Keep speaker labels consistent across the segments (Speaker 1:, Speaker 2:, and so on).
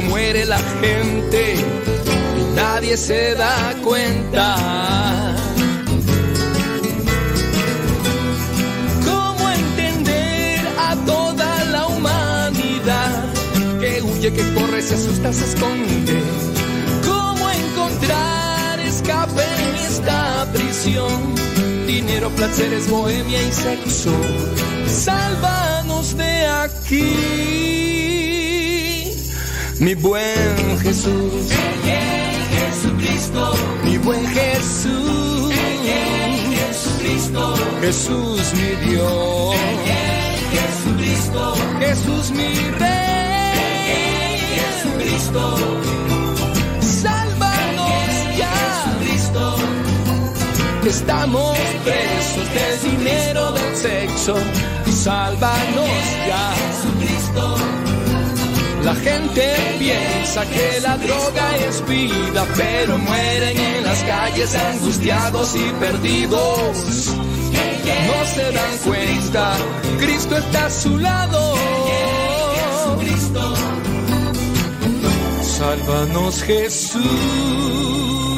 Speaker 1: muere la gente y nadie se da cuenta. ¿Cómo entender a toda la humanidad que huye, que corre, se asusta, se esconde? ¿Cómo encontrar escape en esta prisión? Dinero, placeres, bohemia y sexo. Sálvanos de aquí mi buen Jesús.
Speaker 2: Jesucristo.
Speaker 1: Mi buen Jesús.
Speaker 2: Jesucristo.
Speaker 1: Jesús mi Dios.
Speaker 2: Jesucristo.
Speaker 1: Jesús mi Rey.
Speaker 2: Jesucristo.
Speaker 1: Sálvanos ya.
Speaker 2: Jesucristo.
Speaker 1: Estamos presos del dinero del sexo. Sálvanos ya.
Speaker 2: Jesucristo.
Speaker 1: La gente piensa que la droga es vida, pero mueren en las calles angustiados y perdidos. No se dan cuenta, Cristo está a su lado. Sálvanos Jesús.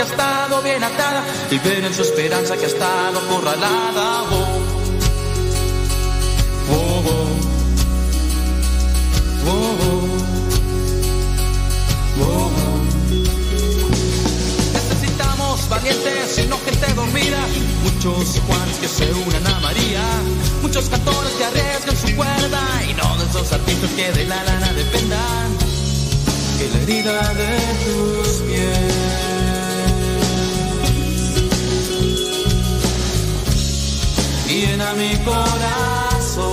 Speaker 3: Que ha estado bien atada, liberen su esperanza que ha estado acorralada. Oh, oh, oh. Oh, oh. Oh, oh. Necesitamos valientes y no gente dormida, muchos Juanes que se unan a María, muchos cantores que arriesgan su cuerda y no de esos artistas que de la lana dependan, que la herida de tus pies. Llena mi corazón.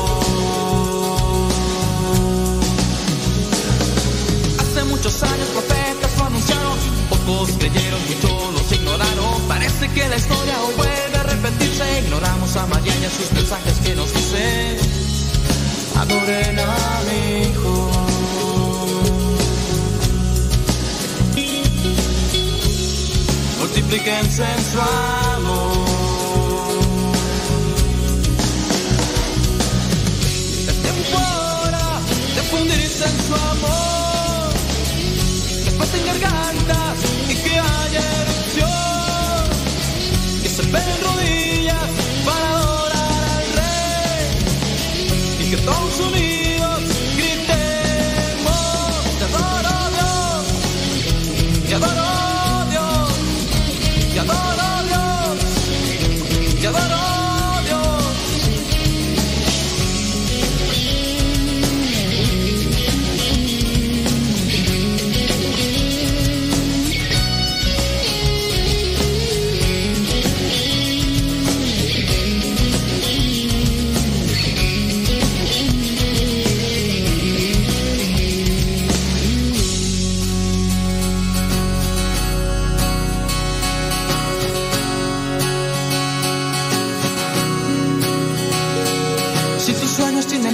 Speaker 3: Hace muchos años profetas lo anunciaron, pocos creyeron, muchos los ignoraron. Parece que la historia hoy vuelve a repetirse. Ignoramos a María y a sus mensajes que nos dicen: Adoren a mi hijo. Multiplíquense en su amor. En su amor, que falten gargantas y que haya erupción, que se peguen rodillas para adorar al rey. Y que todos unidos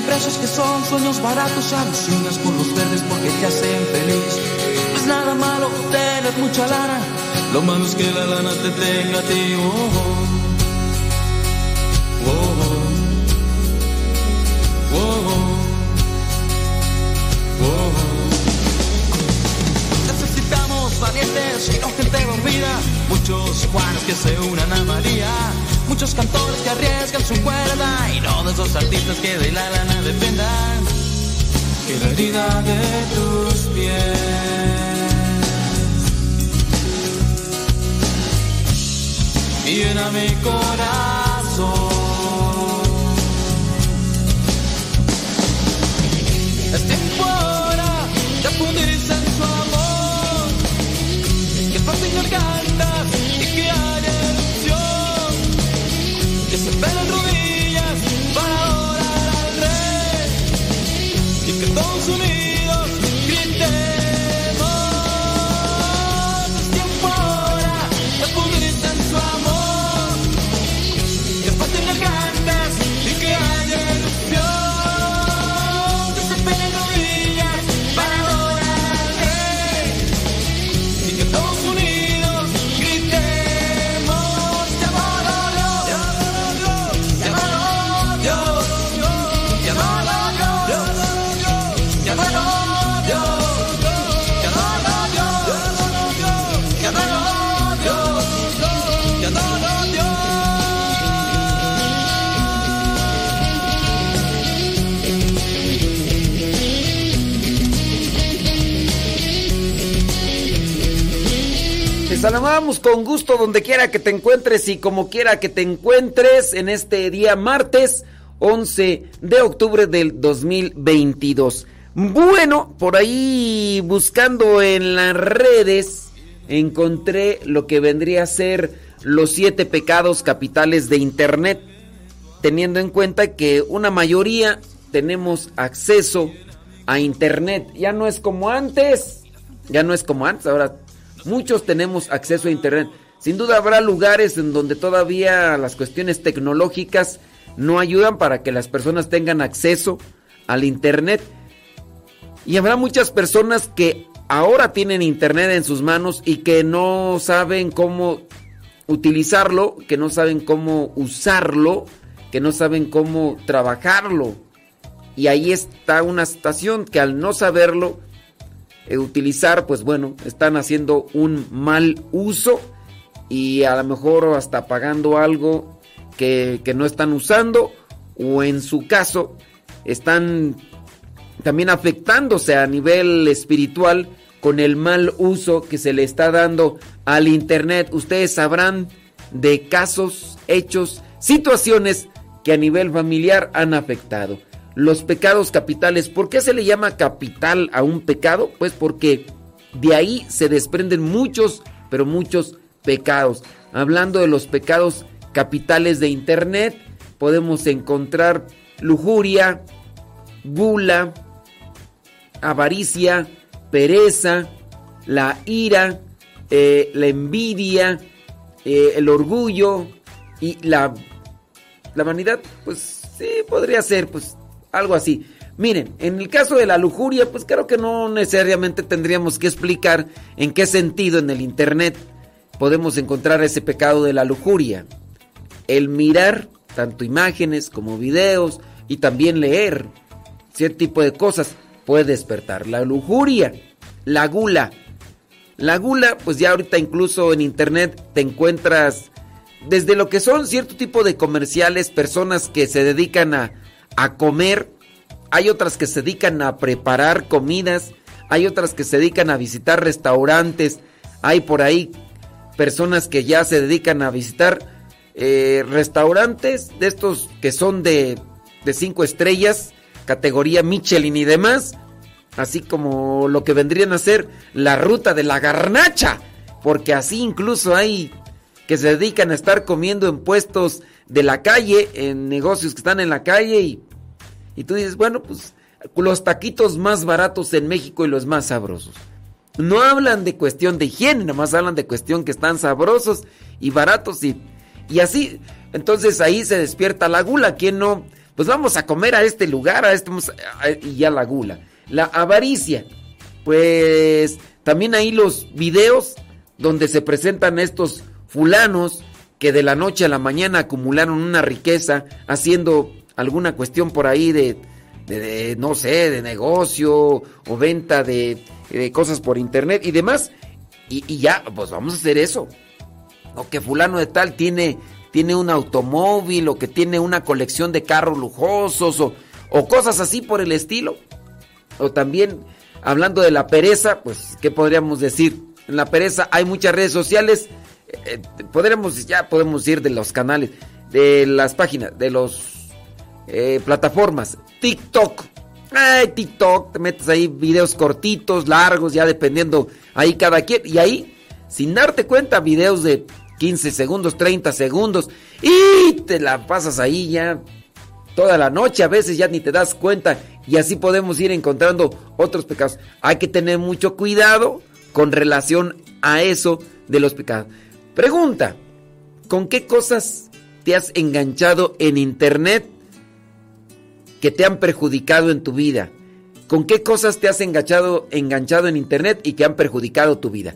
Speaker 3: precios que son sueños baratos, alucinas con los verdes porque te hacen feliz. No es nada malo tener mucha lana, lo malo es que la lana te tenga a ti. Oh, oh, oh, oh, oh. Necesitamos valientes y no gente dormida, muchos Juanes que se unan a María, muchos cantores que arriesgan su cuerda y no de esos artistas que de la lana dependan. Que la herida de tus pies llena mi corazón. Es tiempo ahora de fundirse en su amor. Que pasen gargantas y Y que todos unidos
Speaker 4: saludamos con gusto donde quiera que te encuentres y como quiera que te encuentres en este día martes 11 de octubre del 2022. Bueno, por ahí buscando en las redes encontré lo que vendría a ser los siete pecados capitales de Internet, teniendo en cuenta que una mayoría tenemos acceso a Internet. Ya no es como antes, ya no es como antes, ahora muchos tenemos acceso a Internet. Sin duda habrá lugares en donde todavía las cuestiones tecnológicas no ayudan para que las personas tengan acceso al Internet. Y habrá muchas personas que ahora tienen Internet en sus manos y que no saben cómo utilizarlo, que no saben cómo usarlo, que no saben cómo trabajarlo. Y ahí está una estación que al no saberlo eh, utilizar, pues bueno, están haciendo un mal uso y a lo mejor hasta pagando algo que, que no están usando o en su caso están también afectándose a nivel espiritual con el mal uso que se le está dando al internet. Ustedes sabrán de casos, hechos, situaciones que a nivel familiar han afectado. Los pecados capitales, ¿por qué se le llama capital a un pecado? Pues porque de ahí se desprenden muchos, pero muchos pecados. Hablando de los pecados capitales de internet, podemos encontrar lujuria, gula, avaricia, pereza, la ira, eh, la envidia, eh, el orgullo y la, la vanidad, pues sí, podría ser, pues algo así. Miren, en el caso de la lujuria, pues creo que no necesariamente tendríamos que explicar en qué sentido en el Internet podemos encontrar ese pecado de la lujuria. El mirar tanto imágenes como videos y también leer cierto tipo de cosas. puede despertar la lujuria, la gula. La gula, pues ya ahorita incluso en internet te encuentras desde lo que son cierto tipo de comerciales, personas que se dedican a, a comer, hay otras que se dedican a preparar comidas, hay otras que se dedican a visitar restaurantes, hay por ahí personas que ya se dedican a visitar eh, restaurantes de estos que son de, de cinco estrellas, categoría Michelin y demás, así como lo que vendrían a ser la ruta de la garnacha, porque así incluso hay que se dedican a estar comiendo en puestos de la calle, en negocios que están en la calle y, y tú dices, bueno, pues los taquitos más baratos en México y los más sabrosos. No hablan de cuestión de higiene, nada más hablan de cuestión que están sabrosos y baratos y, y así. Entonces ahí se despierta la gula. ¿Quién no? Pues vamos a comer a este lugar, a este y ya la gula. La avaricia. Pues también ahí los videos donde se presentan estos fulanos que de la noche a la mañana acumularon una riqueza haciendo alguna cuestión por ahí de, de, no sé, de negocio o venta de, cosas por internet y demás. Y, ya, pues vamos a hacer eso. O que fulano de tal tiene, tiene un automóvil o que tiene una colección de carros lujosos o, o cosas así por el estilo. O también, hablando de la pereza, pues, ¿qué podríamos decir? En la pereza hay muchas redes sociales. Eh, podremos, ya podemos ir de los canales, de las páginas, de los eh, plataformas. TikTok. TikTok, te metes ahí videos cortitos, largos, ya dependiendo ahí cada quien. Y ahí, sin darte cuenta, videos de 15 segundos, 30 segundos. Y te la pasas ahí ya toda la noche, a veces ya ni te das cuenta. Y así podemos ir encontrando otros pecados. Hay que tener mucho cuidado con relación a eso de los pecados. Pregunta, ¿con qué cosas te has enganchado en internet que te han perjudicado en tu vida? ¿Con qué cosas te has enganchado, enganchado en internet y que han perjudicado tu vida?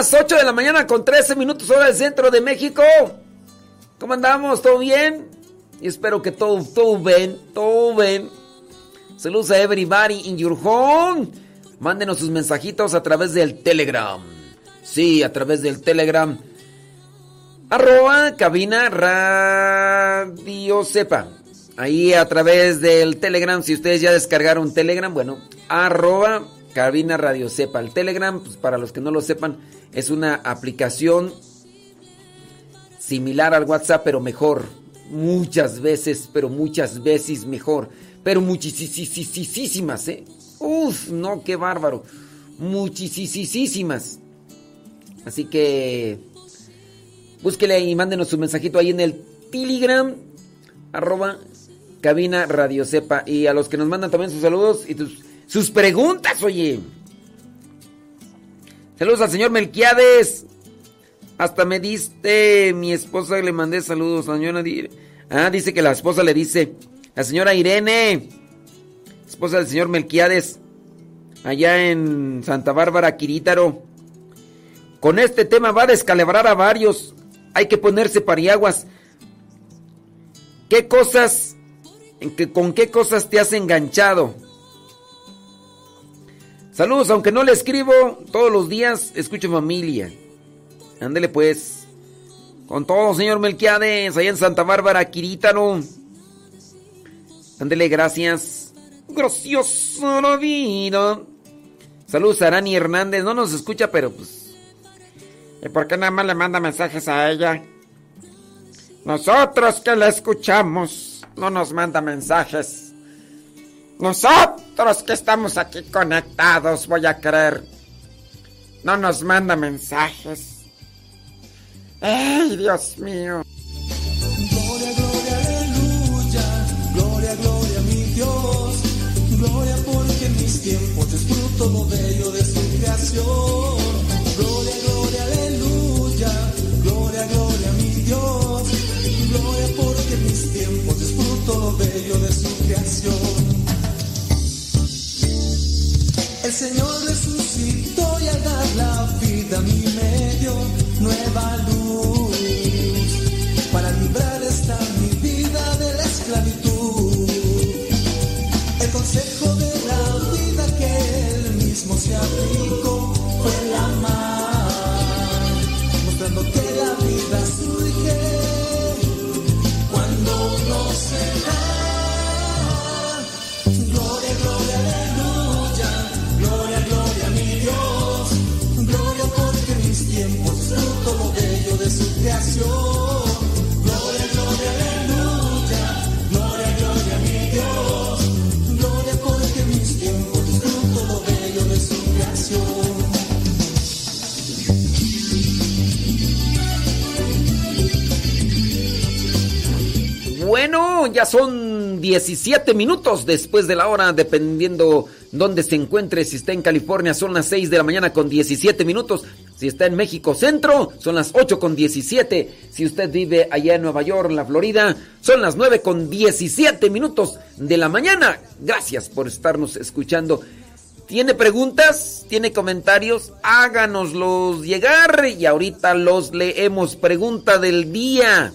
Speaker 4: Las 8 de la mañana con 13 minutos hora del centro de México. ¿Cómo andamos? ¿Todo bien? Y espero que todo, todo bien, todo bien. Saludos a everybody in your home. Mándenos sus mensajitos a través del Telegram. Sí, a través del Telegram. Arroba cabina radio sepa. Ahí a través del Telegram, si ustedes ya descargaron Telegram, bueno, arroba cabina radio sepa. El Telegram, pues para los que no lo sepan, es una aplicación similar al WhatsApp, pero mejor. Muchas veces, pero muchas veces mejor. Pero muchísimas, ¿eh? Uf, no, qué bárbaro. Muchísimas. Así que búsquele y mándenos su mensajito ahí en el Telegram, arroba cabina radio sepa. Y a los que nos mandan también sus saludos y sus preguntas, oye. Saludos al señor Melquiades. Hasta me diste, mi esposa le mandé saludos, señora. Ah, dice que la esposa le dice, la señora Irene, esposa del señor Melquiades, allá en Santa Bárbara, Quirítaro. Con este tema va a descalabrar a varios. Hay que ponerse pariaguas. ¿Qué cosas, con qué cosas te has enganchado? Saludos, aunque no le escribo todos los días, escucho familia. Ándele pues. Con todo, señor Melquiades, allá en Santa Bárbara, Quirítaro. Ándele, gracias. Gracioso la vida. Saludos a Arani Hernández. No nos escucha, pero pues. ¿Y por qué nada más le manda mensajes a ella? Nosotros que la escuchamos, no nos manda mensajes. Nosotros que estamos aquí conectados, voy a creer. No nos manda mensajes. ¡Ay, Dios mío!
Speaker 5: Gloria, gloria, aleluya. Gloria, gloria, mi Dios. Gloria porque en mis tiempos disfruto lo bello de su creación. Gloria, gloria, aleluya. Gloria, gloria, mi Dios. Gloria porque en mis tiempos disfruto lo bello de su creación. El Señor resucitó y al dar la vida a mí me dio nueva luz para librar esta mi vida de la esclavitud. El consejo de la vida que él mismo se aplicó
Speaker 4: Bueno, ya son 17 minutos después de la hora, dependiendo dónde se encuentre. Si está en California, son las 6 de la mañana con 17 minutos. Si está en México Centro, son las 8 con 17. Si usted vive allá en Nueva York, en la Florida, son las 9 con 17 minutos de la mañana. Gracias por estarnos escuchando. ¿Tiene preguntas? ¿Tiene comentarios? Háganoslos llegar y ahorita los leemos. Pregunta del día.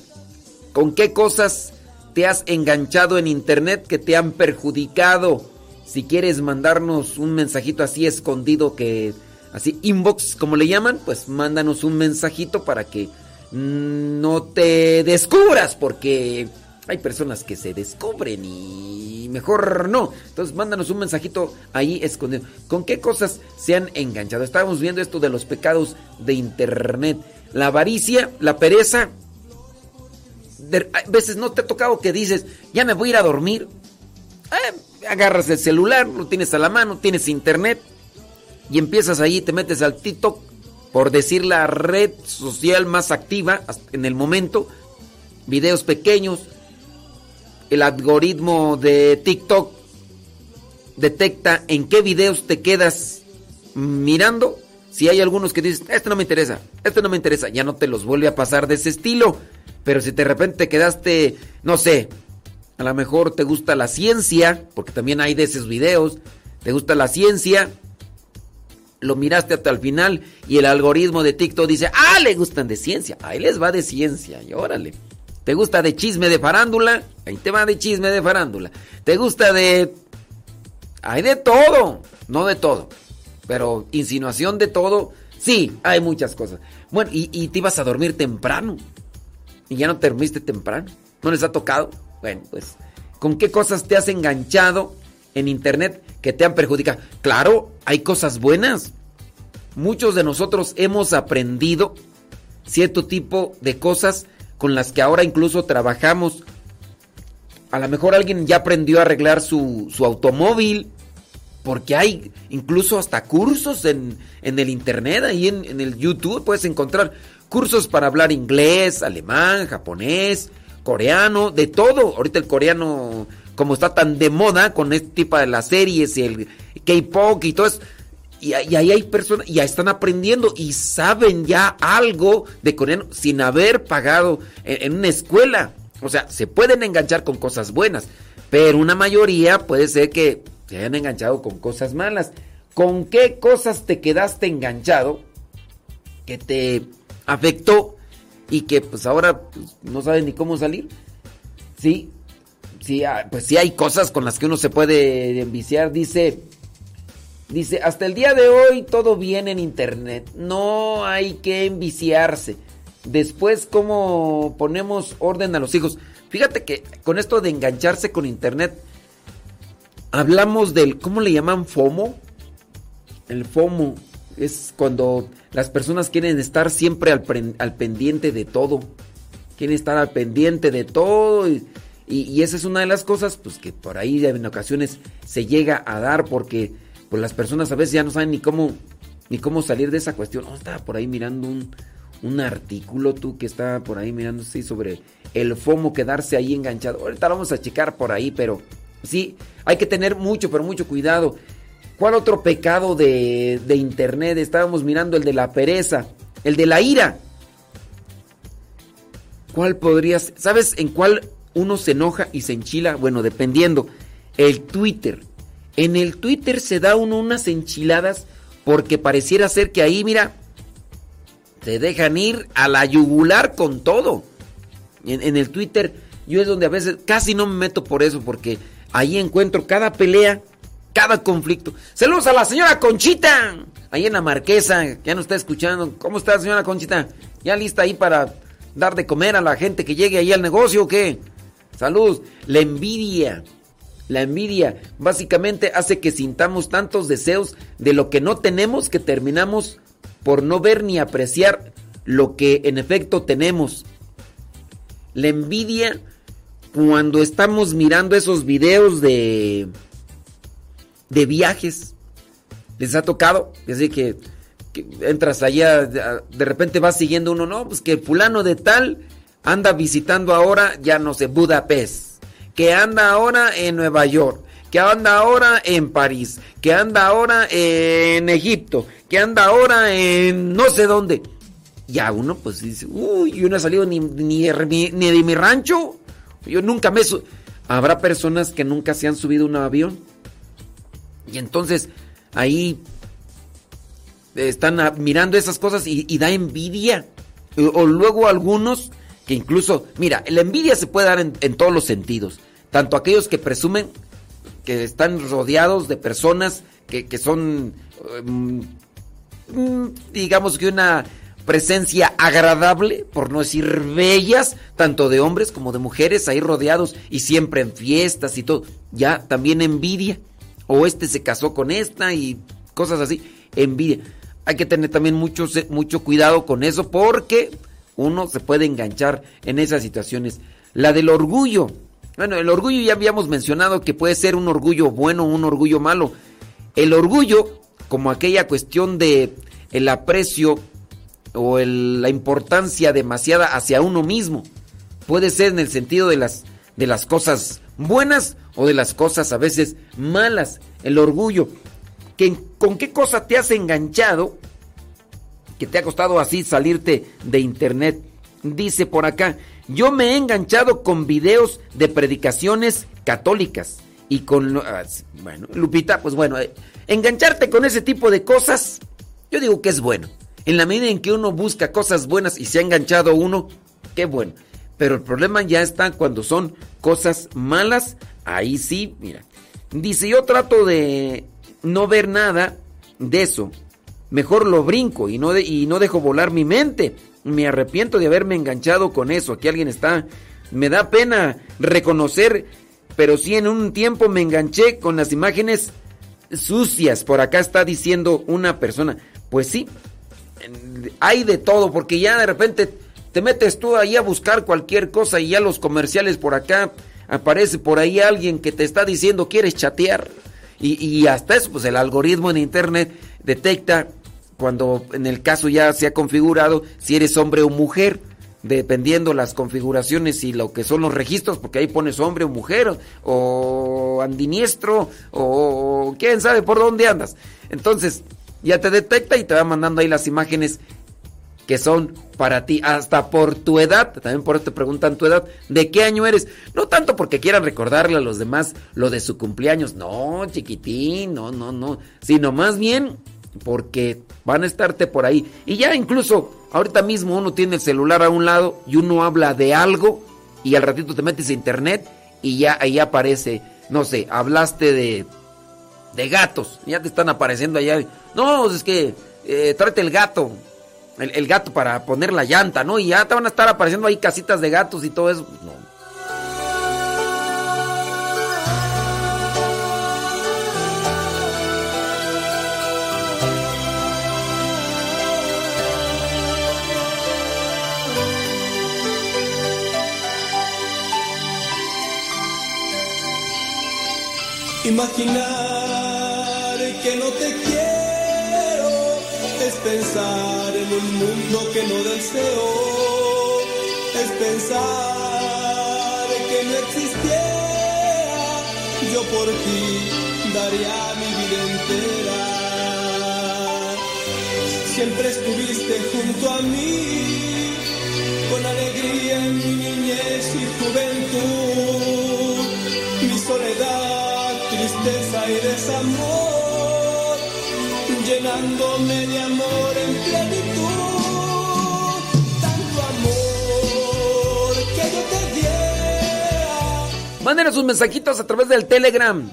Speaker 4: ¿Con qué cosas te has enganchado en internet que te han perjudicado? Si quieres mandarnos un mensajito así escondido que así inbox como le llaman, pues mándanos un mensajito para que mm, no te descubras porque hay personas que se descubren y mejor no. Entonces mándanos un mensajito ahí escondido. ¿Con qué cosas se han enganchado? Estábamos viendo esto de los pecados de internet. La avaricia, la pereza, a veces no te ha tocado que dices, ya me voy a ir a dormir. Eh, agarras el celular, lo tienes a la mano, tienes internet y empiezas ahí, te metes al TikTok, por decir la red social más activa en el momento, videos pequeños, el algoritmo de TikTok detecta en qué videos te quedas mirando. Si hay algunos que dices, este no me interesa, este no me interesa, ya no te los vuelve a pasar de ese estilo. Pero si de repente quedaste, no sé, a lo mejor te gusta la ciencia, porque también hay de esos videos, te gusta la ciencia, lo miraste hasta el final y el algoritmo de TikTok dice, ah, le gustan de ciencia, ahí les va de ciencia, y órale. ¿Te gusta de chisme de farándula? Ahí te va de chisme de farándula. ¿Te gusta de... Hay de todo, no de todo, pero insinuación de todo, sí, hay muchas cosas. Bueno, y, y te ibas a dormir temprano y ya no te dormiste temprano. ¿No les ha tocado? Bueno, pues, ¿con qué cosas te has enganchado en internet que te han perjudicado? Claro, hay cosas buenas. Muchos de nosotros hemos aprendido cierto tipo de cosas con las que ahora incluso trabajamos. A lo mejor alguien ya aprendió a arreglar su, su automóvil. Porque hay incluso hasta cursos en, en el internet, ahí en, en el YouTube puedes encontrar cursos para hablar inglés, alemán, japonés, coreano, de todo. Ahorita el coreano, como está tan de moda con este tipo de las series y el K-pop y todo eso, Y, ahí hay personas, ya están aprendiendo y saben ya algo de coreano sin haber pagado en, en una escuela. O sea, se pueden enganchar con cosas buenas, pero una mayoría puede ser que se hayan enganchado con cosas malas. ¿Con qué cosas te quedaste enganchado que te afectó y que pues ahora pues, no sabes ni cómo salir? Sí, sí, ah, pues sí hay cosas con las que uno se puede enviciar. Dice, dice, hasta el día de hoy todo bien en internet. No hay que enviciarse. Después, ¿cómo ponemos orden a los hijos? Fíjate que con esto de engancharse con internet, hablamos del, ¿cómo le llaman FOMO? El FOMO es cuando las personas quieren estar siempre al, pendiente de todo. Quieren estar al pendiente de todo. Y, esa es una de las cosas pues que por ahí en ocasiones se llega a dar porque pues, las personas a veces ya no saben ni cómo, ni cómo salir de esa cuestión. Oh, estaba por ahí mirando un, un artículo tú que está por ahí mirando sí, sobre el FOMO, quedarse ahí enganchado. Ahorita lo vamos a checar por ahí, pero sí, hay que tener mucho, pero mucho cuidado. ¿Cuál otro pecado de, de internet? Estábamos mirando el de la pereza, el de la ira. ¿Cuál podrías? ¿Sabes en cuál uno se enoja y se enchila? Bueno, dependiendo. El Twitter. En el Twitter se da uno unas enchiladas porque pareciera ser que ahí, mira, te dejan ir a la yugular con todo. En, en, el Twitter yo es donde a veces casi no me meto por eso porque ahí encuentro cada pelea, cada conflicto. Saludos a la señora Conchita, ahí en la Marquesa, ya nos está escuchando. ¿Cómo está señora Conchita? ¿Ya lista ahí para dar de comer a la gente que llegue ahí al negocio o qué? Saludos. La envidia. La envidia básicamente hace que sintamos tantos deseos de lo que no tenemos que terminamos por no ver ni apreciar lo que en efecto tenemos. La envidia cuando estamos mirando esos videos de de viajes. ¿Les ha tocado? Así que, que entras allá, de repente vas siguiendo uno, no, pues que el fulano de tal anda visitando ahora, ya no sé, Budapest que anda ahora en Nueva York, que anda ahora en París, que anda ahora en Egipto, que anda ahora en no sé dónde. Ya uno pues dice, uy, yo no he salido ni, ni, ni, de mi rancho. Yo nunca me... Habrá personas que nunca se han subido a un avión. Y entonces ahí están mirando esas cosas y, da envidia. O, luego algunos que incluso, mira, la envidia se puede dar en, todos los sentidos. Tanto aquellos que presumen que están rodeados de personas que, que son, um, digamos que una presencia agradable, por no decir bellas, tanto de hombres como de mujeres, ahí rodeados y siempre en fiestas y todo. Ya también envidia. O este se casó con esta y cosas así. Envidia. Hay que tener también mucho, mucho cuidado con eso porque uno se puede enganchar en esas situaciones. La del orgullo. Bueno, el orgullo ya habíamos mencionado que puede ser un orgullo bueno o un orgullo malo. El orgullo, como aquella cuestión de el aprecio o la importancia demasiada hacia uno mismo. Puede ser en el sentido de las, de las cosas buenas o de las cosas a veces malas. El orgullo. Que, ¿Con qué cosa te has enganchado que te ha costado así salirte de internet. Dice por acá, yo me he enganchado con videos de predicaciones católicas y con... Bueno, Lupita, pues bueno, eh, engancharte con ese tipo de cosas, yo digo que es bueno. En la medida en que uno busca cosas buenas y se ha enganchado uno, qué bueno. Pero el problema ya está cuando son cosas malas, ahí sí, mira. Dice, yo trato de no ver nada de eso mejor lo brinco y no, y no dejo volar mi mente. Me arrepiento de haberme enganchado con eso. Aquí alguien está. Me da pena reconocer, pero sí en un tiempo me enganché con las imágenes sucias. Por acá está diciendo una persona. Pues sí, hay de todo, porque ya de repente te metes tú ahí a buscar cualquier cosa y ya los comerciales por acá aparece por ahí alguien que te está diciendo quieres chatear. Y, y hasta eso, pues el algoritmo en internet detecta cuando en el caso ya se ha configurado si eres hombre o mujer, dependiendo las configuraciones y lo que son los registros, porque ahí pones hombre o mujer, o andiniestro, o quién sabe por dónde andas. Entonces, Ya te detecta y te va mandando ahí las imágenes que son para ti, hasta por tu edad, también por eso te preguntan tu edad, ¿de qué año eres? No tanto porque quieran recordarle a los demás lo de su cumpleaños, no, chiquitín, no, no, no, sino más bien porque van a estarte por ahí. Y ya incluso, ahorita mismo uno tiene el celular a un lado y uno habla de algo y al ratito te metes a internet y ya ahí aparece, no sé, hablaste de, de gatos, ya te están apareciendo allá. No, es que eh, el gato el, gato para poner la llanta, ¿no? Y ya te van a estar apareciendo ahí casitas de gatos y todo eso. No.
Speaker 6: Imaginar que no te quiero es pensar mundo que no deseo es pensar que no existiera. Yo por ti daría mi vida entera. Siempre estuviste junto a mí, con alegría en mi niñez y juventud. Mi soledad, tristeza y desamor, llenándome de amor en plenitud.
Speaker 4: Mándenos sus mensajitos a través del Telegram.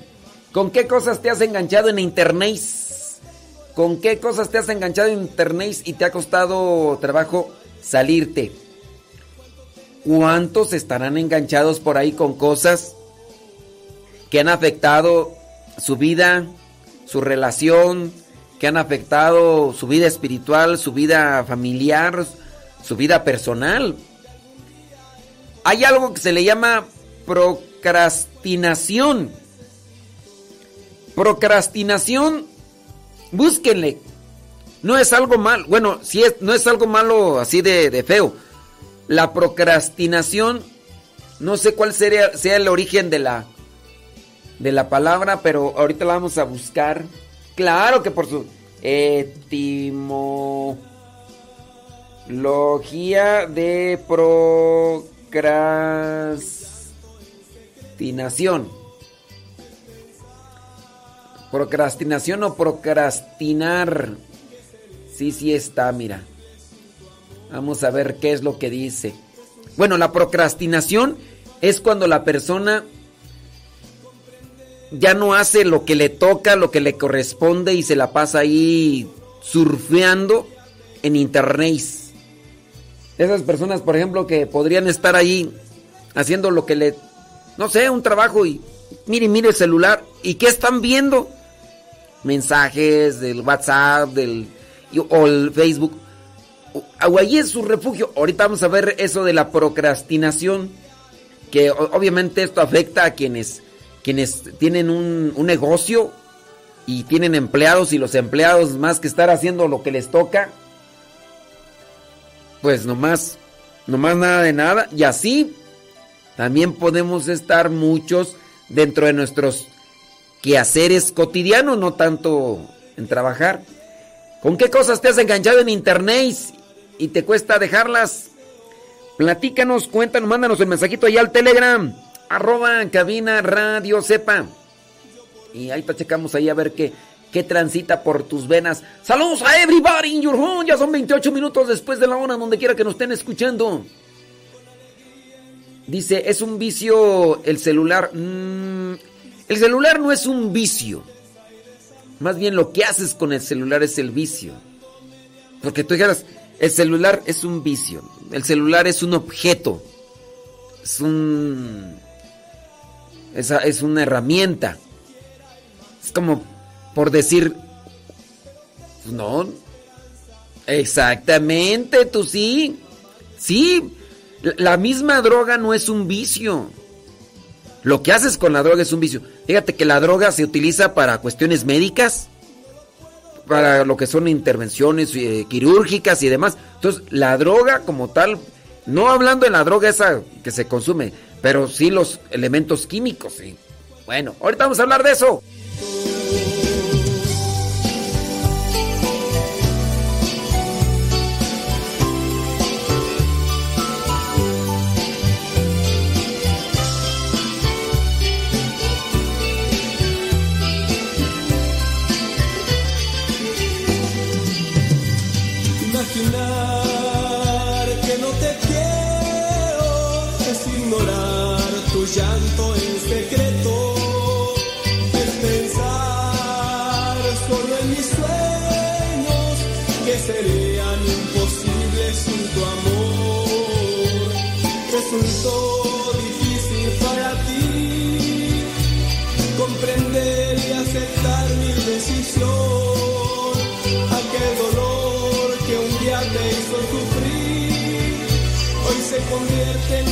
Speaker 4: ¿Con qué cosas te has enganchado en internet? ¿Con qué cosas te has enganchado en internet y te ha costado trabajo salirte? ¿Cuántos estarán enganchados por ahí con cosas que han afectado su vida, su relación, que han afectado su vida espiritual, su vida familiar, su vida personal? Hay algo que se le llama procrastinación. Procrastinación, búsquenle. No es algo mal, bueno, si es, no es algo malo así de, de feo. La procrastinación, no sé cuál sería, sea el origen de la, de la palabra, pero ahorita la vamos a buscar. Claro que por su etimología de procrastinación procrastinación. Procrastinación o procrastinar. Sí, sí está, mira. Vamos a ver qué es lo que dice. Bueno, la procrastinación es cuando la persona ya no hace lo que le toca, lo que le corresponde y se la pasa ahí surfeando en internet. Esas personas, por ejemplo, que podrían estar ahí haciendo lo que le no sé, un trabajo y mire, mire el celular. ¿Y qué están viendo? Mensajes del WhatsApp, del o el Facebook. Ahí es su refugio. Ahorita vamos a ver eso de la procrastinación. Que obviamente esto afecta a quienes, quienes tienen un, un negocio y tienen empleados y los empleados más que estar haciendo lo que les toca. Pues nomás, nomás nada de nada. Y así también podemos estar muchos dentro de nuestros quehaceres cotidianos, no tanto en trabajar. ¿Con qué cosas te has enganchado en internet y te cuesta dejarlas? Platícanos, cuéntanos, mándanos el mensajito allá al Telegram, arroba cabina radio sepa. Y ahí te checamos ahí a ver qué, qué transita por tus venas. Saludos a everybody in your home. Ya son 28 minutos después de la hora, donde quiera que nos estén escuchando. Dice, es un vicio el celular. Mm, el celular no es un vicio. Más bien lo que haces con el celular es el vicio. Porque tú dijeras, el celular es un vicio. El celular es un objeto. Es un... Es una herramienta. Es como por decir... No. Exactamente, tú sí. Sí. La misma droga no es un vicio. Lo que haces con la droga es un vicio. Fíjate que la droga se utiliza para cuestiones médicas, para lo que son intervenciones eh, quirúrgicas y demás. Entonces, la droga como tal, no hablando de la droga esa que se consume, pero sí los elementos químicos. Bueno, ahorita vamos a hablar de eso.
Speaker 6: Resultó difícil para ti. Comprender y aceptar mi decisión, aquel dolor que un día te hizo sufrir, hoy se convierte en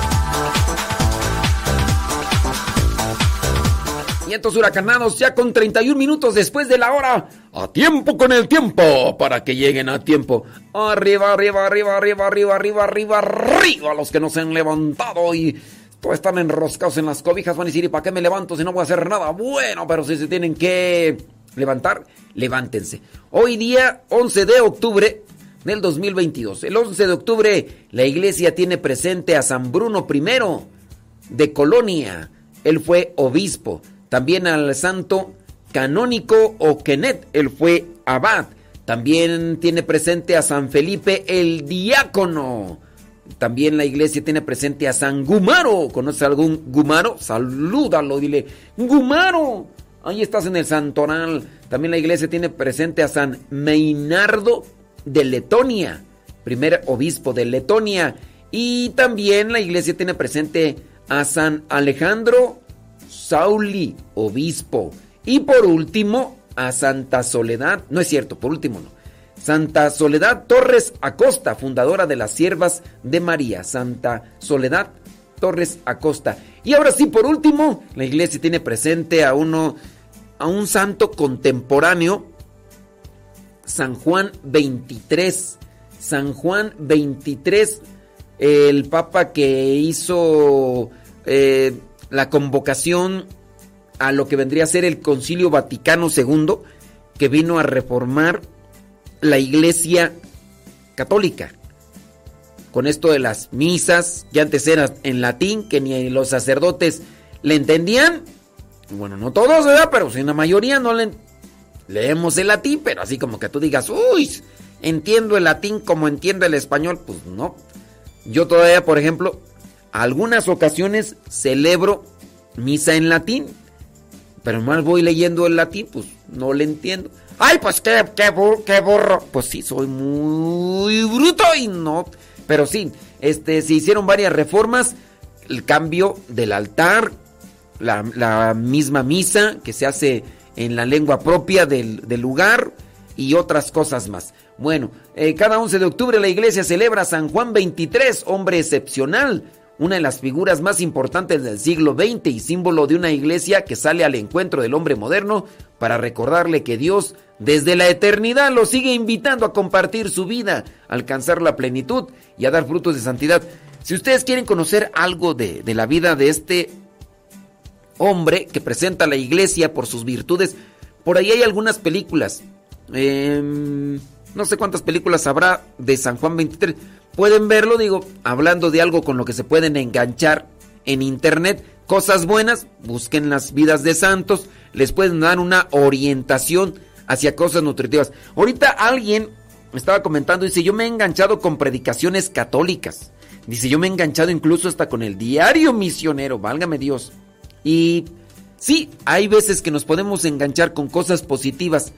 Speaker 4: Vientos huracanados ya con 31 minutos después de la hora. A tiempo con el tiempo, para que lleguen a tiempo. Arriba, arriba, arriba, arriba, arriba, arriba, arriba, arriba, los que no se han levantado y todos están enroscados en las cobijas. Van a decir, ¿y para qué me levanto si no voy a hacer nada? Bueno, pero si se tienen que levantar, levántense. Hoy día, 11 de octubre del 2022. El 11 de octubre, la iglesia tiene presente a San Bruno I de Colonia. Él fue obispo. También al santo canónico Oquenet, él fue abad. También tiene presente a San Felipe el diácono. También la iglesia tiene presente a San Gumaro. ¿Conoces algún Gumaro? Salúdalo, dile, Gumaro. Ahí estás en el santoral. También la iglesia tiene presente a San Meinardo de Letonia, primer obispo de Letonia. Y también la iglesia tiene presente a San Alejandro Sauli, obispo. Y por último, a Santa Soledad, no es cierto, por último no. Santa Soledad Torres Acosta, fundadora de las Siervas de María. Santa Soledad Torres Acosta. Y ahora sí, por último, la iglesia tiene presente a uno, a un santo contemporáneo, San Juan 23. San Juan 23, el papa que hizo eh, la convocación a lo que vendría a ser el Concilio Vaticano II, que vino a reformar la Iglesia Católica. Con esto de las misas, que antes eran en latín, que ni los sacerdotes le entendían. Bueno, no todos, ¿verdad? Pero si la mayoría no le leemos el latín, pero así como que tú digas, uy, entiendo el latín como entiendo el español, pues no. Yo todavía, por ejemplo, algunas ocasiones celebro misa en latín, pero más voy leyendo el latín, pues no le entiendo. Ay, pues qué, qué, bur- qué burro. Pues sí, soy muy bruto y no. Pero sí, este, se hicieron varias reformas. El cambio del altar, la, misma misa que se hace en la lengua propia del, lugar y otras cosas más. Bueno, eh, cada 11 de octubre la iglesia celebra San Juan 23, hombre excepcional, una de las figuras más importantes del siglo XX y símbolo de una iglesia que sale al encuentro del hombre moderno para recordarle que Dios desde la eternidad lo sigue invitando a compartir su vida, a alcanzar la plenitud y a dar frutos de santidad. Si ustedes quieren conocer algo de, la vida de este hombre que presenta a la iglesia por sus virtudes, por ahí hay algunas películas. Em, no sé cuántas películas habrá de San Juan 23. Pueden verlo, digo, hablando de algo con lo que se pueden enganchar en internet. Cosas buenas, busquen las vidas de santos, les pueden dar una orientación hacia cosas nutritivas. Ahorita alguien me estaba comentando, dice, yo me he enganchado con predicaciones católicas. Dice, yo me he enganchado incluso hasta con el diario misionero, válgame Dios. Y sí, hay veces que nos podemos enganchar con cosas positivas,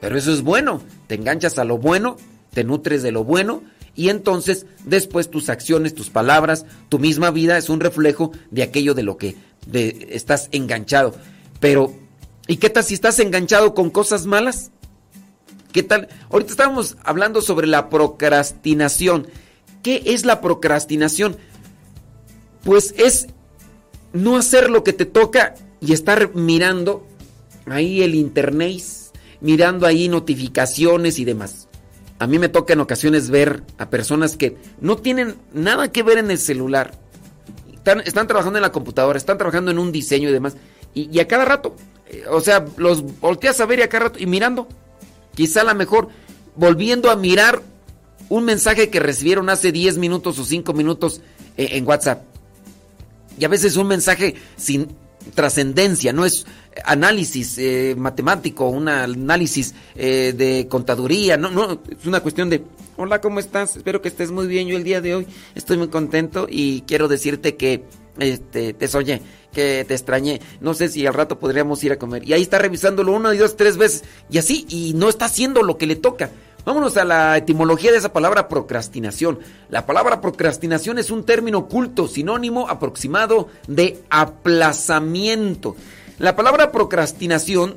Speaker 4: pero eso es bueno. Te enganchas a lo bueno, te nutres de lo bueno y entonces después tus acciones, tus palabras, tu misma vida es un reflejo de aquello de lo que estás enganchado. Pero, ¿y qué tal si estás enganchado con cosas malas? ¿Qué tal? Ahorita estábamos hablando sobre la procrastinación. ¿Qué es la procrastinación? Pues es no hacer lo que te toca y estar mirando ahí el internet, mirando ahí notificaciones y demás. A mí me toca en ocasiones ver a personas que no tienen nada que ver en el celular. Están, trabajando en la computadora, están trabajando en un diseño y demás. Y, y a cada rato, eh, o sea, los volteas a ver y a cada rato y mirando. Quizá a lo mejor volviendo a mirar un mensaje que recibieron hace 10 minutos o 5 minutos eh, en WhatsApp. Y a veces un mensaje sin trascendencia, no es análisis eh, matemático, un análisis eh, de contaduría, no, no, es una cuestión de, hola, ¿cómo estás? Espero que estés muy bien, yo el día de hoy estoy muy contento y quiero decirte que este, te soñé, que te extrañé, no sé si al rato podríamos ir a comer. Y ahí está revisándolo una, y dos, tres veces, y así, y no está haciendo lo que le toca. Vámonos a la etimología de esa palabra procrastinación. La palabra procrastinación es un término oculto, sinónimo aproximado de aplazamiento. La palabra procrastinación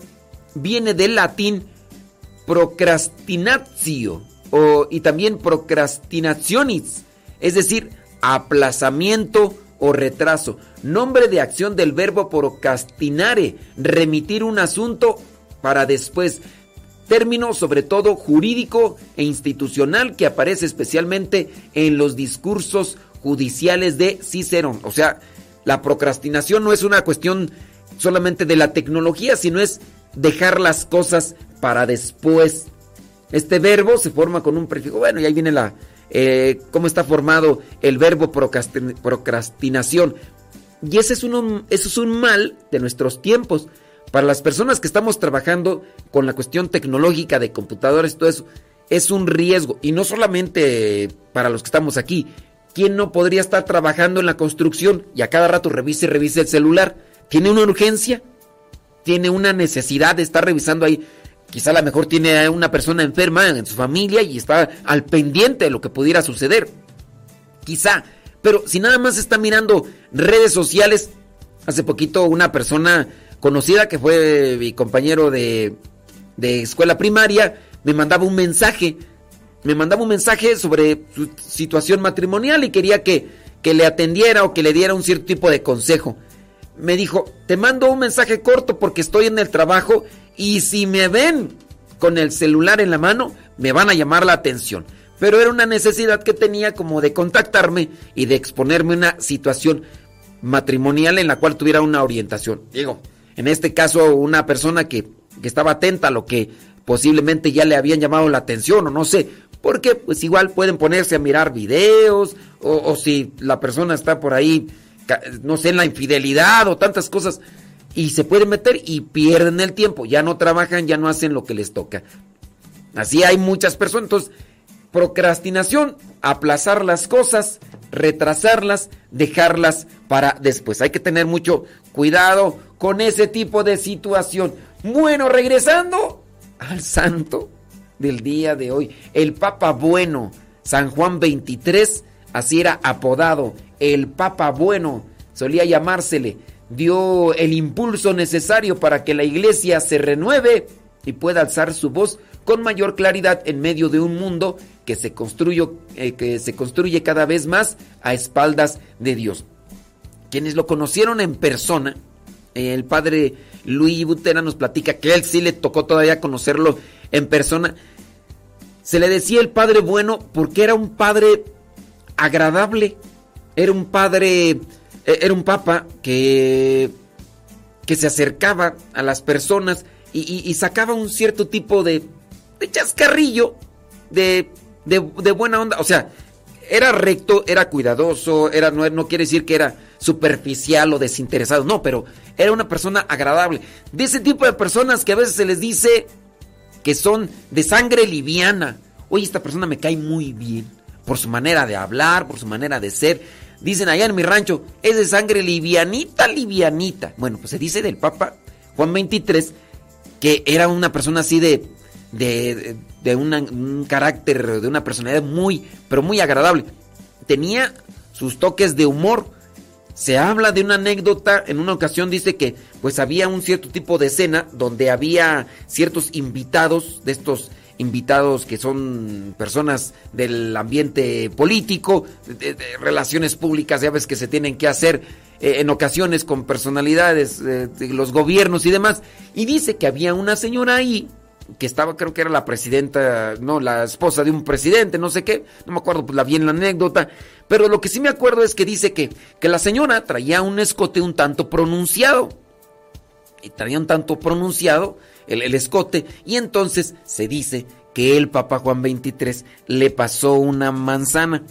Speaker 4: viene del latín procrastinatio o, y también procrastinationis, es decir, aplazamiento o retraso. Nombre de acción del verbo procrastinare, remitir un asunto para después término sobre todo jurídico e institucional que aparece especialmente en los discursos judiciales de Cicerón. O sea, la procrastinación no es una cuestión solamente de la tecnología, sino es dejar las cosas para después. Este verbo se forma con un prefijo. Bueno, y ahí viene la eh, cómo está formado el verbo procrastinación. Y ese es, eso es un mal de nuestros tiempos. Para las personas que estamos trabajando con la cuestión tecnológica de computadores, todo eso, es un riesgo. Y no solamente para los que estamos aquí. ¿Quién no podría estar trabajando en la construcción y a cada rato revise y revise el celular? ¿Tiene una urgencia? ¿Tiene una necesidad de estar revisando ahí? Quizá a lo mejor tiene una persona enferma en su familia y está al pendiente de lo que pudiera suceder. Quizá. Pero si nada más está mirando redes sociales, hace poquito una persona conocida que fue mi compañero de, de escuela primaria, me mandaba un mensaje. Me mandaba un mensaje sobre su situación matrimonial y quería que, que le atendiera o que le diera un cierto tipo de consejo. Me dijo, te mando un mensaje corto porque estoy en el trabajo y si me ven con el celular en la mano, me van a llamar la atención. Pero era una necesidad que tenía como de contactarme y de exponerme una situación matrimonial en la cual tuviera una orientación. Digo, en este caso una persona que, que estaba atenta a lo que posiblemente ya le habían llamado la atención o no sé, porque pues igual pueden ponerse a mirar videos o, o, si la persona está por ahí, no sé, en la infidelidad o tantas cosas y se pueden meter y pierden el tiempo, ya no trabajan, ya no hacen lo que les toca. Así hay muchas personas, entonces procrastinación, aplazar las cosas, retrasarlas, dejarlas para después. Hay que tener mucho cuidado con ese tipo de situación. Bueno, regresando al santo del día de hoy, el Papa Bueno, San Juan 23, así era apodado, el Papa Bueno, solía llamársele, dio el impulso necesario para que la iglesia se renueve y pueda alzar su voz con mayor claridad en medio de un mundo que se construye, eh, que se construye cada vez más a espaldas de Dios. Quienes lo conocieron en persona, el padre Luis Butera nos platica que él sí le tocó todavía conocerlo en persona. Se le decía el padre bueno porque era un padre agradable, era un padre, eh, era un papa que, que se acercaba a las personas y, y, sacaba un cierto tipo de, de chascarrillo, de, de, buena onda. O sea, era recto, era cuidadoso, era, no, no quiere decir que era superficial o desinteresado, no, pero era una persona agradable. De ese tipo de personas que a veces se les dice que son de sangre liviana. Oye, esta persona me cae muy bien por su manera de hablar, por su manera de ser. Dicen allá en mi rancho, es de sangre livianita, livianita. Bueno, pues se dice del Papa Juan 23 que era una persona así de, de, de un carácter, de una personalidad muy, pero muy agradable. Tenía sus toques de humor. Se habla de una anécdota, en una ocasión dice que pues había un cierto tipo de escena donde había ciertos invitados, de estos invitados que son personas del ambiente político, de, de relaciones públicas, ya ves que se tienen que hacer eh, en ocasiones con personalidades eh, de los gobiernos y demás, y dice que había una señora ahí, que estaba, creo que era la presidenta, no, la esposa de un presidente, no sé qué, no me acuerdo, pues la vi en la anécdota, pero lo que sí me acuerdo es que dice que, que la señora traía un escote un tanto pronunciado, y traía un tanto pronunciado el, el escote, y entonces se dice que el Papa Juan 23 le pasó una manzana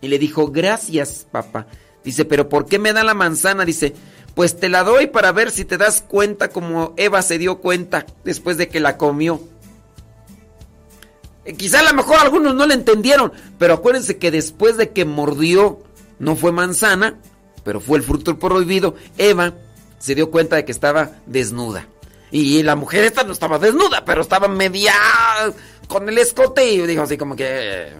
Speaker 4: y le dijo, gracias, papá. Dice, pero ¿por qué me da la manzana? Dice, pues te la doy para ver si te das cuenta como Eva se dio cuenta después de que la comió. Eh, Quizá a lo mejor algunos no le entendieron, pero acuérdense que después de que mordió, no fue manzana, pero fue el fruto prohibido, Eva se dio cuenta de que estaba desnuda. Y la mujer esta no estaba desnuda, pero estaba media con el escote y dijo así como que... eh,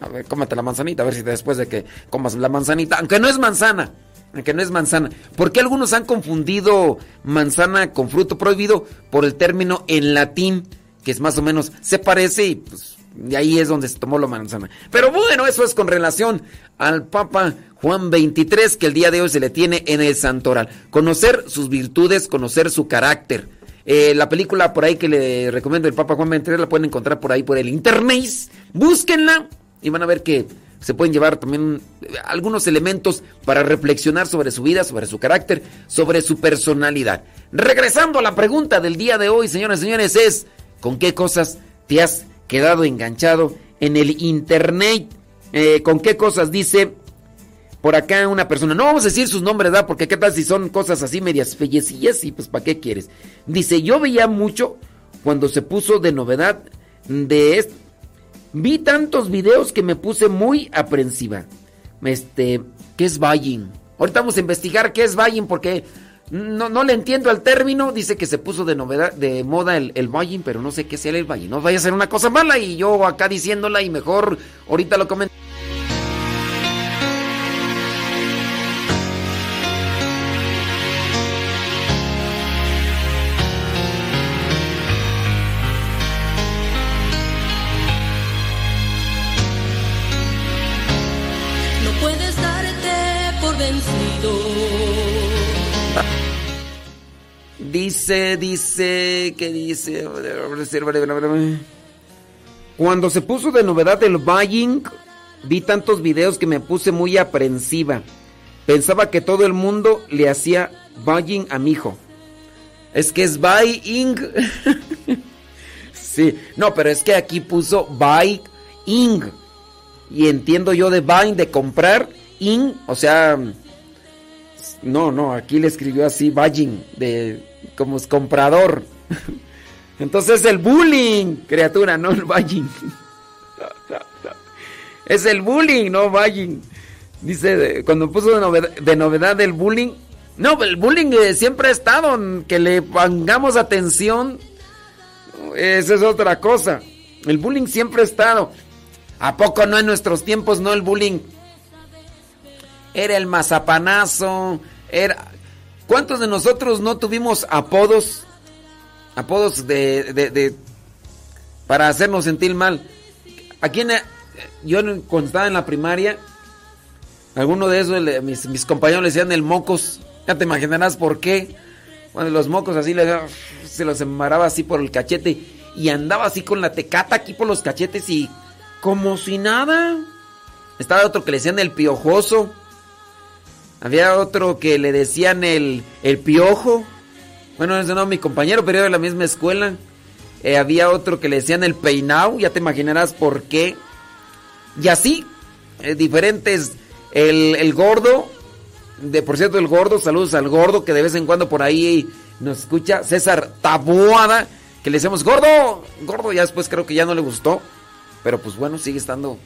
Speaker 4: A ver, cómete la manzanita, a ver si después de que comas la manzanita, aunque no es manzana, aunque no es manzana. ¿Por qué algunos han confundido manzana con fruto prohibido por el término en latín, que es más o menos, se parece y pues de ahí es donde se tomó la manzana. Pero bueno, eso es con relación al Papa Juan 23, que el día de hoy se le tiene en el santoral. Conocer sus virtudes, conocer su carácter. Eh, la película por ahí que le recomiendo el Papa Juan 23 la pueden encontrar por ahí por el internet. Búsquenla y van a ver que se pueden llevar también eh, algunos elementos para reflexionar sobre su vida, sobre su carácter, sobre su personalidad. Regresando a la pregunta del día de hoy, señoras y señores, es ¿con qué cosas te has quedado enganchado en el internet? Eh, ¿Con qué cosas dice por acá una persona? No vamos a decir sus nombres, ¿verdad? Porque qué tal si son cosas así medias fellecillas y pues ¿para qué quieres? Dice, yo veía mucho cuando se puso de novedad de esto. Vi tantos videos que me puse muy aprensiva. Este, ¿qué es buying? Ahorita vamos a investigar qué es buying porque no, no le entiendo al término. Dice que se puso de novedad, de moda el, el buying, pero no sé qué sea el buying. No vaya a ser una cosa mala y yo acá diciéndola y mejor ahorita lo comento. Dice, dice, ¿qué dice? Cuando se puso de novedad el buying, vi tantos videos que me puse muy aprensiva. Pensaba que todo el mundo le hacía buying a mi hijo. Es que es buying. sí, no, pero es que aquí puso buying. Y entiendo yo de buying, de comprar, in, o sea, no, no, aquí le escribió así, buying, de como es comprador. Entonces es el bullying, criatura, no el buying. Es el bullying, no buying. Dice, cuando puso de novedad, el bullying. No, el bullying eh, siempre ha estado, que le pongamos atención. Esa es otra cosa. El bullying siempre ha estado. ¿A poco no en nuestros tiempos no el bullying? Era el mazapanazo, era... ¿Cuántos de nosotros no tuvimos apodos? Apodos de... de- para hacernos sentir mal. Aquí en... Yo cuando estaba en la primaria, alguno de esos, mis, mis compañeros le decían el mocos. Ya te imaginarás por qué. Cuando los mocos así se los embaraba así por el cachete y andaba así con la tecata aquí por los cachetes y como si nada. Estaba otro que le decían el piojoso. Había otro que le decían el, el piojo. Bueno, ese no mi compañero, pero era de la misma escuela. Eh, había otro que le decían el peinao, ya te imaginarás por qué. Y así, eh, diferentes. El, el gordo, de por cierto, el gordo, saludos al gordo que de vez en cuando por ahí nos escucha. César Taboada, que le decimos gordo, gordo, ya después creo que ya no le gustó. Pero pues bueno, sigue estando.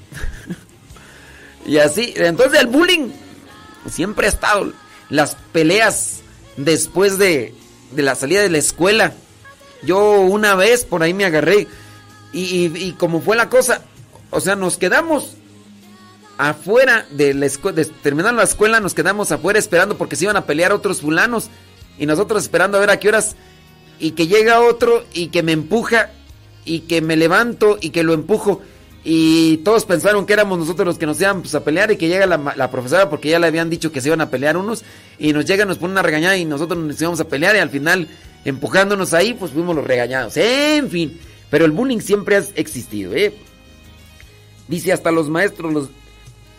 Speaker 4: y así, entonces el bullying siempre ha estado. Las peleas después de, de la salida de la escuela. Yo una vez por ahí me agarré. Y, como fue la cosa, o sea, nos quedamos afuera de la escuela, de terminar la escuela, nos quedamos afuera esperando porque se iban a pelear otros fulanos. Y nosotros esperando a ver a qué horas. Y que llega otro y que me empuja. Y que me levanto y que lo empujo. Y todos pensaron que éramos nosotros los que nos íbamos a pelear y que llega la, la profesora porque ya le habían dicho que se iban a pelear unos y nos llega, nos pone una regañada y nosotros nos íbamos a pelear y al final empujándonos ahí, pues fuimos los regañados. En fin, pero el bullying siempre ha existido, ¿eh? Dice hasta los maestros los,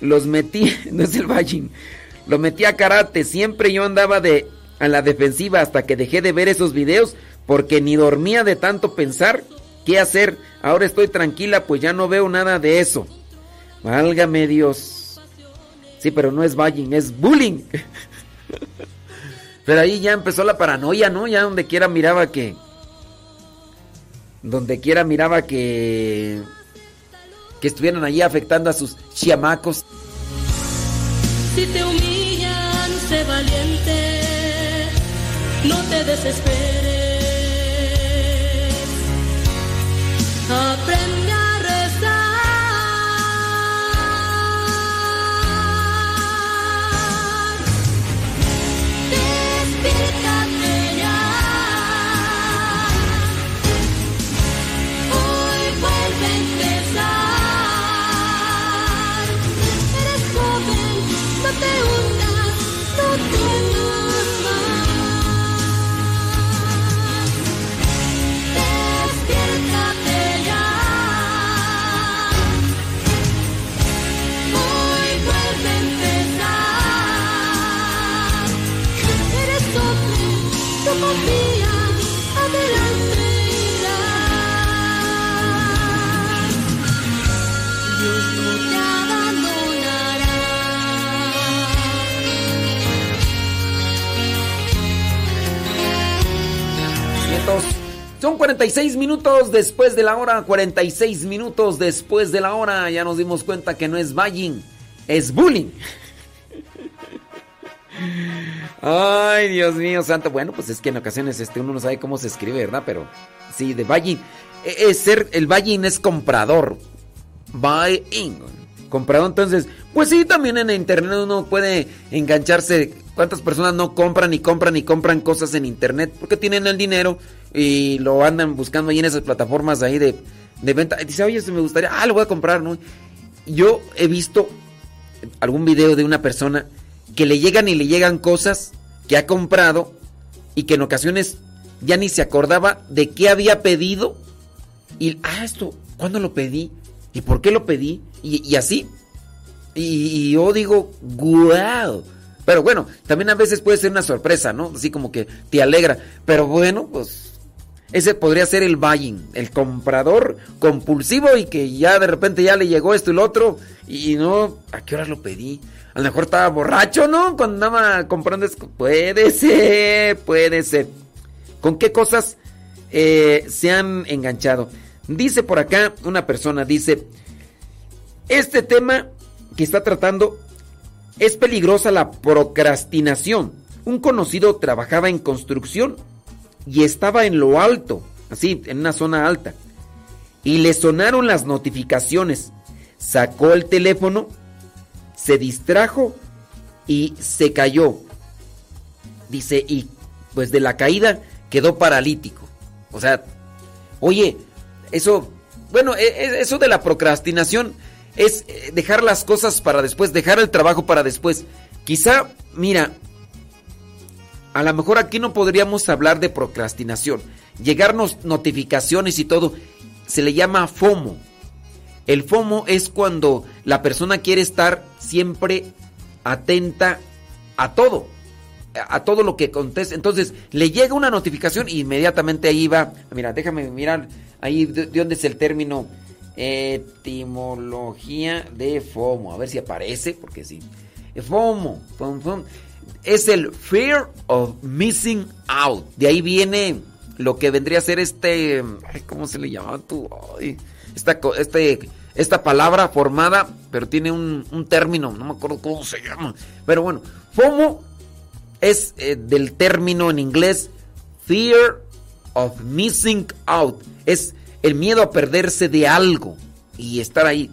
Speaker 4: los metí, no es el bullying, lo metí a karate, siempre yo andaba de a la defensiva hasta que dejé de ver esos videos porque ni dormía de tanto pensar qué hacer. Ahora estoy tranquila, pues ya no veo nada de eso. Válgame Dios. Sí, pero no es bullying, es bullying. Pero ahí ya empezó la paranoia, ¿no? Ya donde quiera miraba que. Donde quiera miraba que. Que estuvieran allí afectando a sus chiamacos.
Speaker 7: Si te humillan, sé valiente, no te desesperes. Aprende
Speaker 4: 46 minutos después de la hora, 46 minutos después de la hora. Ya nos dimos cuenta que no es bullying, es bullying. Ay, Dios mío, santo. Bueno, pues es que en ocasiones este, uno no sabe cómo se escribe, ¿verdad? Pero sí, de bullying. E- Es ser, el bullying es comprador. Buying. Comprador, entonces, pues sí, también en internet uno puede engancharse. ¿Cuántas personas no compran y compran y compran cosas en internet? Porque tienen el dinero y lo andan buscando ahí en esas plataformas ahí de, de venta. Y dice, oye, se me gustaría, ah, lo voy a comprar, ¿no? Yo he visto algún video de una persona que le llegan y le llegan cosas que ha comprado y que en ocasiones ya ni se acordaba de qué había pedido. Y, ah, esto, ¿cuándo lo pedí? ¿Y por qué lo pedí? Y, así. Y, y yo digo, guau. Pero bueno, también a veces puede ser una sorpresa, ¿no? Así como que te alegra. Pero bueno, pues ese podría ser el buying, el comprador compulsivo y que ya de repente ya le llegó esto y lo otro y no, ¿a qué hora lo pedí? A lo mejor estaba borracho, ¿no? Cuando andaba comprando. Puede ser, puede ser. ¿Con qué cosas eh, se han enganchado? Dice por acá una persona, dice, este tema que está tratando es peligrosa la procrastinación. Un conocido trabajaba en construcción y estaba en lo alto, así, en una zona alta. Y le sonaron las notificaciones. Sacó el teléfono, se distrajo y se cayó. Dice, y pues de la caída quedó paralítico. O sea, oye, eso, bueno, e- e- eso de la procrastinación es eh, dejar las cosas para después, dejar el trabajo para después. Quizá, mira, a lo mejor aquí no podríamos hablar de procrastinación. Llegarnos notificaciones y todo, se le llama FOMO. El FOMO es cuando la persona quiere estar siempre atenta a todo, a todo lo que conteste. Entonces, le llega una notificación y inmediatamente ahí va. Mira, déjame mirar ahí de dónde es el término etimología de FOMO. A ver si aparece, porque sí. FOMO, FOMO, FOMO, es el fear of missing out. De ahí viene lo que vendría a ser este, ¿cómo se le llama tú? Esta, este, esta palabra formada, pero tiene un, un término, no me acuerdo cómo se llama. Pero bueno, FOMO es eh, del término en inglés fear of missing out. Es el miedo a perderse de algo y estar ahí.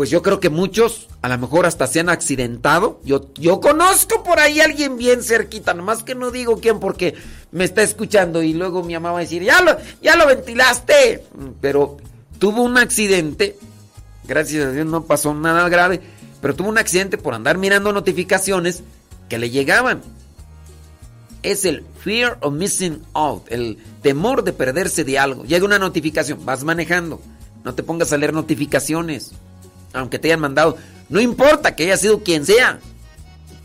Speaker 4: Pues yo creo que muchos a lo mejor hasta se han accidentado. Yo, yo conozco por ahí a alguien bien cerquita, nomás que no digo quién porque me está escuchando y luego mi mamá va a decir, ya lo, ya lo ventilaste. Pero tuvo un accidente, gracias a Dios no pasó nada grave, pero tuvo un accidente por andar mirando notificaciones que le llegaban. es el fear of missing out, el temor de perderse de algo. Llega una notificación, vas manejando, no te pongas a leer notificaciones, aunque te hayan mandado, no importa que haya sido quien sea,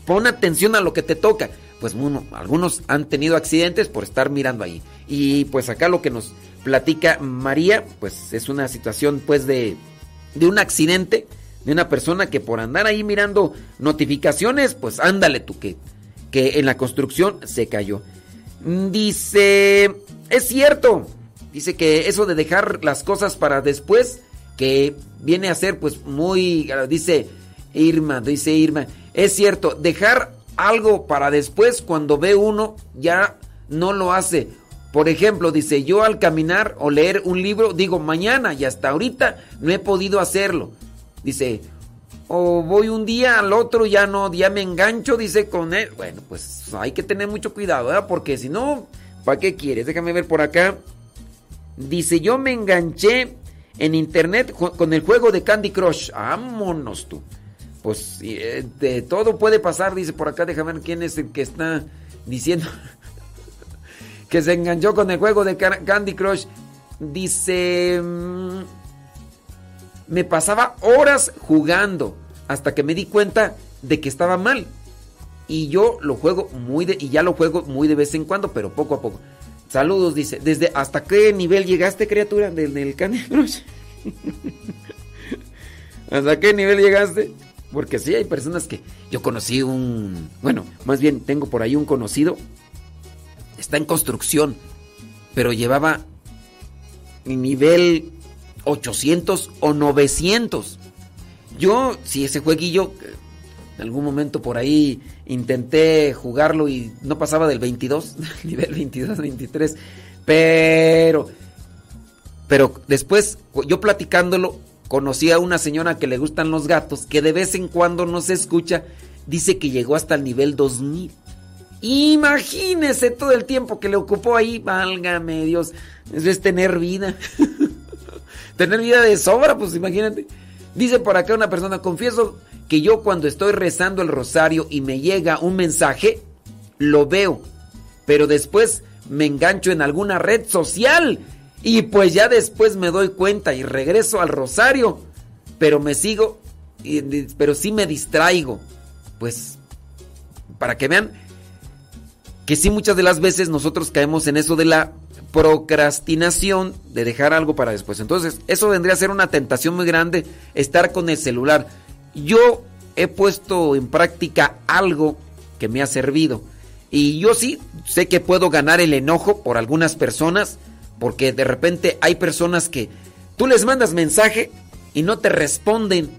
Speaker 4: pon atención a lo que te toca. Pues bueno, algunos han tenido accidentes por estar mirando ahí. Y pues acá lo que nos platica María, pues es una situación pues de, de un accidente, de una persona que por andar ahí mirando notificaciones, pues ándale tú que que en la construcción se cayó. Dice, es cierto, dice que eso de dejar las cosas para después, que viene a ser pues muy, dice Irma, dice Irma, es cierto, dejar algo para después cuando ve uno ya no lo hace. Por ejemplo, dice, yo al caminar o leer un libro digo mañana y hasta ahorita no he podido hacerlo. Dice, o voy un día al otro, ya no, ya me engancho, dice con él. Bueno, pues hay que tener mucho cuidado, ¿verdad? Porque si no, ¿para qué quieres? Déjame ver por acá. Dice, yo me enganché en internet con el juego de Candy Crush. Vámonos tú. Pues eh, de todo puede pasar, dice por acá, déjame ver quién es el que está diciendo que se enganchó con el juego de Candy Crush. Dice... Mm, me pasaba horas jugando hasta que me di cuenta de que estaba mal. Y yo lo juego muy de y ya lo juego muy de vez en cuando, pero poco a poco. Saludos, dice. ¿Desde hasta qué nivel llegaste, criatura, del, el Candy Crush? ¿Hasta qué nivel llegaste? Porque sí, hay personas que yo conocí un, bueno, más bien tengo por ahí un conocido. Está en construcción, pero llevaba nivel 800 o 900. Yo, si ese jueguillo, en algún momento por ahí intenté jugarlo y no pasaba del 22, nivel 22, 23, pero, pero después yo platicándolo, conocí a una señora que le gustan los gatos, que de vez en cuando no se escucha, dice que llegó hasta el nivel 2000. Imagínese todo el tiempo que le ocupó ahí, válgame Dios, eso es tener vida. tener vida de sobra, pues imagínate. Dice por acá una persona, confieso que yo cuando estoy rezando el rosario y me llega un mensaje, lo veo, pero después me engancho en alguna red social y pues ya después me doy cuenta y regreso al rosario, pero me sigo, pero sí me distraigo. Pues para que vean que sí muchas de las veces nosotros caemos en eso de la procrastinación de dejar algo para después. Entonces, eso vendría a ser una tentación muy grande, estar con el celular. Yo he puesto en práctica algo que me ha servido. Y yo sí sé que puedo ganar el enojo por algunas personas, porque de repente hay personas que tú les mandas mensaje y no te responden,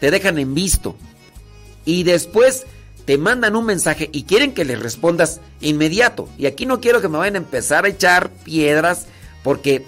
Speaker 4: te dejan en visto. Y después te mandan un mensaje y quieren que les respondas inmediato. Y aquí no quiero que me vayan a empezar a echar piedras porque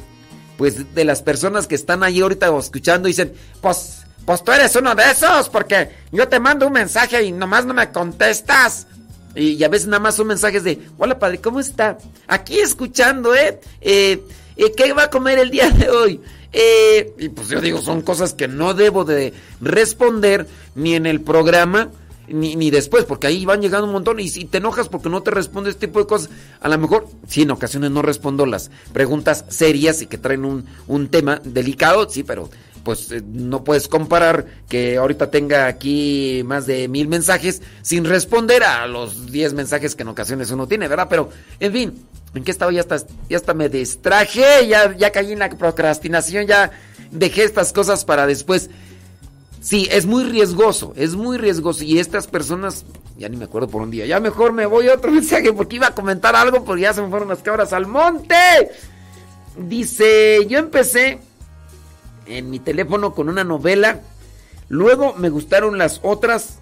Speaker 4: pues de las personas que están ahí ahorita escuchando dicen, pues, pues tú eres uno de esos porque yo te mando un mensaje y nomás no me contestas. Y, a veces nada más son mensajes de, hola padre, ¿cómo está? Aquí escuchando, ¿eh? eh, eh ¿Qué va a comer el día de hoy? Eh, y pues yo digo, son cosas que no debo de responder ni en el programa ni, después, porque ahí van llegando un montón y si te enojas porque no te responde este tipo de cosas, a lo mejor, sí, en ocasiones no respondo las preguntas serias y que traen un, un tema delicado, sí, pero pues eh, no puedes comparar que ahorita tenga aquí más de mil mensajes sin responder a los diez mensajes que en ocasiones uno tiene, ¿verdad? Pero, en fin, ¿en qué estaba? Ya hasta, ya hasta me distraje, ya, ya caí en la procrastinación, ya dejé estas cosas para después. Sí, es muy riesgoso, es muy riesgoso. Y estas personas, ya ni me acuerdo por un día, ya mejor me voy a otro mensaje porque iba a comentar algo, porque ya se me fueron las cabras al monte. Dice, yo empecé en mi teléfono con una novela, luego me gustaron las otras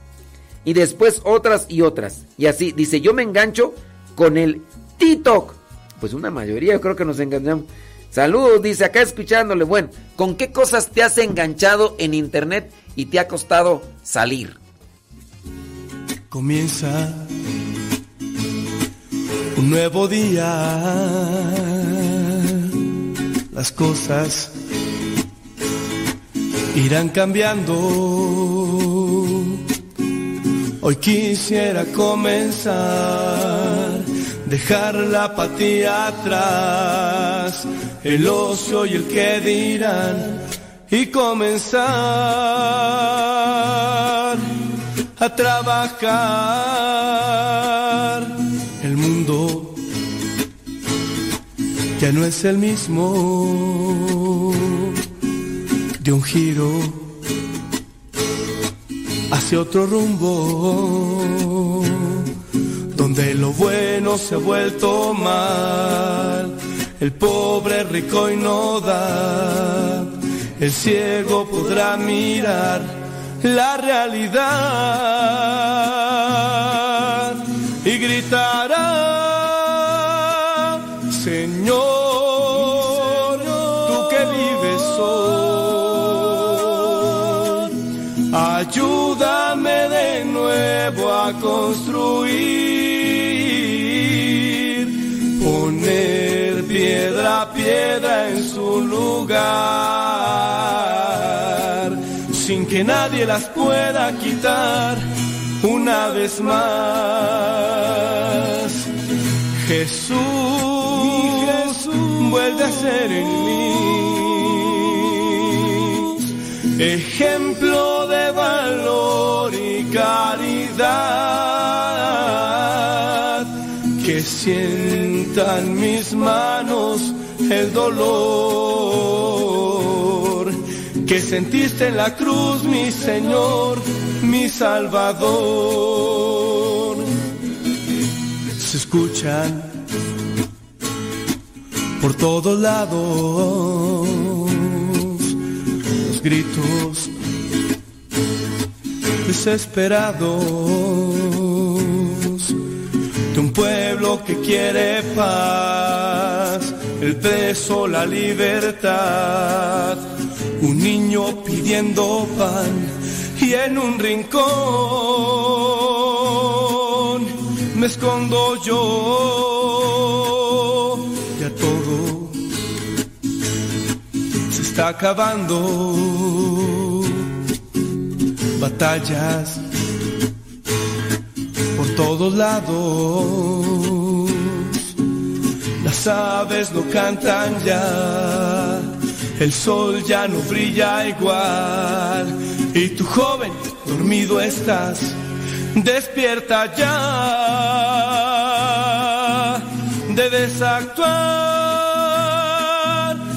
Speaker 4: y después otras y otras. Y así, dice, yo me engancho con el TikTok. Pues una mayoría creo que nos enganchamos. Saludos, dice acá escuchándole. Bueno, ¿con qué cosas te has enganchado en internet y te ha costado salir?
Speaker 6: Comienza un nuevo día. Las cosas irán cambiando. Hoy quisiera comenzar
Speaker 1: dejar la apatía atrás, el ocio y el que dirán, y comenzar a trabajar. El mundo ya no es el mismo de un giro hacia otro rumbo, donde lo bueno se ha vuelto mal, el pobre rico y no da, el ciego podrá mirar la realidad y gritará, piedra piedra en su lugar, sin que nadie las pueda quitar una vez más. Jesús, vuelve a ser en mí ejemplo de valor y caridad que sientan mis manos el dolor que sentiste en la cruz mi Señor mi Salvador. Se escuchan por todos lados los gritos desesperados pueblo que quiere paz, el preso la libertad, un niño pidiendo pan y en un rincón me escondo yo, ya todo se está acabando. Batallas todos lados. Las aves no cantan ya, el sol ya no brilla igual. Y tu joven, dormido estás, despierta ya. Debes actuar,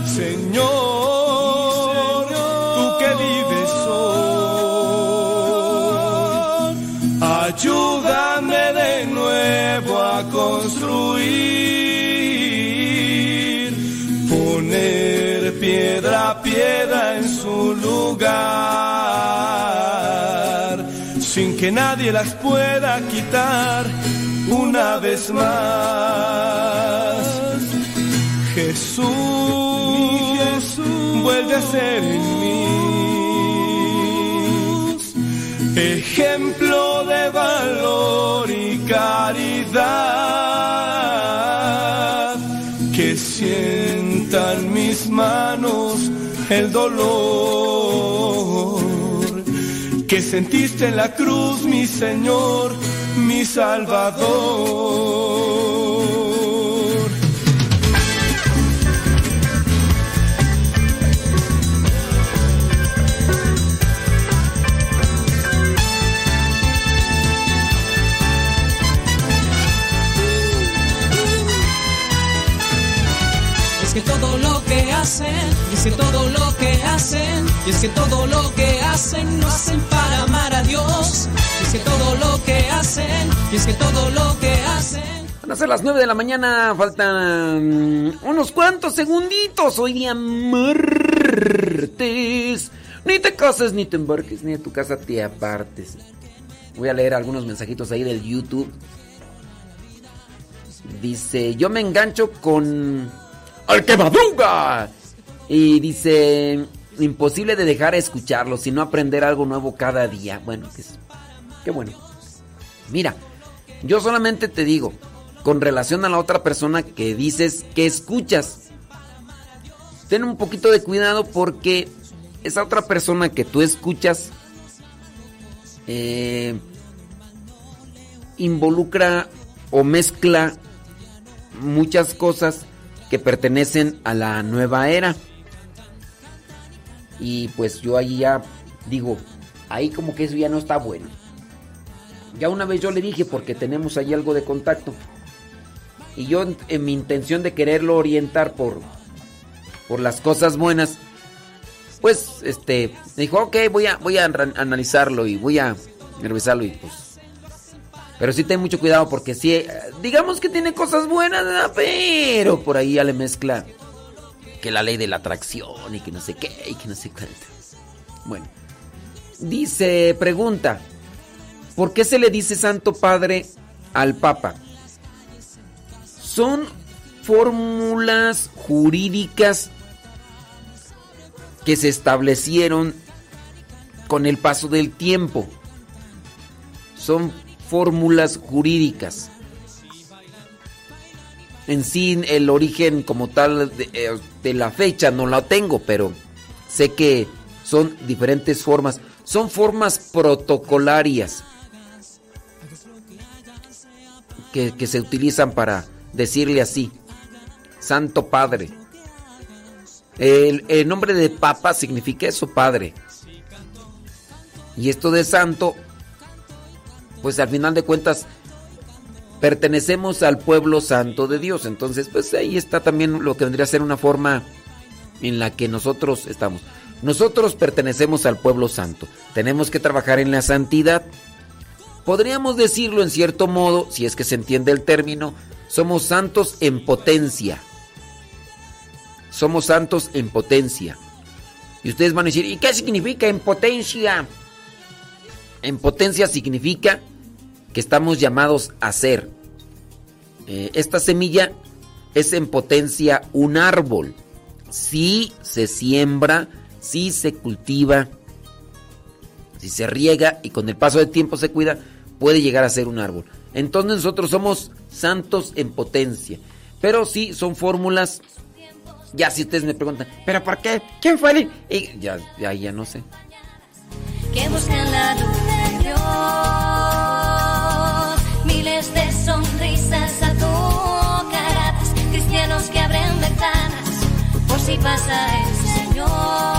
Speaker 1: Señor, tú construir, poner piedra a piedra en su lugar, sin que nadie las pueda quitar una vez más. Jesús, vuelve a ser en mí ejemplo que sientan mis manos el dolor. Que sentiste en la cruz mi Señor mi Salvador
Speaker 8: es que todo lo que hacen, y es que todo lo que hacen lo hacen para amar a Dios. Y es que todo lo que hacen, y es que todo lo que hacen.
Speaker 4: Van a ser las 9 de la mañana, faltan unos cuantos segunditos. Hoy día martes. Ni te cases, ni te embarques, ni a tu casa te apartes. Voy a leer algunos mensajitos ahí del YouTube. Dice, yo me engancho con... ¡Al que madruga! Y dice, imposible de dejar de escucharlo, sino aprender algo nuevo cada día. Bueno, qué bueno. Mira, yo solamente te digo, con relación a la otra persona que dices que escuchas, ten un poquito de cuidado porque esa otra persona que tú escuchas eh, involucra o mezcla muchas cosas que pertenecen a la nueva era. Y pues yo ahí ya digo, ahí como que eso ya no está bueno. Ya una vez yo le dije porque tenemos ahí algo de contacto. Y yo en, mi intención de quererlo orientar por, por las cosas buenas, pues este me dijo, ok, voy a, voy a analizarlo y voy a revisarlo y pues... Pero sí ten mucho cuidado porque sí, eh, digamos que tiene cosas buenas, pero por ahí ya le mezcla que la ley de la atracción y que no sé qué y que no sé cuánto. Bueno, dice, pregunta, ¿por qué se le dice Santo Padre al Papa? Son fórmulas jurídicas que se establecieron con el paso del tiempo. Son fórmulas jurídicas. En sí, el origen como tal de, eh, de la fecha no la tengo, pero sé que son diferentes formas. Son formas protocolarias que, que se utilizan para decirle así, Santo Padre. El, el nombre de Papa significa eso, Padre. Y esto de Santo, pues al final de cuentas pertenecemos al pueblo santo de Dios. Entonces, pues ahí está también lo que vendría a ser una forma en la que nosotros estamos. Nosotros pertenecemos al pueblo santo. Tenemos que trabajar en la santidad. Podríamos decirlo en cierto modo, si es que se entiende el término, somos santos en potencia. Somos santos en potencia. Y ustedes van a decir, ¿y qué significa en potencia? En potencia significa que estamos llamados a ser. Eh, esta semilla es en potencia un árbol. Si se siembra, si se cultiva, si se riega y con el paso del tiempo se cuida, puede llegar a ser un árbol. Entonces nosotros somos santos en potencia. Pero sí, son fórmulas. Ya si ustedes me preguntan, ¿pero por qué? ¿Quién fue el...? Y ya, ya, no sé.
Speaker 9: que buscan la luz de Dios. Por si pasa el Señor.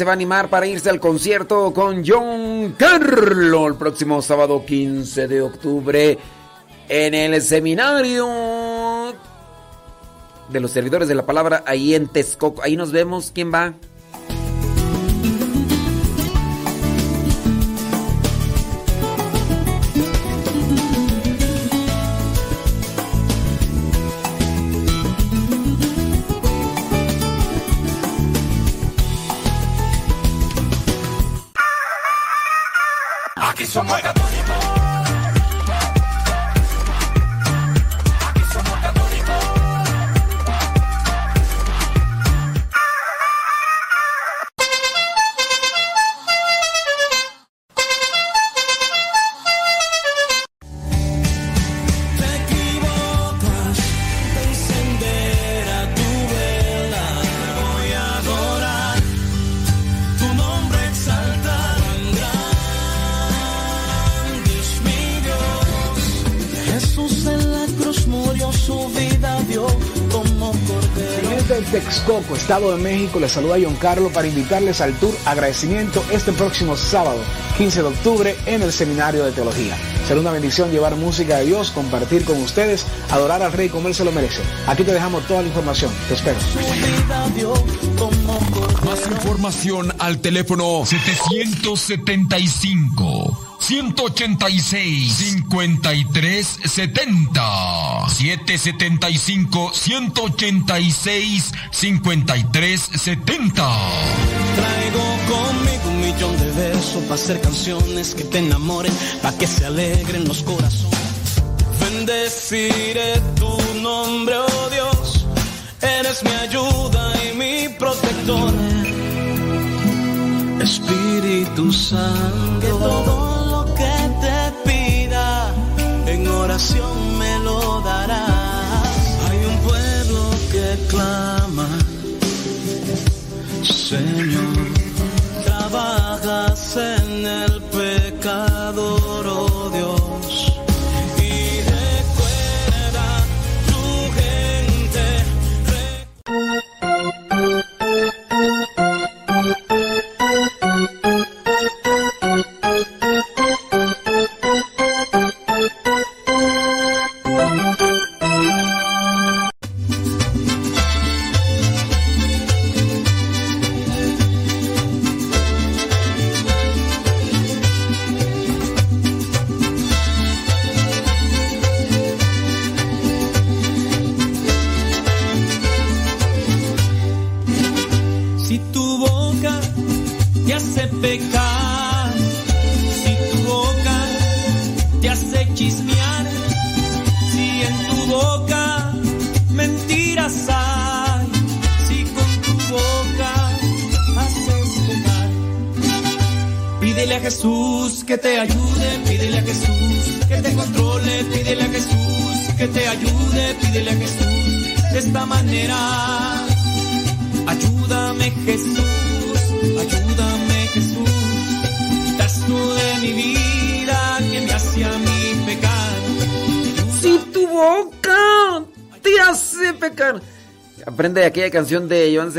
Speaker 9: Se
Speaker 4: va a animar para irse al concierto con John Carlo el próximo sábado 15 de octubre en el seminario de los servidores de la palabra ahí en Texcoco. Ahí nos vemos. ¿Quién va?
Speaker 10: Estado de México, les saluda John Carlos para invitarles al tour agradecimiento este próximo sábado, 15 de octubre, en el Seminario de Teología. Será una bendición llevar música de Dios, compartir con ustedes, adorar al Rey como Él se lo merece. Aquí te dejamos toda la información. Te espero.
Speaker 11: Más información al teléfono 775 186 5370 775 186 5370
Speaker 12: Traigo conmigo un millón de versos para hacer canciones que te enamoren, para que se alegren los corazones. Bendeciré tu nombre, oh Dios, eres mi ayuda y mi protector. Espíritu Santo, Señor,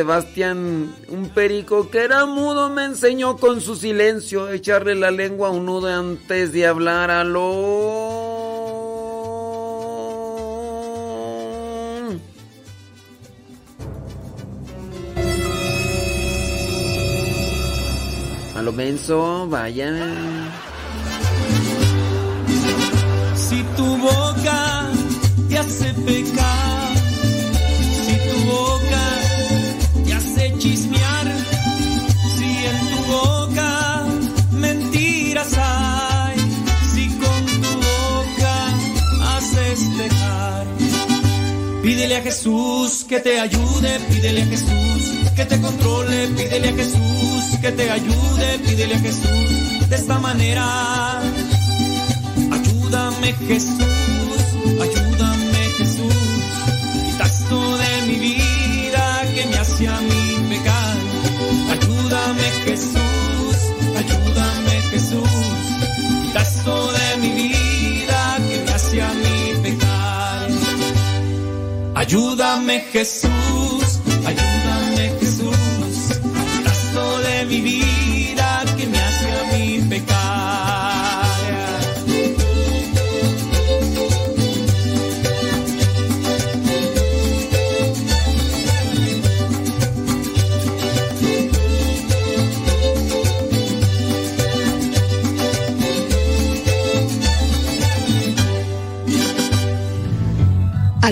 Speaker 4: Sebastián, un perico que era mudo me enseñó con su silencio echarle la lengua a un nudo antes de hablar a lo... A lo menso, vaya.
Speaker 12: Si tu boca te hace pecar, si en tu boca mentiras hay, si con tu boca haces pecar. Pídele a Jesús que te ayude, pídele a Jesús que te controle, pídele a Jesús que te ayude, pídele a Jesús de esta manera. Ayúdame Jesús, ayúdame Jesús, quitas tú de mi vida que me hace a mí Jesús, ayúdame Jesús, quitas tú de mi vida que me hace a mí pecar. Ayúdame Jesús,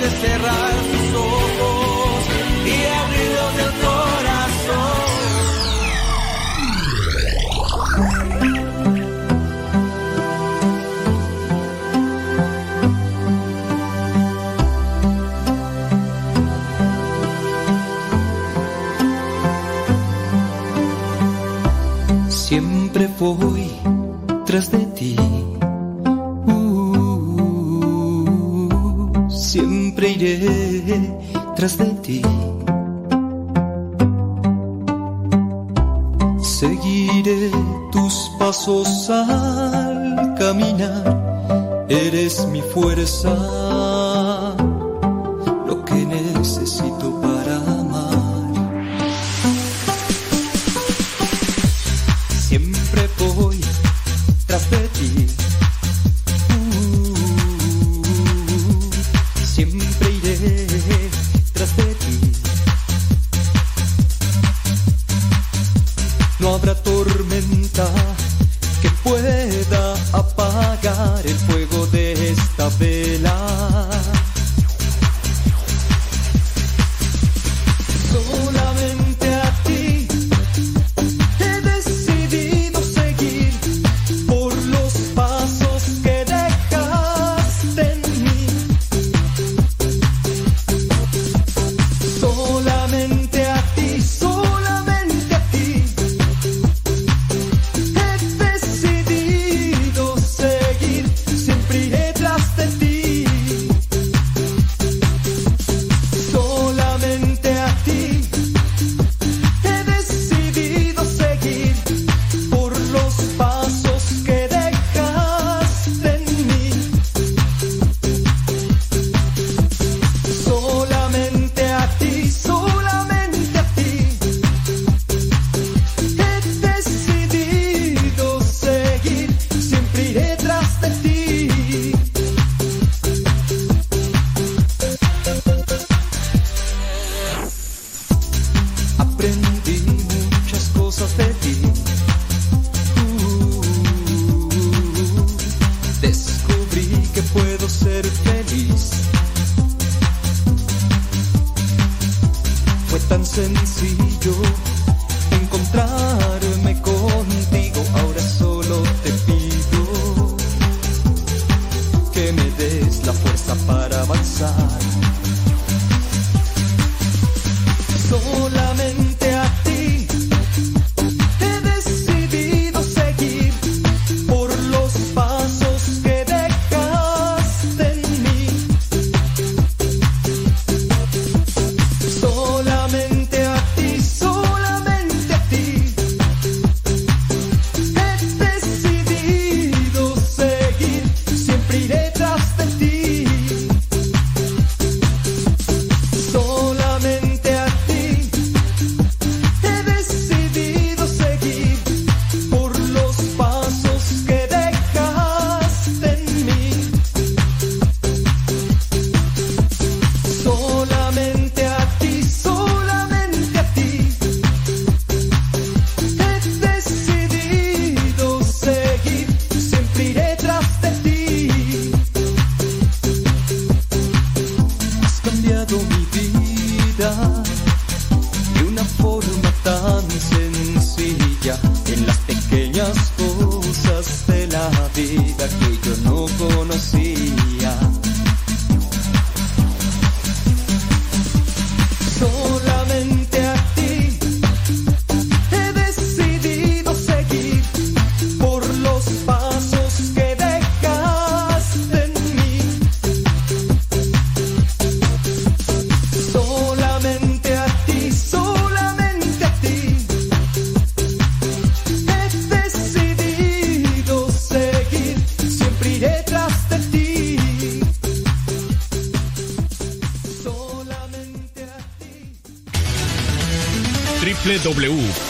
Speaker 5: de cerrar tus ojos y abrirlos del corazón. Siempre voy tras de ti. Siempre iré tras de ti. Seguiré tus pasos al caminar. Eres mi fuerza,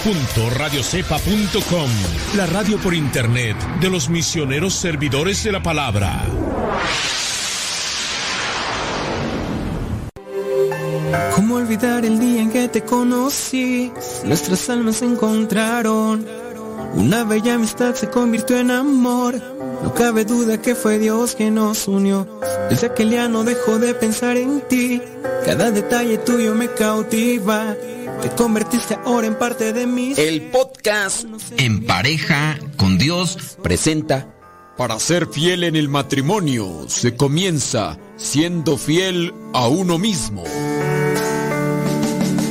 Speaker 13: www.radiocepa.com, la radio por internet de los misioneros servidores de la palabra.
Speaker 14: ¿Cómo olvidar el día en que te conocí? Nuestras almas se encontraron. Una bella amistad se convirtió en amor. No cabe duda que fue Dios que nos unió. Desde aquel día no dejo de pensar en ti. Cada detalle tuyo me cautiva. Te convertiste ahora en parte de mí.
Speaker 4: El podcast En pareja con Dios presenta
Speaker 15: Para ser fiel en el matrimonio se comienza siendo fiel a uno mismo.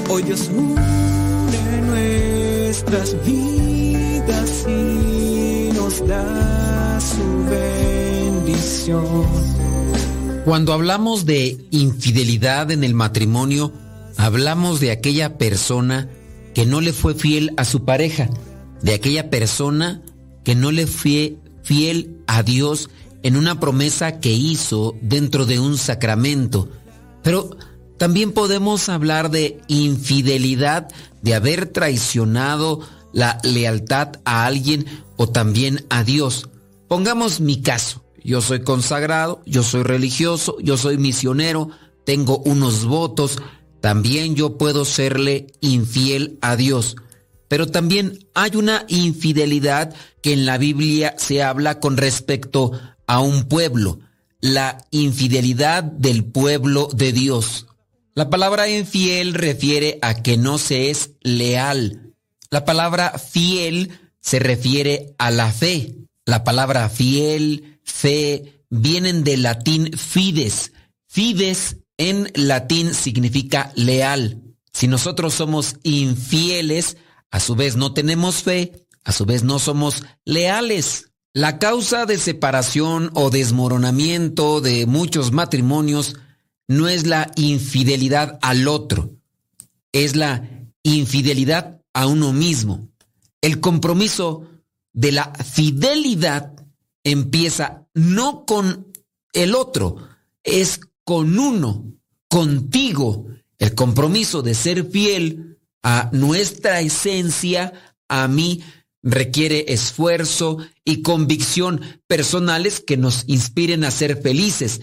Speaker 14: Hoy Dios une nuestras vidas y nos da su bendición.
Speaker 4: Cuando hablamos de infidelidad en el matrimonio, hablamos de aquella persona que no le fue fiel a su pareja, de aquella persona que no le fue fiel a Dios en una promesa que hizo dentro de un sacramento. Pero también podemos hablar de infidelidad, de haber traicionado la lealtad a alguien o también a Dios. Pongamos mi caso. Yo soy consagrado, yo soy religioso, yo soy misionero, tengo unos votos, también yo puedo serle infiel a Dios. Pero también hay una infidelidad que en la Biblia se habla con respecto a un pueblo, la infidelidad del pueblo de Dios. La palabra infiel refiere a que no se es leal. La palabra fiel se refiere a la fe. La palabra fiel, fe, vienen del latín fides. Fides en latín significa leal. Si nosotros somos infieles, a su vez no tenemos fe, a su vez no somos leales. La causa de separación o desmoronamiento de muchos matrimonios no es la infidelidad al otro, es la infidelidad a uno mismo. El compromiso de la fidelidad empieza no con el otro, es con uno, contigo. El compromiso de ser fiel a nuestra esencia, a mí, requiere esfuerzo y convicción personales que nos inspiren a ser felices,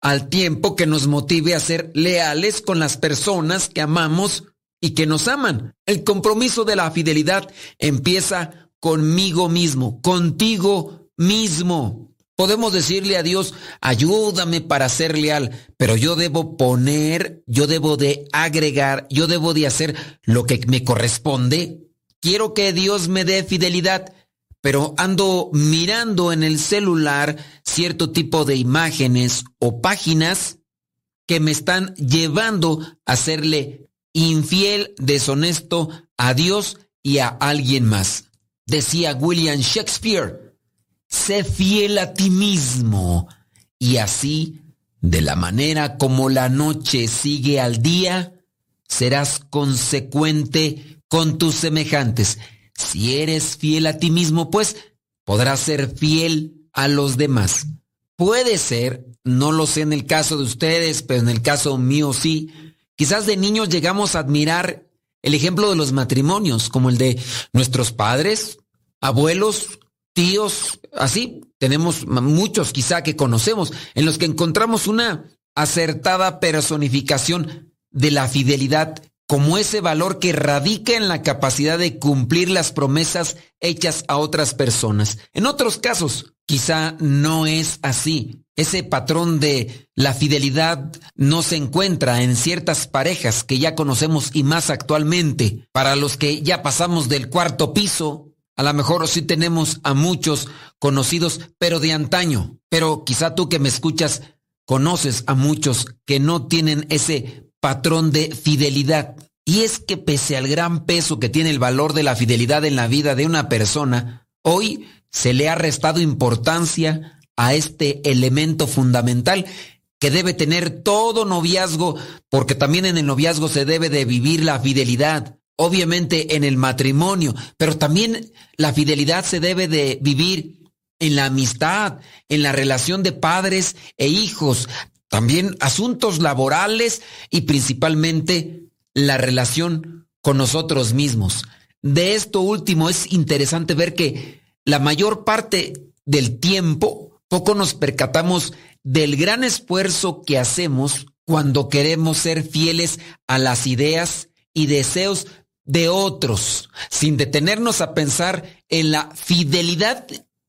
Speaker 4: al tiempo que nos motive a ser leales con las personas que amamos y que nos aman. El compromiso de la fidelidad empieza conmigo mismo, contigo mismo. Podemos decirle a Dios, ayúdame para ser leal, pero yo debo poner, yo debo de agregar, yo debo de hacer lo que me corresponde. Quiero que Dios me dé fidelidad, pero ando mirando en el celular cierto tipo de imágenes o páginas que me están llevando a serle infiel, deshonesto a Dios y a alguien más. Decía William Shakespeare, sé fiel a ti mismo y así, de la manera como la noche sigue al día, serás consecuente con tus semejantes. Si eres fiel a ti mismo, pues podrás ser fiel a los demás. Puede ser, no lo sé en el caso de ustedes, pero en el caso mío sí. Quizás de niños llegamos a admirar el ejemplo de los matrimonios, como el de nuestros padres, abuelos, tíos, así. Tenemos muchos quizá que conocemos, en los que encontramos una acertada personificación de la fidelidad como ese valor que radica en la capacidad de cumplir las promesas hechas a otras personas. En otros casos, quizá no es así. Ese patrón de la fidelidad no se encuentra en ciertas parejas que ya conocemos y más actualmente. Para los que ya pasamos del cuarto piso, a lo mejor sí tenemos a muchos conocidos, pero de antaño. Pero quizá tú que me escuchas conoces a muchos que no tienen ese patrón de fidelidad. Y es que pese al gran peso que tiene el valor de la fidelidad en la vida de una persona, hoy se le ha restado importancia a este elemento fundamental que debe tener todo noviazgo, porque también en el noviazgo se debe de vivir la fidelidad, obviamente en el matrimonio, pero también la fidelidad se debe de vivir en la amistad, en la relación de padres e hijos, también asuntos laborales y principalmente la relación con nosotros mismos. De esto último es interesante ver que la mayor parte del tiempo poco nos percatamos del gran esfuerzo que hacemos cuando queremos ser fieles a las ideas y deseos de otros, sin detenernos a pensar en la fidelidad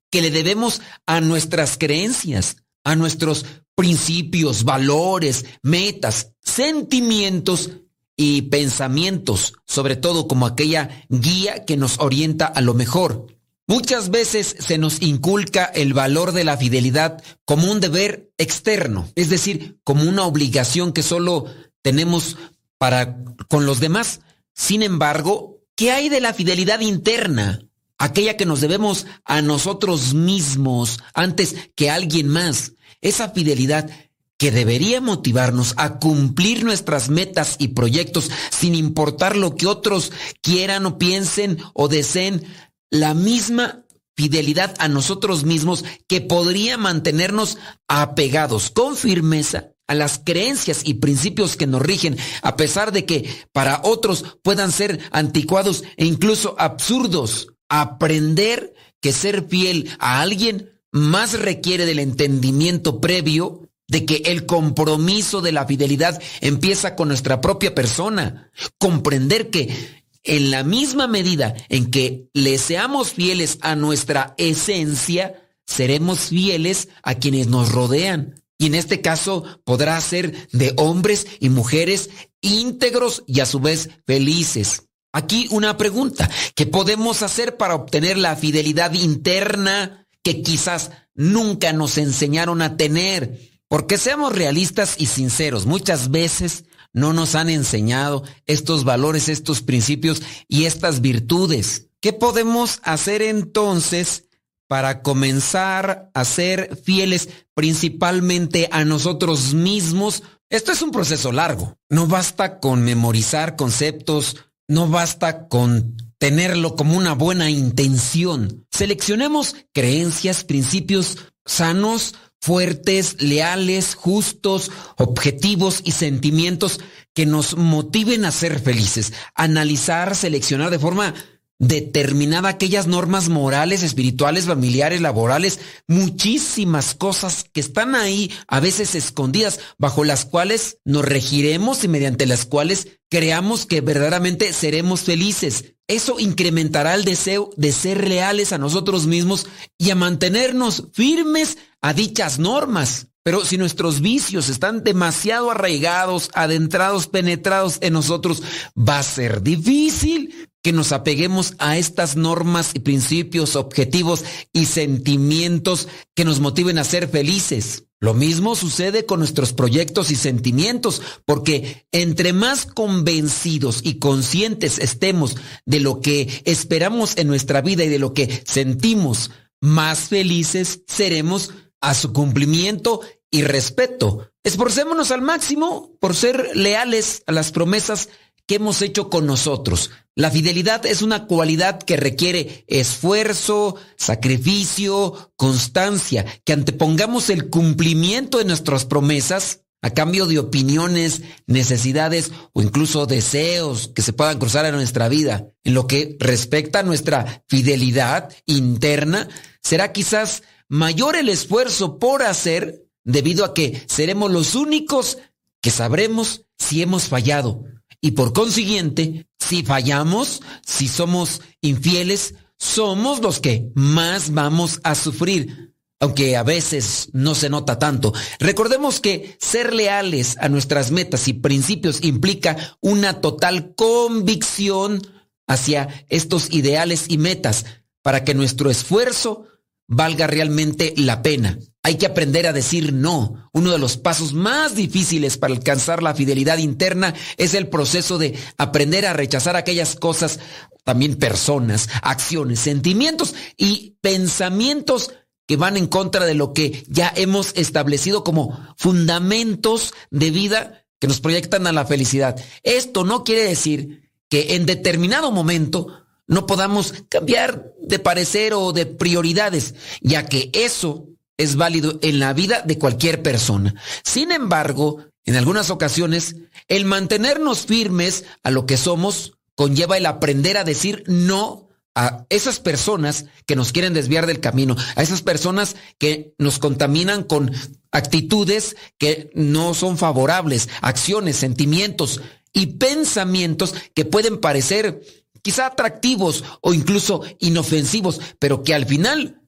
Speaker 4: que le debemos a nuestras creencias, a nuestros principios, valores, metas, sentimientos y pensamientos, sobre todo como aquella guía que nos orienta a lo mejor. Muchas veces se nos inculca el valor de la fidelidad como un deber externo, es decir, como una obligación que solo tenemos para con los demás. Sin embargo, ¿qué hay de la fidelidad interna? Aquella que nos debemos a nosotros mismos antes que a alguien más. Esa fidelidad que debería motivarnos a cumplir nuestras metas y proyectos sin importar lo que otros quieran o piensen o deseen, la misma fidelidad a nosotros mismos que podría mantenernos apegados con firmeza a las creencias y principios que nos rigen, a pesar de que para otros puedan ser anticuados e incluso absurdos. Aprender que ser fiel a alguien más requiere del entendimiento previo de que el compromiso de la fidelidad empieza con nuestra propia persona. Comprender que en la misma medida en que le seamos fieles a nuestra esencia, seremos fieles a quienes nos rodean. Y en este caso podrá ser de hombres y mujeres íntegros y a su vez felices. Aquí una pregunta, ¿qué podemos hacer para obtener la fidelidad interna que quizás nunca nos enseñaron a tener? Porque seamos realistas y sinceros, muchas veces no nos han enseñado estos valores, estos principios y estas virtudes. ¿Qué podemos hacer entonces para comenzar a ser fieles principalmente a nosotros mismos? Esto es un proceso largo. No basta con memorizar conceptos, no basta con tenerlo como una buena intención. Seleccionemos creencias, principios sanos, fuertes, leales, justos, objetivos y sentimientos que nos motiven a ser felices. Analizar, seleccionar de forma determinada aquellas normas morales, espirituales, familiares, laborales, muchísimas cosas que están ahí, a veces escondidas, bajo las cuales nos regiremos y mediante las cuales creamos que verdaderamente seremos felices. Eso incrementará el deseo de ser leales a nosotros mismos y a mantenernos firmes a dichas normas. Pero si nuestros vicios están demasiado arraigados, adentrados, penetrados en nosotros, va a ser difícil que nos apeguemos a estas normas y principios, objetivos y sentimientos que nos motiven a ser felices. Lo mismo sucede con nuestros proyectos y sentimientos, porque entre más convencidos y conscientes estemos de lo que esperamos en nuestra vida y de lo que sentimos, más felices seremos a su cumplimiento y respeto. Esforcémonos al máximo por ser leales a las promesas que hemos hecho con nosotros. La fidelidad es una cualidad que requiere esfuerzo, sacrificio, constancia, que antepongamos el cumplimiento de nuestras promesas a cambio de opiniones, necesidades o incluso deseos que se puedan cruzar en nuestra vida. En lo que respecta a nuestra fidelidad interna, será quizás mayor el esfuerzo por hacer debido a que seremos los únicos que sabremos si hemos fallado. Y por consiguiente, si fallamos, si somos infieles, somos los que más vamos a sufrir, aunque a veces no se nota tanto. Recordemos que ser leales a nuestras metas y principios implica una total convicción hacia estos ideales y metas para que nuestro esfuerzo valga realmente la pena. Hay que aprender a decir no. Uno de los pasos más difíciles para alcanzar la fidelidad interna es el proceso de aprender a rechazar aquellas cosas, también personas, acciones, sentimientos y pensamientos que van en contra de lo que ya hemos establecido como fundamentos de vida que nos proyectan a la felicidad. Esto no quiere decir que en determinado momento no podamos cambiar de parecer o de prioridades, ya que eso es válido en la vida de cualquier persona. Sin embargo, en algunas ocasiones, el mantenernos firmes a lo que somos conlleva el aprender a decir no a esas personas que nos quieren desviar del camino, a esas personas que nos contaminan con actitudes que no son favorables, acciones, sentimientos y pensamientos que pueden parecer quizá atractivos o incluso inofensivos, pero que al final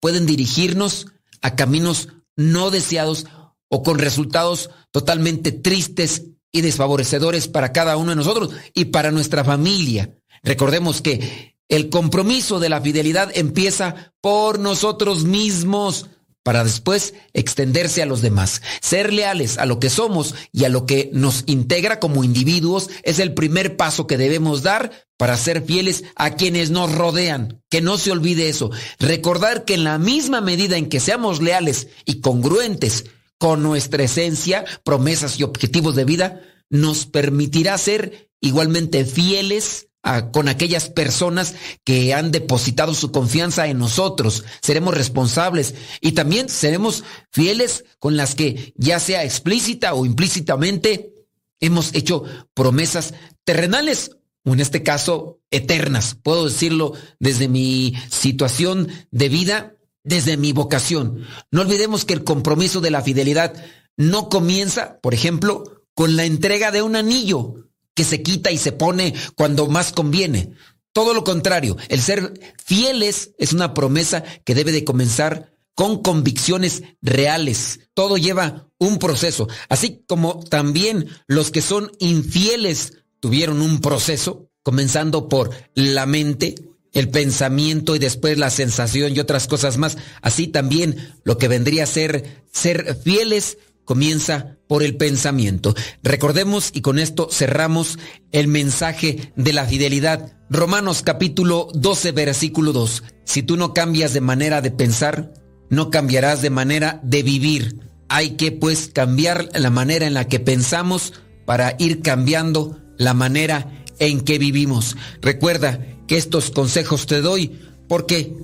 Speaker 4: pueden dirigirnos a caminos no deseados o con resultados totalmente tristes y desfavorecedores para cada uno de nosotros y para nuestra familia. Recordemos que el compromiso de la fidelidad empieza por nosotros mismos para después extenderse a los demás. Ser leales a lo que somos y a lo que nos integra como individuos es el primer paso que debemos dar para ser fieles a quienes nos rodean. Que no se olvide eso. Recordar que en la misma medida en que seamos leales y congruentes con nuestra esencia, promesas y objetivos de vida, nos permitirá ser igualmente fieles con aquellas personas que han depositado su confianza en nosotros. Seremos responsables y también seremos fieles con las que, ya sea explícita o implícitamente, hemos hecho promesas terrenales o en este caso eternas. Puedo decirlo desde mi situación de vida, desde mi vocación. No olvidemos que el compromiso de la fidelidad no comienza, por ejemplo, con la entrega de un anillo que se quita y se pone cuando más conviene. Todo lo contrario, el ser fieles es una promesa que debe de comenzar con convicciones reales. Todo lleva un proceso, así como también los que son infieles tuvieron un proceso, comenzando por la mente, el pensamiento y después la sensación y otras cosas más. Así también lo que vendría a ser ser fieles comienza por el pensamiento. Recordemos y con esto cerramos el mensaje de la fidelidad. Romanos capítulo 12 versículo 2. Si tú no cambias de manera de pensar, no cambiarás de manera de vivir. Hay que pues cambiar la manera en la que pensamos para ir cambiando la manera en que vivimos. Recuerda que estos consejos te doy porque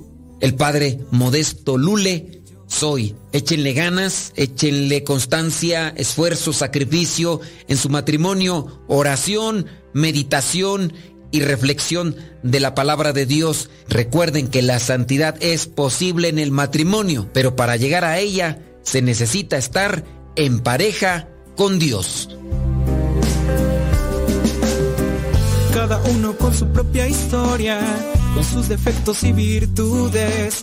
Speaker 4: el padre Modesto Lule soy. Échenle ganas, échenle constancia, esfuerzo, sacrificio en su matrimonio, oración, meditación y reflexión de la palabra de Dios. Recuerden que la santidad es posible en el matrimonio, pero para llegar a ella se necesita estar en pareja con Dios.
Speaker 14: Cada uno con su propia historia, con sus defectos y virtudes.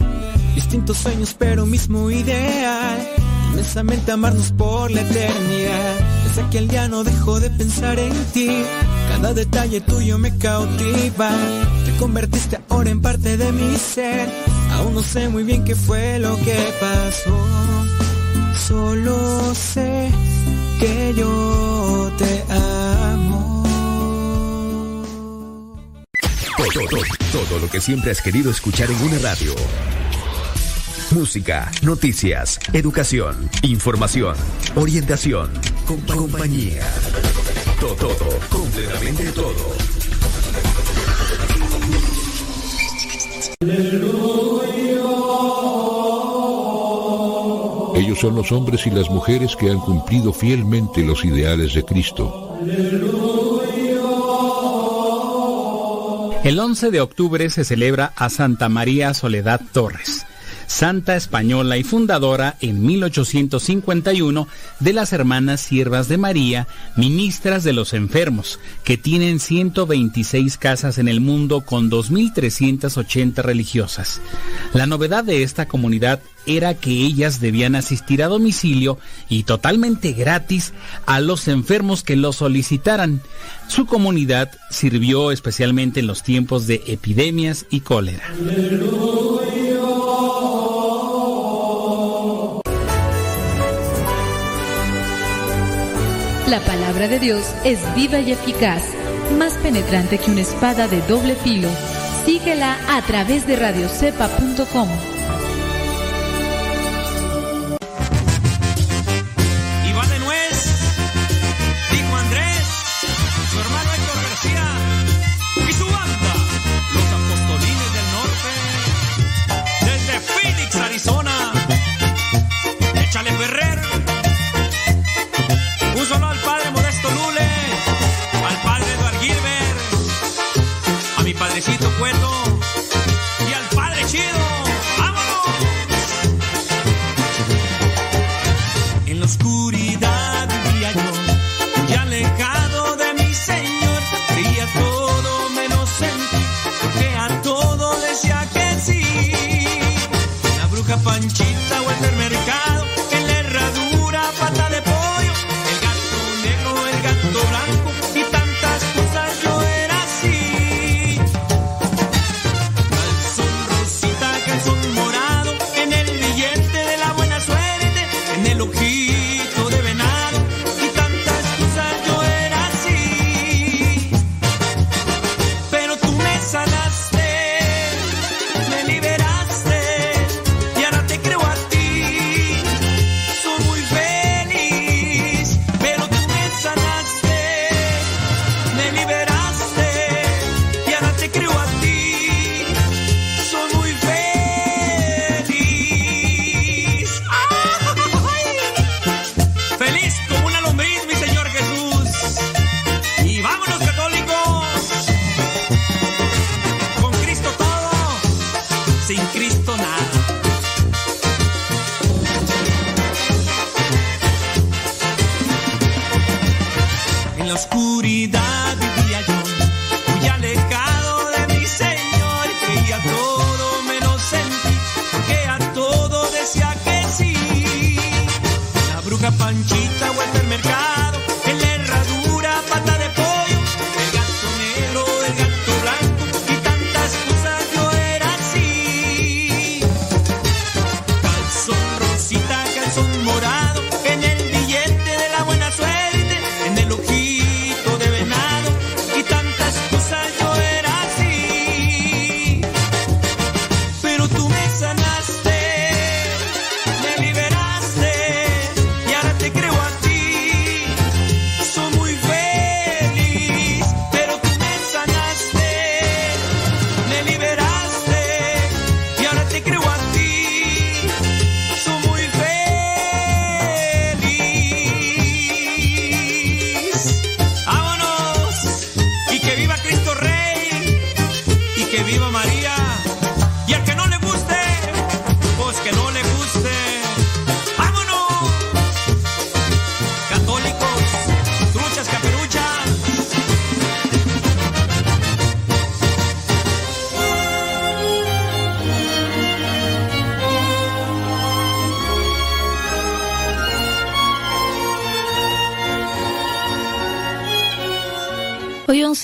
Speaker 14: Distintos sueños, pero mismo ideal. Inmensamente amarnos por la eternidad. Desde aquel día no dejo de pensar en ti. Cada detalle tuyo me cautiva. Te convertiste ahora en parte de mi ser. Aún no sé muy bien qué fue lo que pasó. Solo sé que yo te amo.
Speaker 16: Todo, todo, todo lo que siempre has querido escuchar en una radio. Música, noticias, educación, información, orientación, compa- compañía. Todo, todo, completamente todo.
Speaker 17: Ellos son los hombres y las mujeres que han cumplido fielmente los ideales de Cristo.
Speaker 18: El 11 de octubre se celebra a Santa María Soledad Torres, santa española y fundadora en 1851 de las Hermanas Siervas de María, ministras de los enfermos, que tienen 126 casas en el mundo con 2.380 religiosas. La novedad de esta comunidad era que ellas debían asistir a domicilio y totalmente gratis a los enfermos que lo solicitaran. Su comunidad sirvió especialmente en los tiempos de epidemias y cólera.
Speaker 19: La palabra de Dios es viva y eficaz, más penetrante que una espada de doble filo. Síguela a través de radiocepa.com.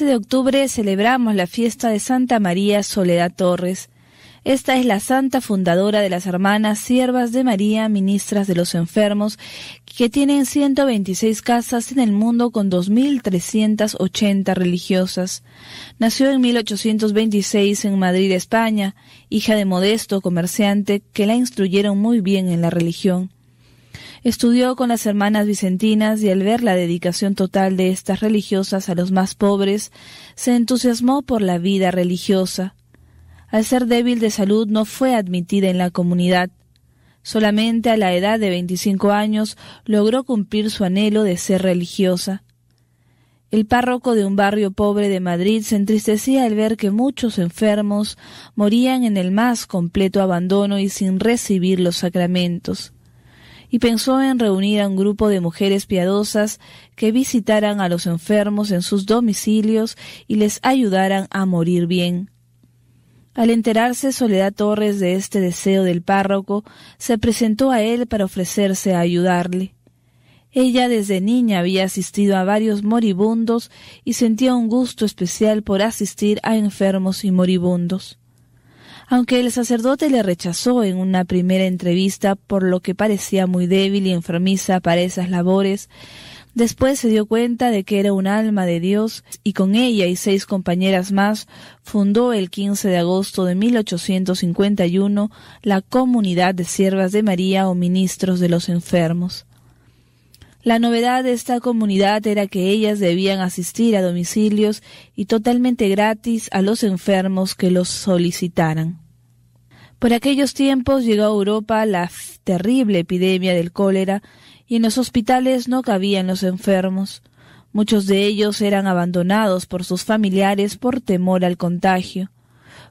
Speaker 8: de
Speaker 20: octubre celebramos la fiesta de Santa María Soledad Torres. Esta es la santa fundadora de las hermanas siervas de María, ministras de los enfermos, que tienen 126 casas en el mundo con 2.380 religiosas. Nació en 1826 en Madrid, España, hija de modesto comerciante que la instruyeron muy bien en la religión. Estudió con las hermanas vicentinas y al ver la dedicación total de estas religiosas a los más pobres, se entusiasmó por la vida religiosa. Al ser débil de salud no fue admitida en la comunidad. Solamente a la edad de 25 años logró cumplir su anhelo de ser religiosa. El párroco de un barrio pobre de Madrid se entristecía al ver que muchos enfermos morían en el más completo abandono y sin recibir los sacramentos y pensó en reunir a un grupo de mujeres piadosas que visitaran a los enfermos en sus domicilios y les ayudaran a morir bien. Al enterarse Soledad Torres de este deseo del párroco, se presentó a él para ofrecerse a ayudarle. Ella desde niña había asistido a varios moribundos y sentía un gusto especial por asistir a enfermos y moribundos. Aunque el sacerdote le rechazó en una primera entrevista por lo que parecía muy débil y enfermiza para esas labores, después se dio cuenta de que era un alma de Dios y con ella y seis compañeras más fundó el 15 de agosto de 1851 la Comunidad de Siervas de María o Ministros de los Enfermos. La novedad de esta comunidad era que ellas debían asistir a domicilios y totalmente gratis a los enfermos que los solicitaran. Por aquellos tiempos llegó a Europa la terrible epidemia del cólera y en los hospitales no cabían los enfermos. Muchos de ellos eran abandonados por sus familiares por temor al contagio.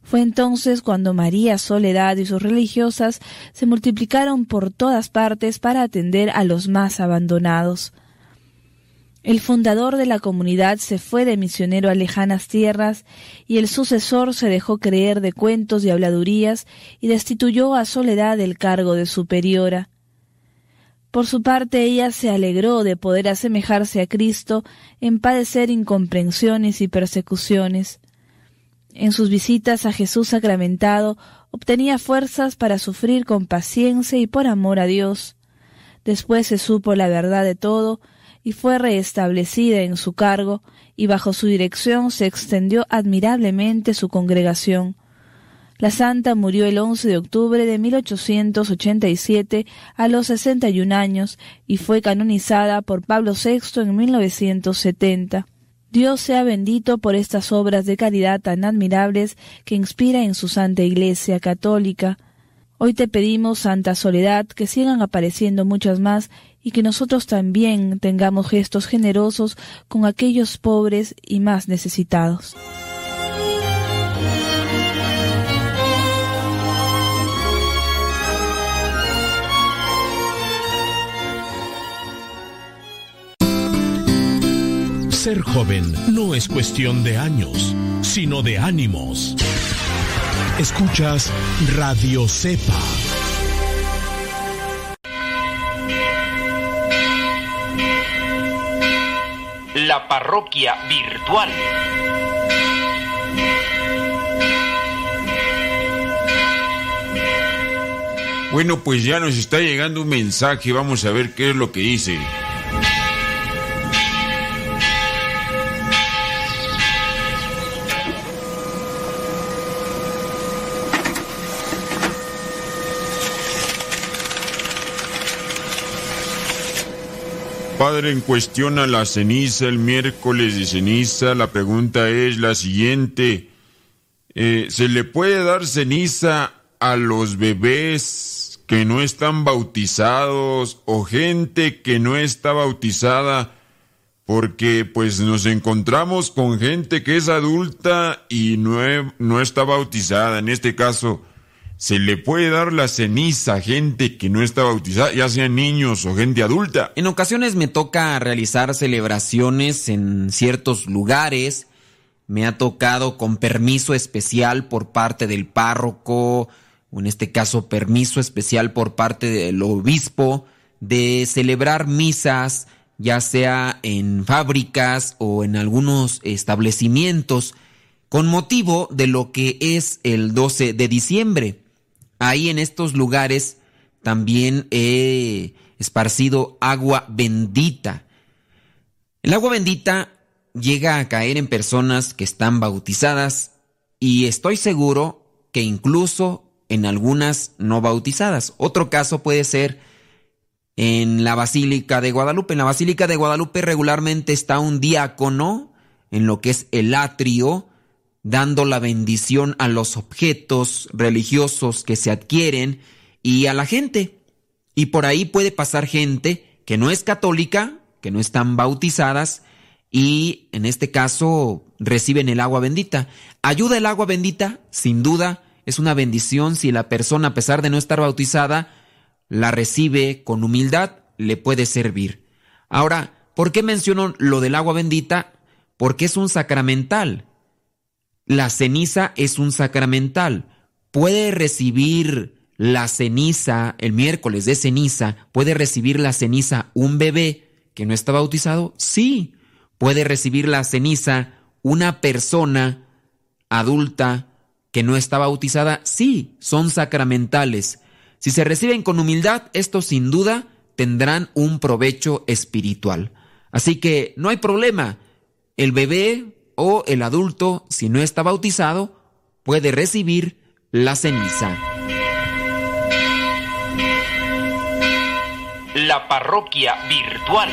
Speaker 20: Fue entonces cuando María Soledad y sus religiosas se multiplicaron por todas partes para atender a los más abandonados. El fundador de la comunidad se fue de misionero a lejanas tierras y el sucesor se dejó creer de cuentos y habladurías y destituyó a Soledad del cargo de superiora. Por su parte ella se alegró de poder asemejarse a Cristo en padecer incomprensiones y persecuciones. En sus visitas a Jesús sacramentado obtenía fuerzas para sufrir con paciencia y por amor a Dios. Después se supo la verdad de todo y fue restablecida en su cargo, y bajo su dirección se extendió admirablemente su congregación. La santa murió el 11 de octubre de 1887 a los 61 años y fue canonizada por Pablo VI en 1970. Dios sea bendito por estas obras de caridad tan admirables que inspira en su Santa Iglesia Católica. Hoy te pedimos, Santa Soledad, que sigan apareciendo muchas más y que nosotros también tengamos gestos generosos con aquellos pobres y más necesitados.
Speaker 13: Ser joven no es cuestión de años, sino de ánimos. Escuchas Radio Cepa.
Speaker 21: La parroquia virtual.
Speaker 22: Bueno, pues ya nos está llegando un mensaje, vamos a ver qué es lo que dice. Padre, en cuestión a la ceniza, el miércoles de ceniza, la pregunta es la siguiente. Eh, ¿Se le puede dar ceniza a los bebés que no están bautizados o gente que no está bautizada? Porque pues nos encontramos con gente que es adulta y no, no está bautizada. En este caso, se le puede dar la ceniza a gente que no está bautizada, ya sean niños o gente adulta.
Speaker 4: En ocasiones me toca realizar celebraciones en ciertos lugares. Me ha tocado con permiso especial por parte del párroco, o en este caso permiso especial por parte del obispo, de celebrar misas, ya sea en fábricas o en algunos establecimientos, con motivo de lo que es el 12 de diciembre. Ahí en estos lugares también he esparcido agua bendita. El agua bendita llega a caer en personas que están bautizadas y estoy seguro que incluso en algunas no bautizadas. Otro caso puede ser en la Basílica de Guadalupe. En la Basílica de Guadalupe regularmente está un diácono en lo que es el atrio, dando la bendición a los objetos religiosos que se adquieren y a la gente. Y por ahí puede pasar gente que no es católica, que no están bautizadas y en este caso reciben el agua bendita. ¿Ayuda el agua bendita? Sin duda, es una bendición si la persona, a pesar de no estar bautizada, la recibe con humildad, le puede servir. Ahora, ¿por qué menciono lo del agua bendita? Porque es un sacramental. La ceniza es un sacramental. Puede recibir la ceniza, el miércoles de ceniza, puede recibir la ceniza un bebé que no está bautizado. Sí. Puede recibir la ceniza una persona adulta que no está bautizada. Sí, son sacramentales. Si se reciben con humildad, estos sin duda tendrán un provecho espiritual. Así que no hay problema. El bebé o el adulto, si no está bautizado, puede recibir la ceniza.
Speaker 21: La parroquia virtual.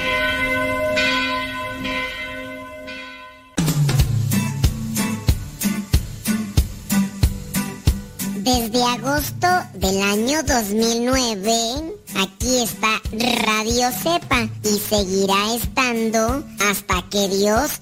Speaker 23: Desde agosto del año 2009, aquí está Radio Cepa y seguirá estando hasta que Dios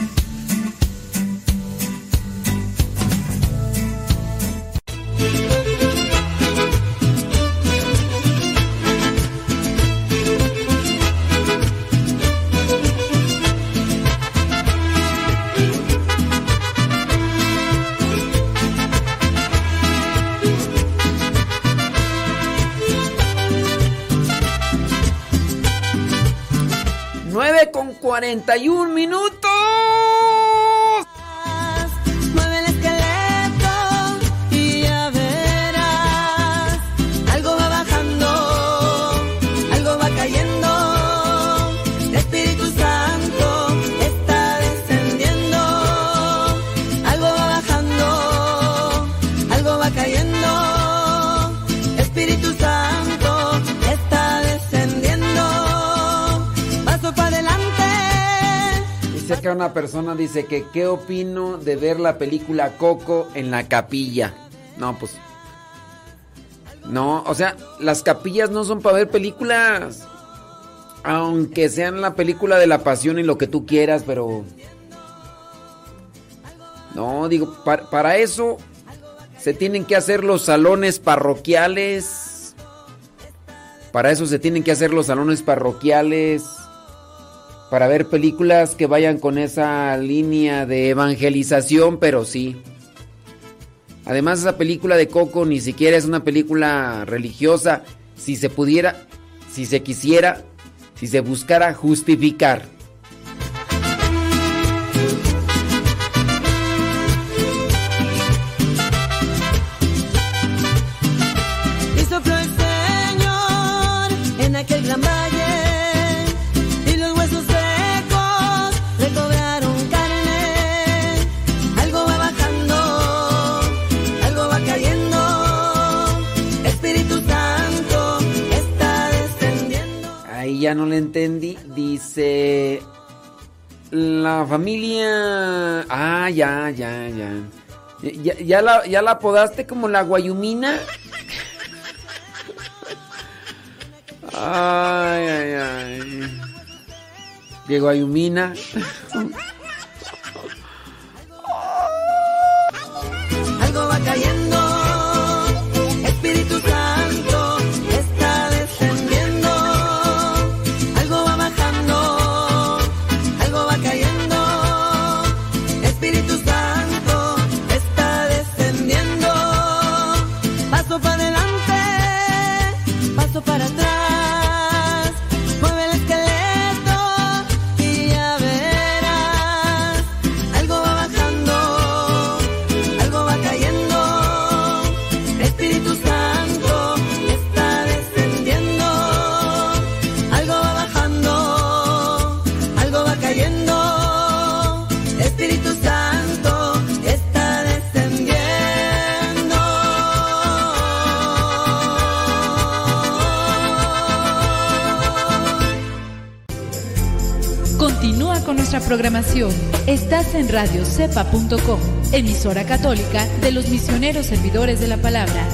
Speaker 4: 41 minutos! Acá una persona, dice que qué opino de ver la película Coco en la capilla. No, pues... No, o sea, las capillas no son para ver películas. Aunque sean la película de la pasión y lo que tú quieras, pero... No, digo, para, para eso se tienen que hacer los salones parroquiales. Para eso se tienen que hacer los salones parroquiales. Para ver películas que vayan con esa línea de evangelización, pero sí. Además, esa película de Coco ni siquiera es una película religiosa. Si se pudiera, si se quisiera, si se buscara justificar. Ya no le entendí. Dice. La familia. Ah, ya, ya, ya. ¿Ya, ya la, ya la apodaste como la guayumina? Ay, ay, ay. De guayumina.
Speaker 8: Algo va cayendo. Espíritu
Speaker 19: Continúa con nuestra programación. Estás en radiocepa.com, emisora católica de los misioneros servidores de la palabra.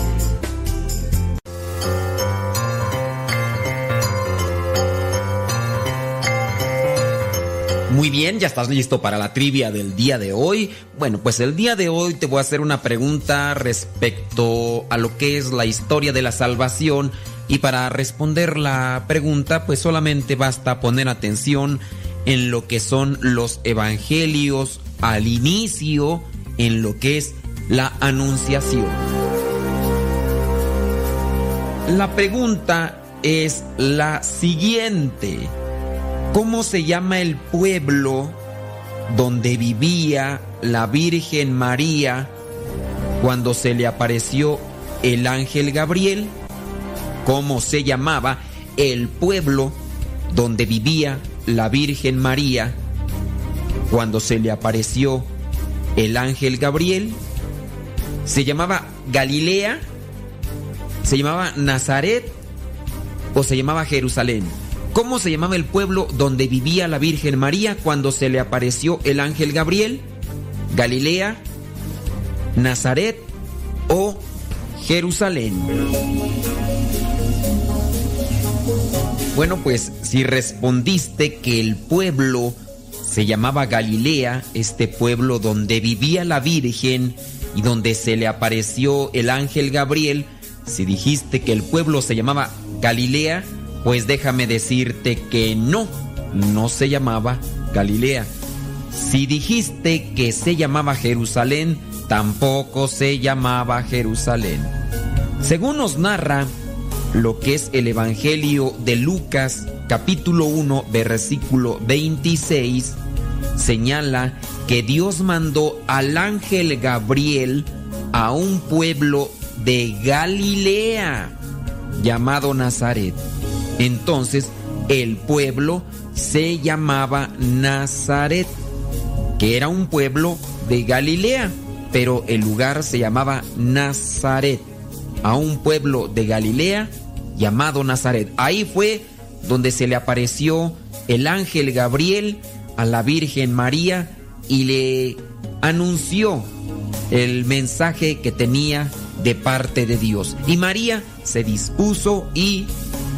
Speaker 11: Muy bien, ya estás listo para la trivia del día de hoy. Bueno, pues el día de hoy te voy a hacer una pregunta respecto a lo que es la historia de la salvación y para responder la pregunta pues solamente basta poner atención en lo que son los evangelios al inicio, en lo que es la anunciación. La pregunta es la siguiente. ¿Cómo se llama el pueblo donde vivía la Virgen María cuando se le apareció el ángel Gabriel? ¿Cómo se llamaba el pueblo donde vivía la Virgen María cuando se le apareció el ángel Gabriel? ¿Se llamaba Galilea?
Speaker 4: ¿Se llamaba Nazaret o se llamaba Jerusalén? ¿Cómo se llamaba el pueblo donde vivía la Virgen María cuando se le apareció el ángel Gabriel? ¿Galilea? ¿Nazaret o Jerusalén? Bueno, pues si respondiste que el pueblo se llamaba Galilea, este pueblo donde vivía la Virgen y donde se le apareció el ángel Gabriel, si dijiste que el pueblo se llamaba Galilea, pues déjame decirte que no, no se llamaba Galilea. Si dijiste que se llamaba Jerusalén, tampoco se llamaba Jerusalén. Según nos narra lo que es el Evangelio de Lucas capítulo 1 versículo 26, señala que Dios mandó al ángel Gabriel a un pueblo de Galilea llamado Nazaret. Entonces el pueblo se llamaba Nazaret, que era un pueblo de Galilea, pero el lugar se llamaba Nazaret a un pueblo de Galilea llamado Nazaret. Ahí fue donde se le apareció el ángel Gabriel a la Virgen María y le anunció el mensaje que tenía de parte de Dios. Y María se dispuso y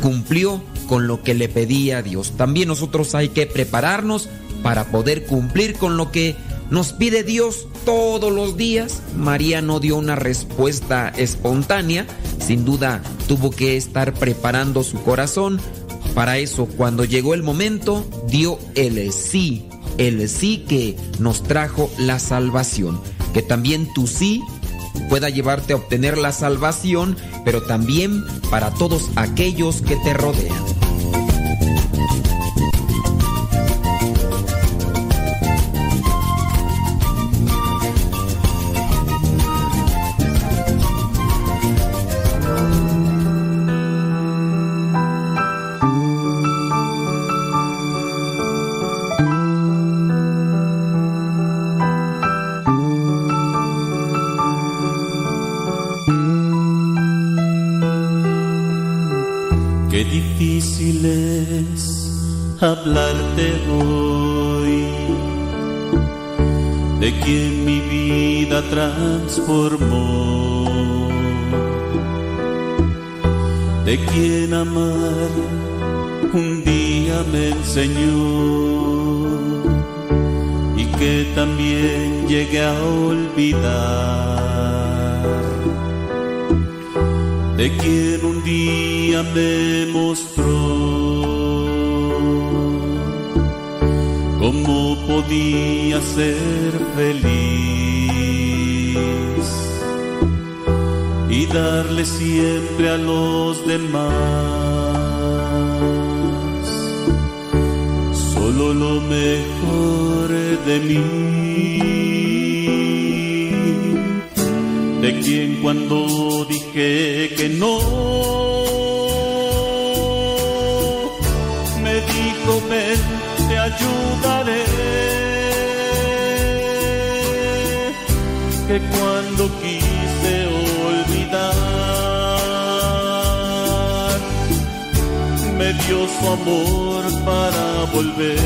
Speaker 4: cumplió con lo que le pedía Dios. También nosotros hay que prepararnos para poder cumplir con lo que nos pide Dios todos los días. María no dio una respuesta espontánea, sin duda tuvo que estar preparando su corazón. Para eso, cuando llegó el momento, dio el sí, el sí que nos trajo la salvación. Que también tu sí pueda llevarte a obtener la salvación, pero también para todos aquellos que te rodean.
Speaker 24: Transformó, de quien amar un día me enseñó. Y que también llegué a olvidar. De quien un día me mostró. Cómo podía ser feliz darle siempre a los demás. Solo lo mejor de mí. De quien cuando dije que no me dijo ven te ayudaré que cuando su amor para volver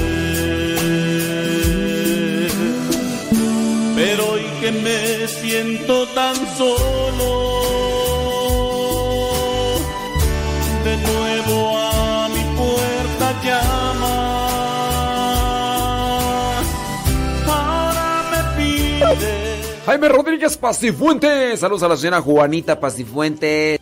Speaker 24: pero hoy que me siento tan solo, de nuevo a mi puerta llamas, ahora me pides
Speaker 4: Jaime Rodríguez Pacifuentes. Saludos a la señora Juanita Pacifuentes.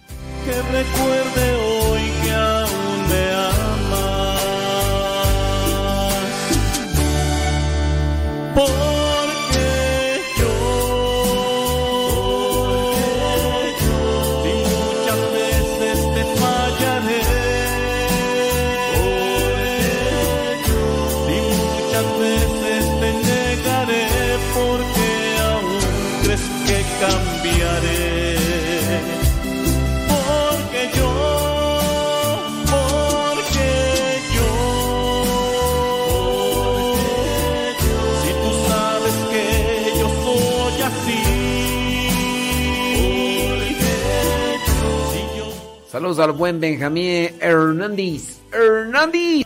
Speaker 4: Saludos al buen Benjamín Hernández. Hernández.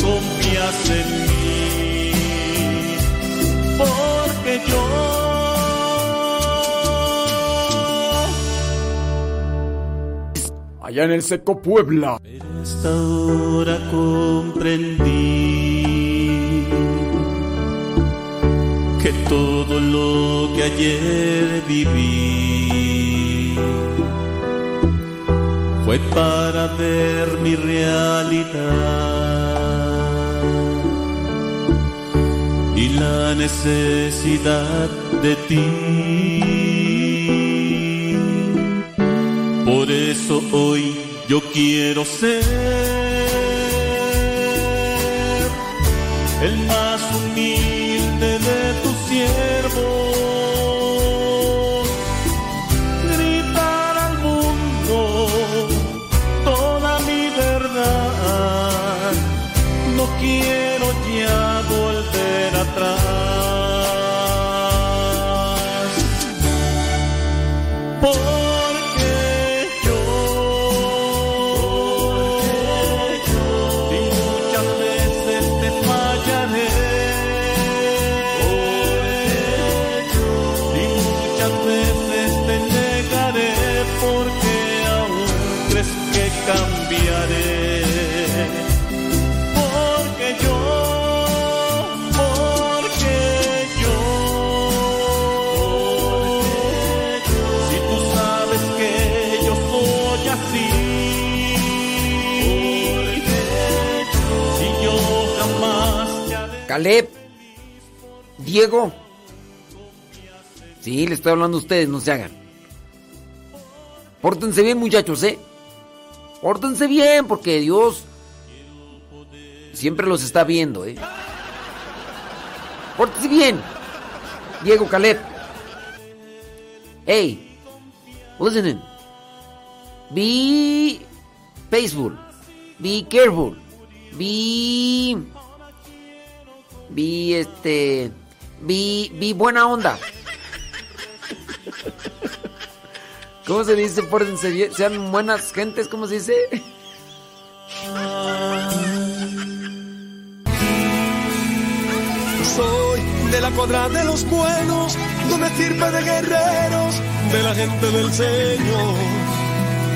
Speaker 24: confías en mí, porque yo
Speaker 25: Allá en el Seco Puebla.
Speaker 24: esta hora comprendí que todo lo que ayer viví fue para ver mi realidad y la necesidad de ti. Por eso hoy yo quiero ser el más humilde
Speaker 4: Caleb. Diego. Sí, le estoy hablando a ustedes, no se hagan. Pórtense bien, muchachos, ¿eh? Pórtense bien, porque Dios siempre los está viendo, ¿eh? Pórtense bien. Diego, Caleb. Hey, listen. Be peaceful. Be careful. Be. Be este. Be, be buena onda. ¿Cómo se dice? Sean buenas gentes, ¿cómo se dice?
Speaker 1: Soy de la cuadra de los buenos, no me sirve de guerreros, de la gente del Señor.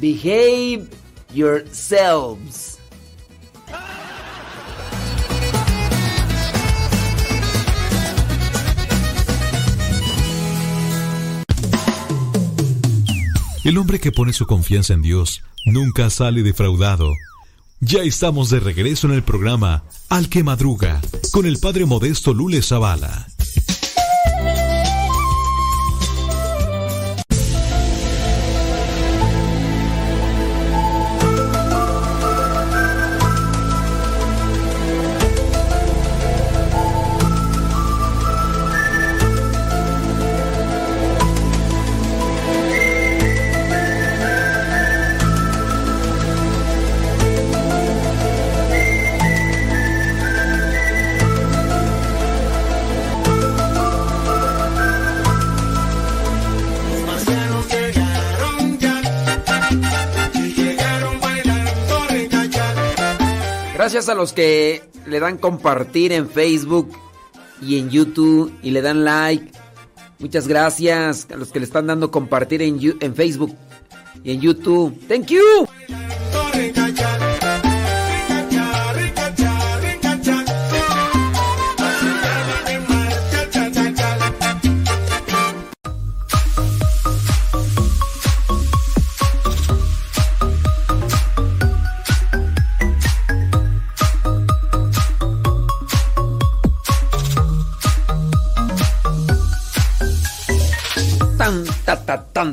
Speaker 4: Behave yourselves.
Speaker 26: El hombre que pone su confianza en Dios nunca sale defraudado. Ya estamos de regreso en el programa Al que Madruga con el padre modesto Lule Zavala.
Speaker 4: Gracias a los que le dan compartir en Facebook y en YouTube y le dan like. Muchas gracias a los que le están dando compartir en, Facebook y en YouTube. Thank you.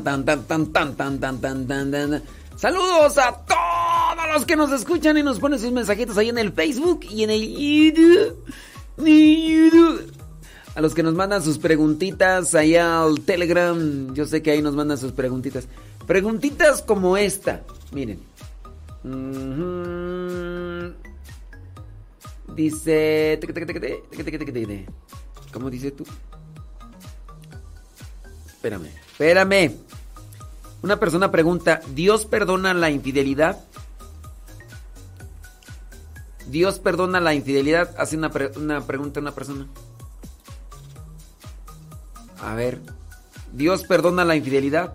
Speaker 4: Tan, ta, ta, tan, tan, tan, tan, tan, tan, tan. Saludos a todos los que nos escuchan y nos ponen sus mensajitos ahí en el Facebook y en el YouTube. A los que nos mandan sus preguntitas allá al Telegram. Yo sé que ahí nos mandan sus preguntitas. Preguntitas como esta. Miren. Dice. ¿Cómo dice tú? Espérame. Espérame. Una persona pregunta, ¿Dios perdona la infidelidad? ¿Dios perdona la infidelidad? Hace una, una pregunta una persona. A ver, ¿Dios perdona la infidelidad?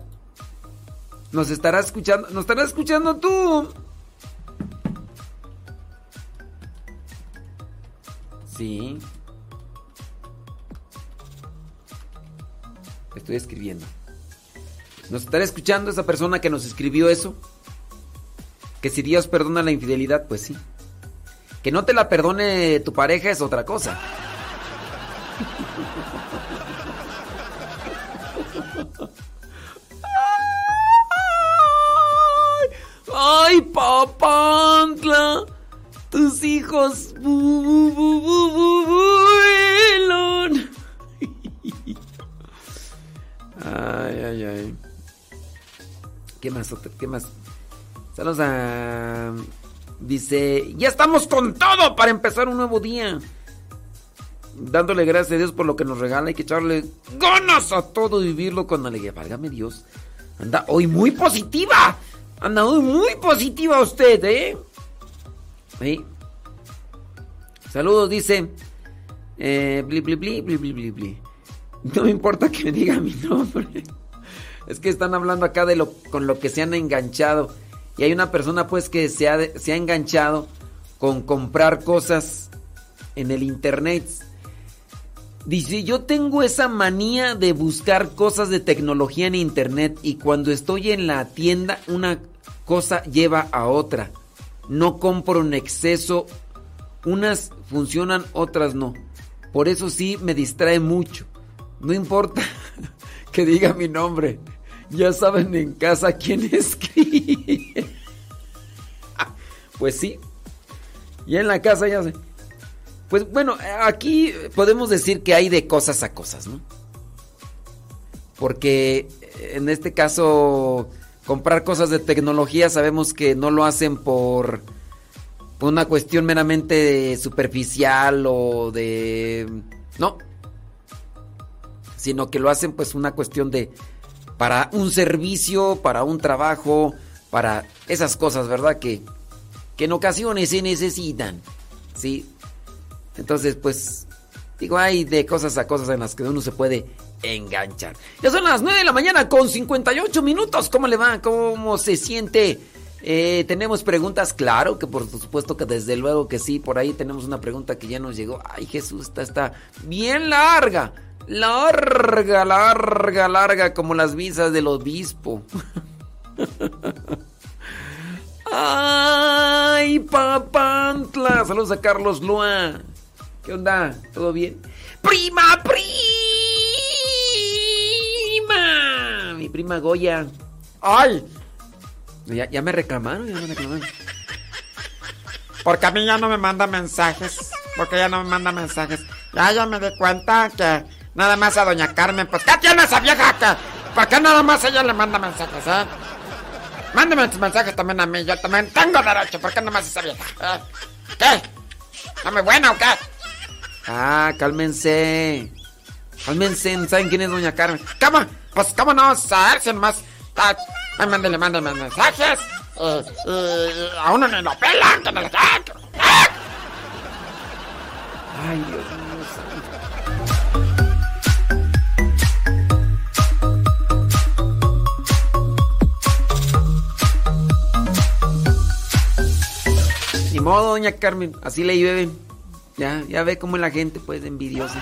Speaker 4: ¿Nos estará escuchando? ¿Nos estará escuchando tú? Sí. Estoy escribiendo. ¿Nos estará escuchando esa persona que nos escribió eso? Que si Dios perdona la infidelidad, pues sí. Que no te la perdone tu pareja es otra cosa. ¡Ay, papantla! Tus hijos ¿Qué más? Saludos a... Dice, ya estamos con todo para empezar un nuevo día. Dándole gracias a Dios por lo que nos regala. Hay que echarle ganas a todo y vivirlo con alegría. Válgame Dios. Anda hoy muy positiva. Anda hoy muy positiva usted, ¿eh? Sí. Saludos, dice. Eh, bli, bli, bli, bli, bli, bli. No me importa que me diga mi nombre. Es que están hablando acá de lo con lo que se han enganchado. Y hay una persona pues que se ha, se ha enganchado con comprar cosas en el internet. Dice, yo tengo esa manía de buscar cosas de tecnología en internet y cuando estoy en la tienda una cosa lleva a otra. No compro en exceso. Unas funcionan, otras no. Por eso sí me distrae mucho. No importa que diga mi nombre. Ya saben en casa quién escribe. Pues sí. Y en la casa ya sé. Pues bueno, aquí podemos decir que hay de cosas a cosas, ¿no? Porque en este caso, comprar cosas de tecnología sabemos que no lo hacen por, por una cuestión meramente superficial o de... No. Sino que lo hacen pues una cuestión de... Para un servicio, para un trabajo, para esas cosas, ¿verdad? Que, que en ocasiones se necesitan. ¿Sí? Entonces, pues, digo, hay de cosas a cosas en las que uno se puede enganchar. Ya son las 9 de la mañana con 58 minutos. ¿Cómo le va? ¿Cómo se siente? Eh, tenemos preguntas, claro, que por supuesto que desde luego que sí. Por ahí tenemos una pregunta que ya nos llegó. Ay, Jesús, está bien larga. Larga, larga, larga, como las visas del obispo. Ay, papantla. Saludos a Carlos Lua. ¿Qué onda? ¿Todo bien? ¡Prima, prima! Mi prima Goya. ¡Ay! Ya, ya me reclamaron, ya me reclamaron.
Speaker 27: Porque a mí ya no me manda mensajes. Porque ya no me manda mensajes. Ya yo me di cuenta que nada más a doña Carmen, pues ¿qué tiene esa vieja que? ¿Por qué nada más ella le manda mensajes, eh? Mándeme tus mensajes también a mí, yo también tengo derecho, ¿por qué nada más esa vieja? eh? ¿Qué? ¿No me buena o qué?
Speaker 4: Ah, cálmense. Cálmense, ¿saben quién es doña Carmen?
Speaker 27: ¿Cómo? Pues cómo no saber si nomás... Ay, mándele, mándele mensajes. eh, eh, a uno ni lo pelan, que no le...
Speaker 4: Ay, Dios mío Ni modo, doña Carmen, así le llueve. Ya, ya ve cómo la gente, pues, envidiosa.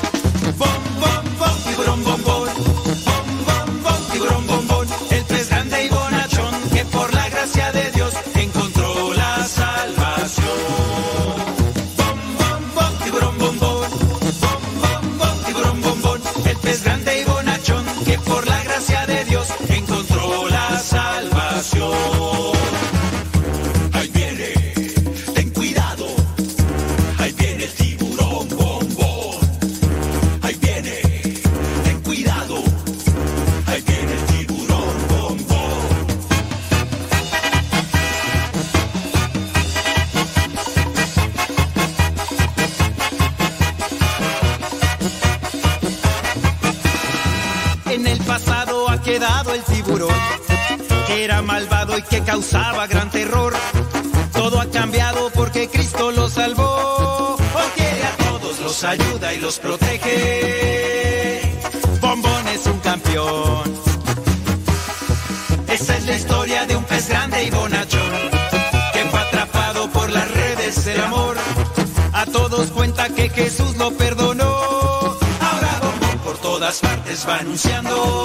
Speaker 28: anunciando.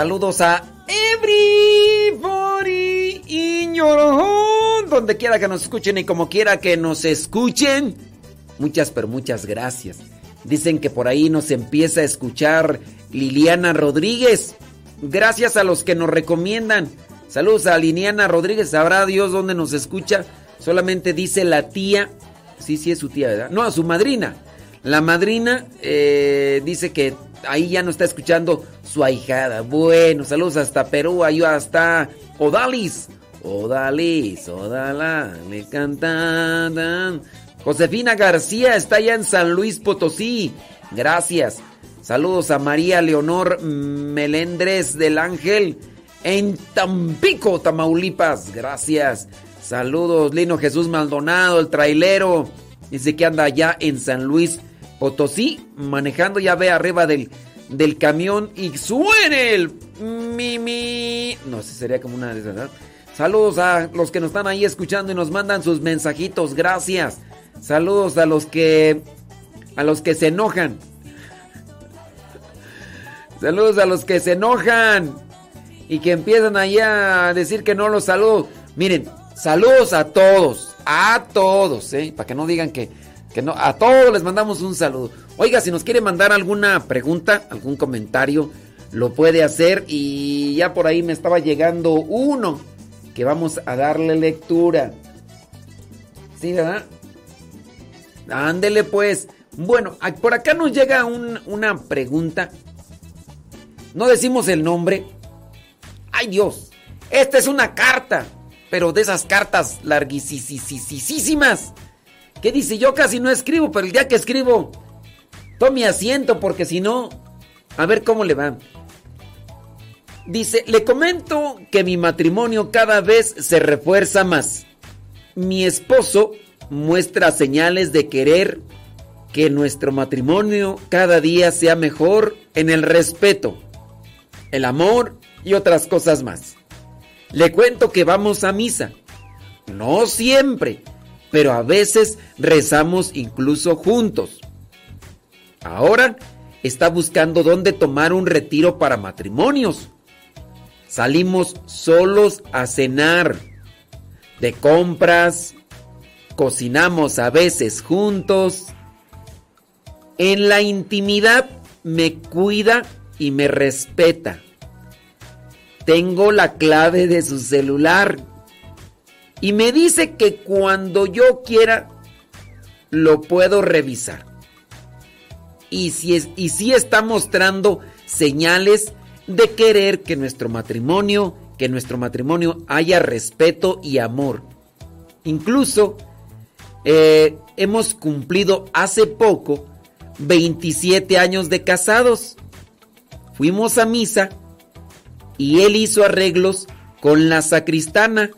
Speaker 4: Saludos a everybody in your home, donde quiera que nos escuchen y como quiera que nos escuchen. Muchas, pero muchas gracias. Dicen que por ahí nos empieza a escuchar Liliana Rodríguez. Gracias a los que nos recomiendan. Saludos a Liliana Rodríguez. Sabrá Dios dónde nos escucha. Solamente dice la tía. Sí, sí, es su tía, ¿verdad? No, a su madrina. La madrina eh, dice que ahí ya no está escuchando su ahijada. Bueno, saludos hasta Perú, ahí hasta Odalis. Odalis, Odala, le cantan. Josefina García está allá en San Luis Potosí. Gracias. Saludos a María Leonor Melendres del Ángel en Tampico, Tamaulipas. Gracias. Saludos, Lino Jesús Maldonado, el trailero. Dice que anda allá en San Luis Potosí, manejando, ya ve arriba del, del camión y suene el mi, mi. No sé, sería como una de ¿verdad? Saludos a los que nos están ahí escuchando y nos mandan sus mensajitos, gracias. Saludos a los que a los que se enojan. Saludos a los que se enojan y que empiezan ahí a decir que no los saludo. Miren, saludos a todos, a todos, ¿eh? Para que no digan que, que no, a todos les mandamos un saludo. Oiga, si nos quiere mandar alguna pregunta, algún comentario, lo puede hacer y ya por ahí me estaba llegando uno que vamos a darle lectura. ¿Sí, verdad? Ándele pues. Bueno, por acá nos llega un- una pregunta. No decimos el nombre. ¡Ay Dios! Esta es una carta, pero de esas cartas larguísimas. ¿Qué dice? Yo casi no escribo, pero el día que escribo, tome asiento porque si no, a ver cómo le va. Dice, le comento que mi matrimonio cada vez se refuerza más. Mi esposo muestra señales de querer que nuestro matrimonio cada día sea mejor en el respeto, el amor y otras cosas más. Le cuento que vamos a misa. No siempre, pero a veces rezamos incluso juntos. Ahora está buscando dónde tomar un retiro para matrimonios. Salimos solos a cenar, de compras, cocinamos a veces juntos. En la intimidad me cuida y me respeta. Tengo la clave de su celular y me dice que cuando yo quiera lo puedo revisar. Y si, es, y si está mostrando señales de querer que nuestro matrimonio, que nuestro matrimonio haya respeto y amor. Incluso eh, hemos cumplido hace poco 27 años de casados. Fuimos a misa y él hizo arreglos con la sacristana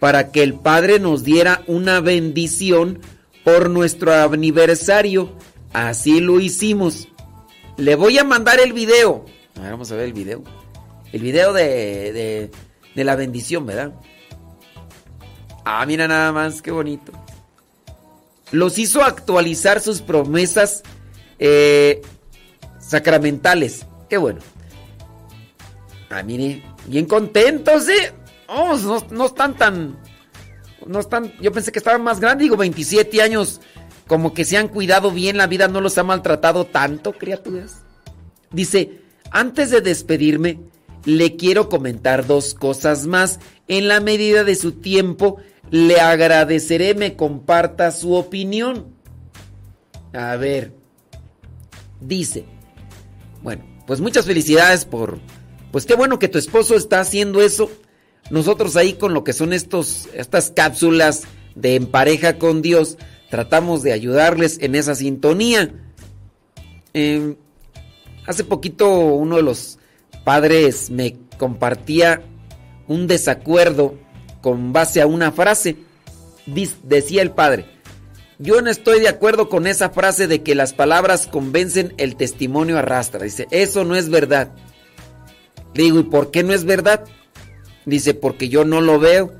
Speaker 4: para que el Padre nos diera una bendición por nuestro aniversario. Así lo hicimos. Le voy a mandar el video. A ver, vamos a ver el video. El video de, de, la bendición, ¿verdad? Ah, mira nada más, qué bonito. Los hizo actualizar sus promesas eh, sacramentales. Qué bueno. Ah, mire, bien contentos, ¿eh? Oh, no, no están tan... No están... Yo pensé que estaban más grandes, digo, 27 años. Como que se han cuidado bien, la vida no los ha maltratado tanto, criaturas. Dice, antes de despedirme, le quiero comentar dos cosas más. En la medida de su tiempo, le agradeceré me comparta su opinión. A ver, dice, bueno, pues muchas felicidades por, pues qué bueno que tu esposo está haciendo eso. Nosotros ahí con lo que son estos, estas cápsulas de en pareja con Dios, tratamos de ayudarles en esa sintonía. Eh, hace poquito uno de los padres me compartía un desacuerdo con base a una frase. Decía el padre, yo no estoy de acuerdo con esa frase de que las palabras convencen, el testimonio arrastra. Dice, eso no es verdad. Le digo, ¿y por qué no es verdad? Dice, porque yo no lo veo.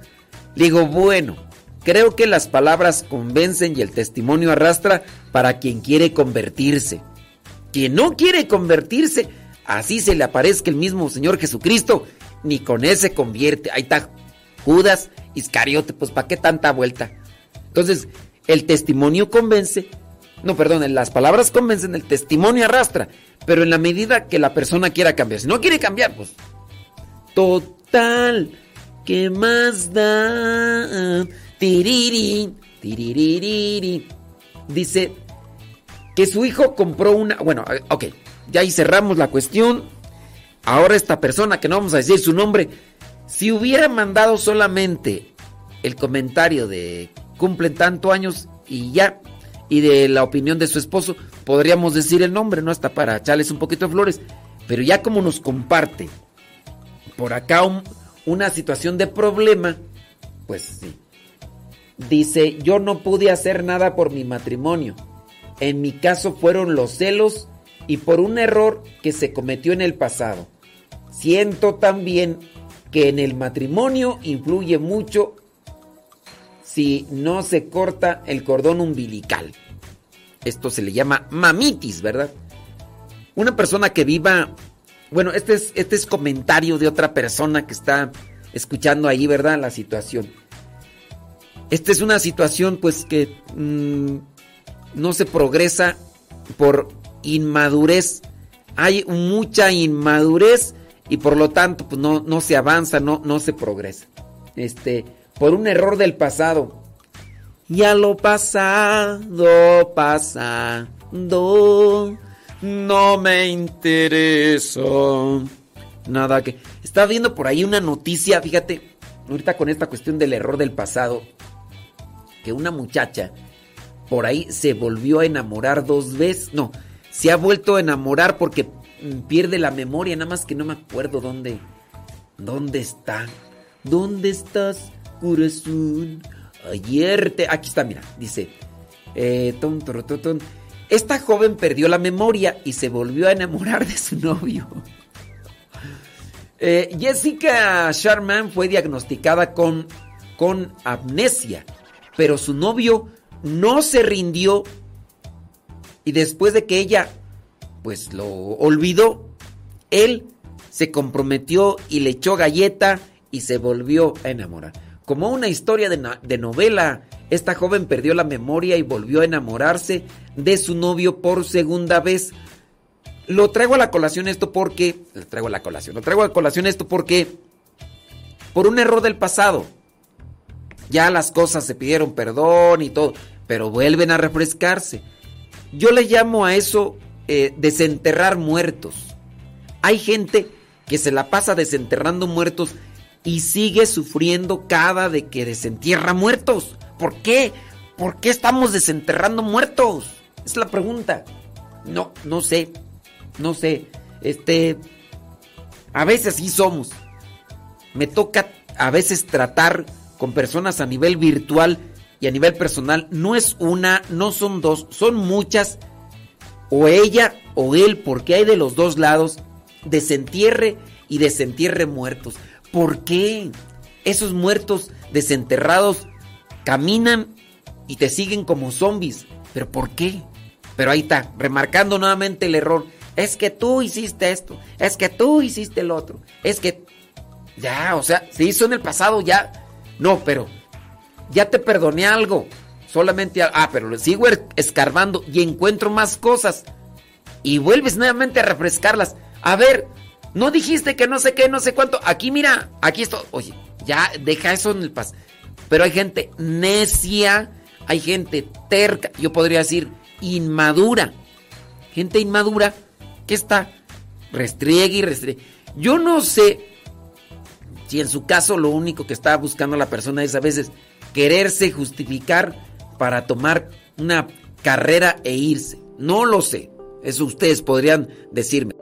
Speaker 4: Digo, bueno, creo que las palabras convencen y el testimonio arrastra para quien quiere convertirse. Quien no quiere convertirse, así se le aparezca el mismo Señor Jesucristo, ni con él se convierte. Ahí está Judas Iscariote, pues ¿para qué tanta vuelta? Entonces, el testimonio convence, no, perdón, las palabras convencen, el testimonio arrastra, pero en la medida que la persona quiera cambiar. Si no quiere cambiar, pues total. ¿Qué más da? Tiriri, tiririri. Dice que su hijo compró una. Bueno, ok, ya ahí cerramos la cuestión. Ahora esta persona, que no vamos a decir su nombre, si hubiera mandado solamente el comentario de cumplen tanto años y ya, y de la opinión de su esposo, podríamos decir el nombre, ¿no? Hasta para echarles un poquito de flores. Pero ya como nos comparte por acá un- una situación de problema, pues sí. Dice, yo no pude hacer nada por mi matrimonio. En mi caso fueron los celos y por un error que se cometió en el pasado. Siento también que en el matrimonio influye mucho si no se corta el cordón umbilical. Esto se le llama mamitis, ¿verdad? Una persona que viva, bueno, este es, este es comentario de otra persona que está escuchando ahí, ¿verdad? La situación. Esta es una situación pues que mm, no se progresa por inmadurez. Hay mucha inmadurez y por lo tanto pues no, no se avanza, no, no se progresa. Este, por un error del pasado. Ya lo pasado, pasando, no me interesa. Nada que... Estaba viendo por ahí una noticia, fíjate, ahorita con esta cuestión del error del pasado, que una muchacha por ahí se volvió a enamorar dos veces. No, se ha vuelto a enamorar porque pierde la memoria, nada más que no me acuerdo dónde. ¿Dónde está? ¿Dónde estás, corazón? Ayer te. Aquí está, mira, dice. eh, ton. Esta joven perdió la memoria y se volvió a enamorar de su novio. Eh, Jessica Sharman fue diagnosticada con, con amnesia, pero su novio no se rindió y después de que ella pues lo olvidó, él se comprometió y le echó galleta y se volvió a enamorar. Como una historia de, de novela, esta joven perdió la memoria y volvió a enamorarse de su novio por segunda vez. Lo traigo a la colación esto porque... Lo traigo a la colación. Lo traigo a la colación esto porque... Por un error del pasado. Ya las cosas se pidieron perdón y todo. Pero vuelven a refrescarse. Yo le llamo a eso eh, desenterrar muertos. Hay gente que se la pasa desenterrando muertos y sigue sufriendo cada de que desentierra muertos. ¿Por qué? ¿Por qué estamos desenterrando muertos? Es la pregunta. No, no sé. No sé. Este. A veces sí somos. Me toca a veces tratar con personas a nivel virtual y a nivel personal. No es una, no son dos, son muchas. O ella o él, porque hay de los dos lados. Desentierre y desentierre muertos. ¿Por qué? Esos muertos desenterrados caminan y te siguen como zombies. ¿Pero por qué? Pero ahí está, remarcando nuevamente el error. Es que tú hiciste esto, es que tú hiciste el otro, es que... Ya, o sea, se hizo en el pasado, ya. No, pero ya te perdoné algo. Solamente... Ah, pero sigo er- escarbando y encuentro más cosas. Y vuelves nuevamente a refrescarlas. A ver, no dijiste que no sé qué, no sé cuánto. Aquí mira, aquí esto. Oye, ya deja eso en el pasado. Pero hay gente necia, hay gente terca, yo podría decir inmadura. Gente inmadura que está restriegue y restriegue. Yo no sé si en su caso lo único que está buscando la persona es a veces quererse justificar para tomar una carrera e irse. No lo sé. Eso ustedes podrían decirme.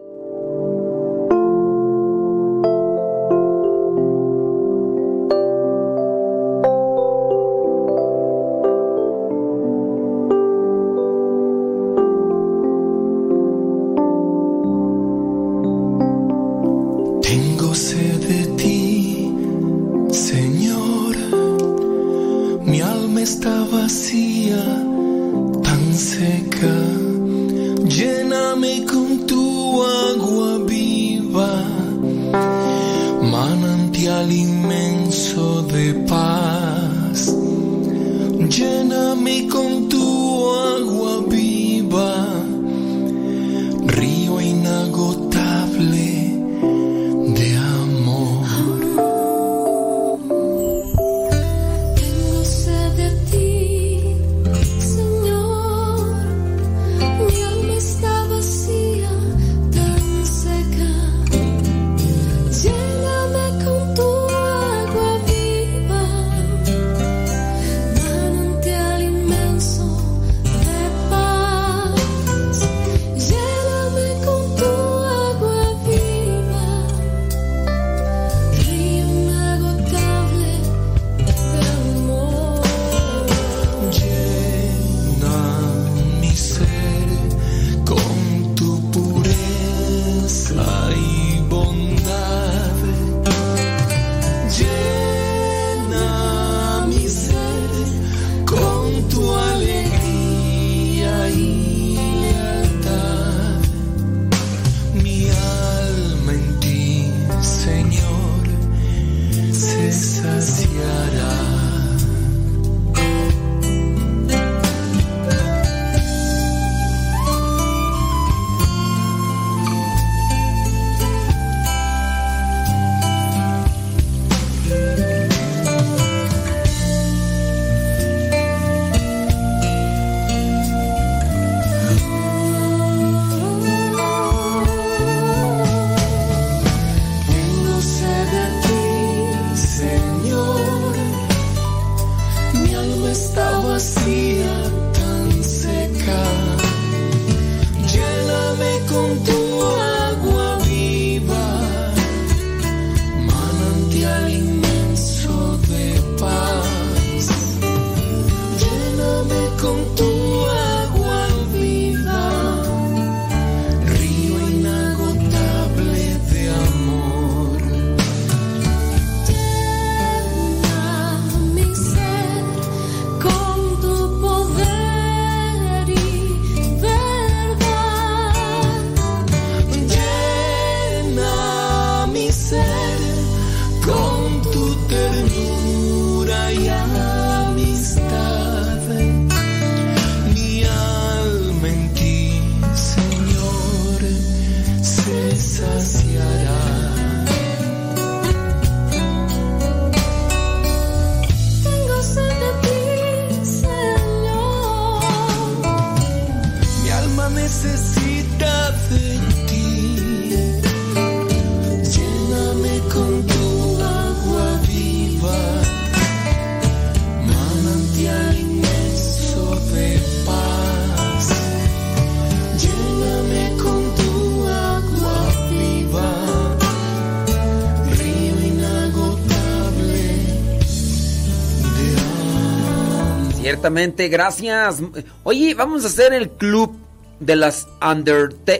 Speaker 6: Amor.
Speaker 4: Ciertamente, gracias. Oye, vamos a hacer el club de las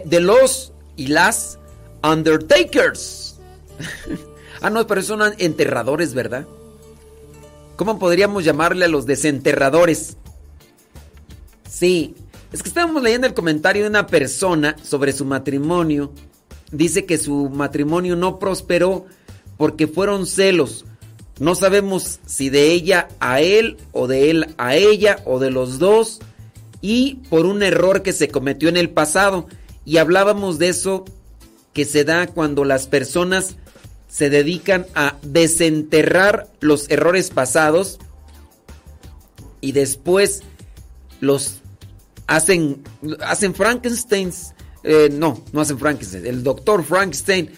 Speaker 4: de los y las Undertakers. ah, no, pero son enterradores, ¿verdad? ¿Cómo podríamos llamarle a los desenterradores? Sí, es que estábamos leyendo el comentario de una persona sobre su matrimonio. Dice que su matrimonio no prosperó porque fueron celos. No sabemos si de ella a él o de él a ella o de los dos y por un error que se cometió en el pasado. Y hablábamos de eso que se da cuando las personas se dedican a desenterrar los errores pasados y después los hacen, hacen Frankensteins. Eh, no, no hacen Frankenstein. El doctor Frankenstein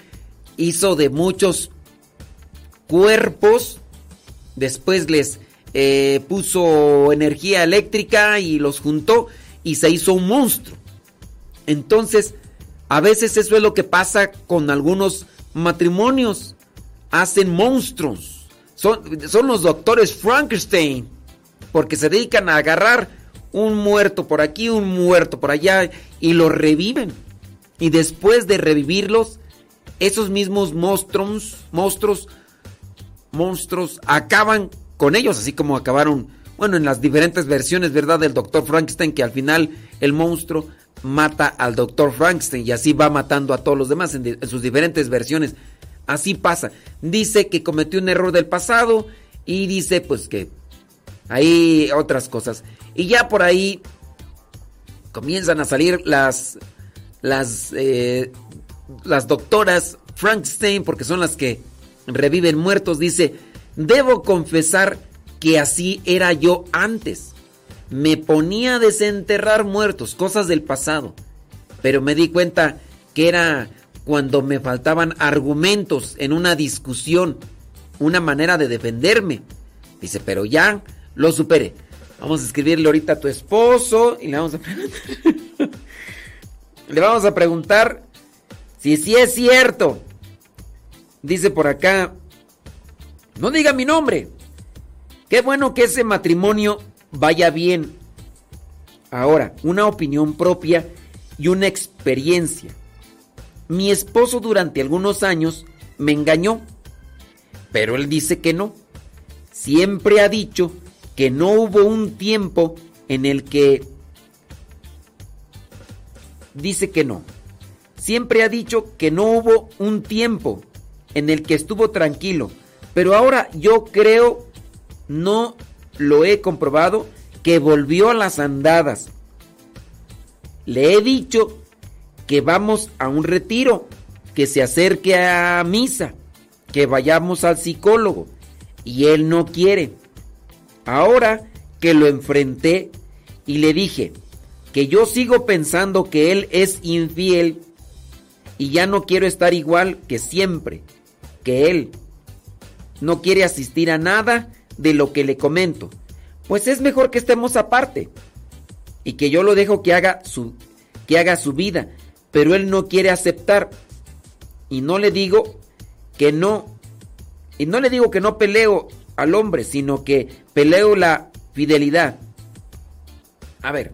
Speaker 4: hizo de muchos cuerpos, después les eh, puso energía eléctrica y los juntó y se hizo un monstruo. Entonces, a veces eso es lo que pasa con algunos matrimonios. Hacen monstruos. Son, son los doctores Frankenstein. Porque se dedican a agarrar un muerto por aquí, un muerto por allá y los reviven. Y después de revivirlos, esos mismos monstruos, monstruos, monstruos acaban con ellos, así como acabaron, bueno, en las diferentes versiones, ¿verdad? Del doctor Frankenstein, que al final el monstruo mata al doctor Frankenstein y así va matando a todos los demás en sus diferentes versiones. Así pasa. Dice que cometió un error del pasado y dice pues que hay otras cosas. Y ya por ahí comienzan a salir las las eh, las doctoras Frankenstein porque son las que reviven muertos. Dice, debo confesar que así era yo antes. Me ponía a desenterrar muertos, cosas del pasado. Pero me di cuenta que era cuando me faltaban argumentos en una discusión, una manera de defenderme. Dice, pero ya lo superé. Vamos a escribirle ahorita a tu esposo y le vamos a preguntar. le vamos a preguntar si sí es cierto. Dice por acá, no diga mi nombre. Qué bueno que ese matrimonio vaya bien. Ahora, una opinión propia y una experiencia. Mi esposo durante algunos años me engañó, pero él dice que no. Siempre ha dicho que no hubo un tiempo en el que... Dice que no. Siempre ha dicho que no hubo un tiempo en el que estuvo tranquilo, Pero ahora yo creo, no lo he comprobado, que volvió a las andadas. Le he dicho que vamos a un retiro, que se acerque a misa, que vayamos al psicólogo. Y él no quiere. Ahora que lo enfrenté y le dije que yo sigo pensando que él es infiel y ya no quiero estar igual que siempre, que él no quiere asistir a nada de lo que le comento, pues es mejor que estemos aparte y que yo lo dejo que haga su que haga su vida, pero él no quiere aceptar y no le digo que no y no le digo que no peleo al hombre, sino que peleo la fidelidad. A ver,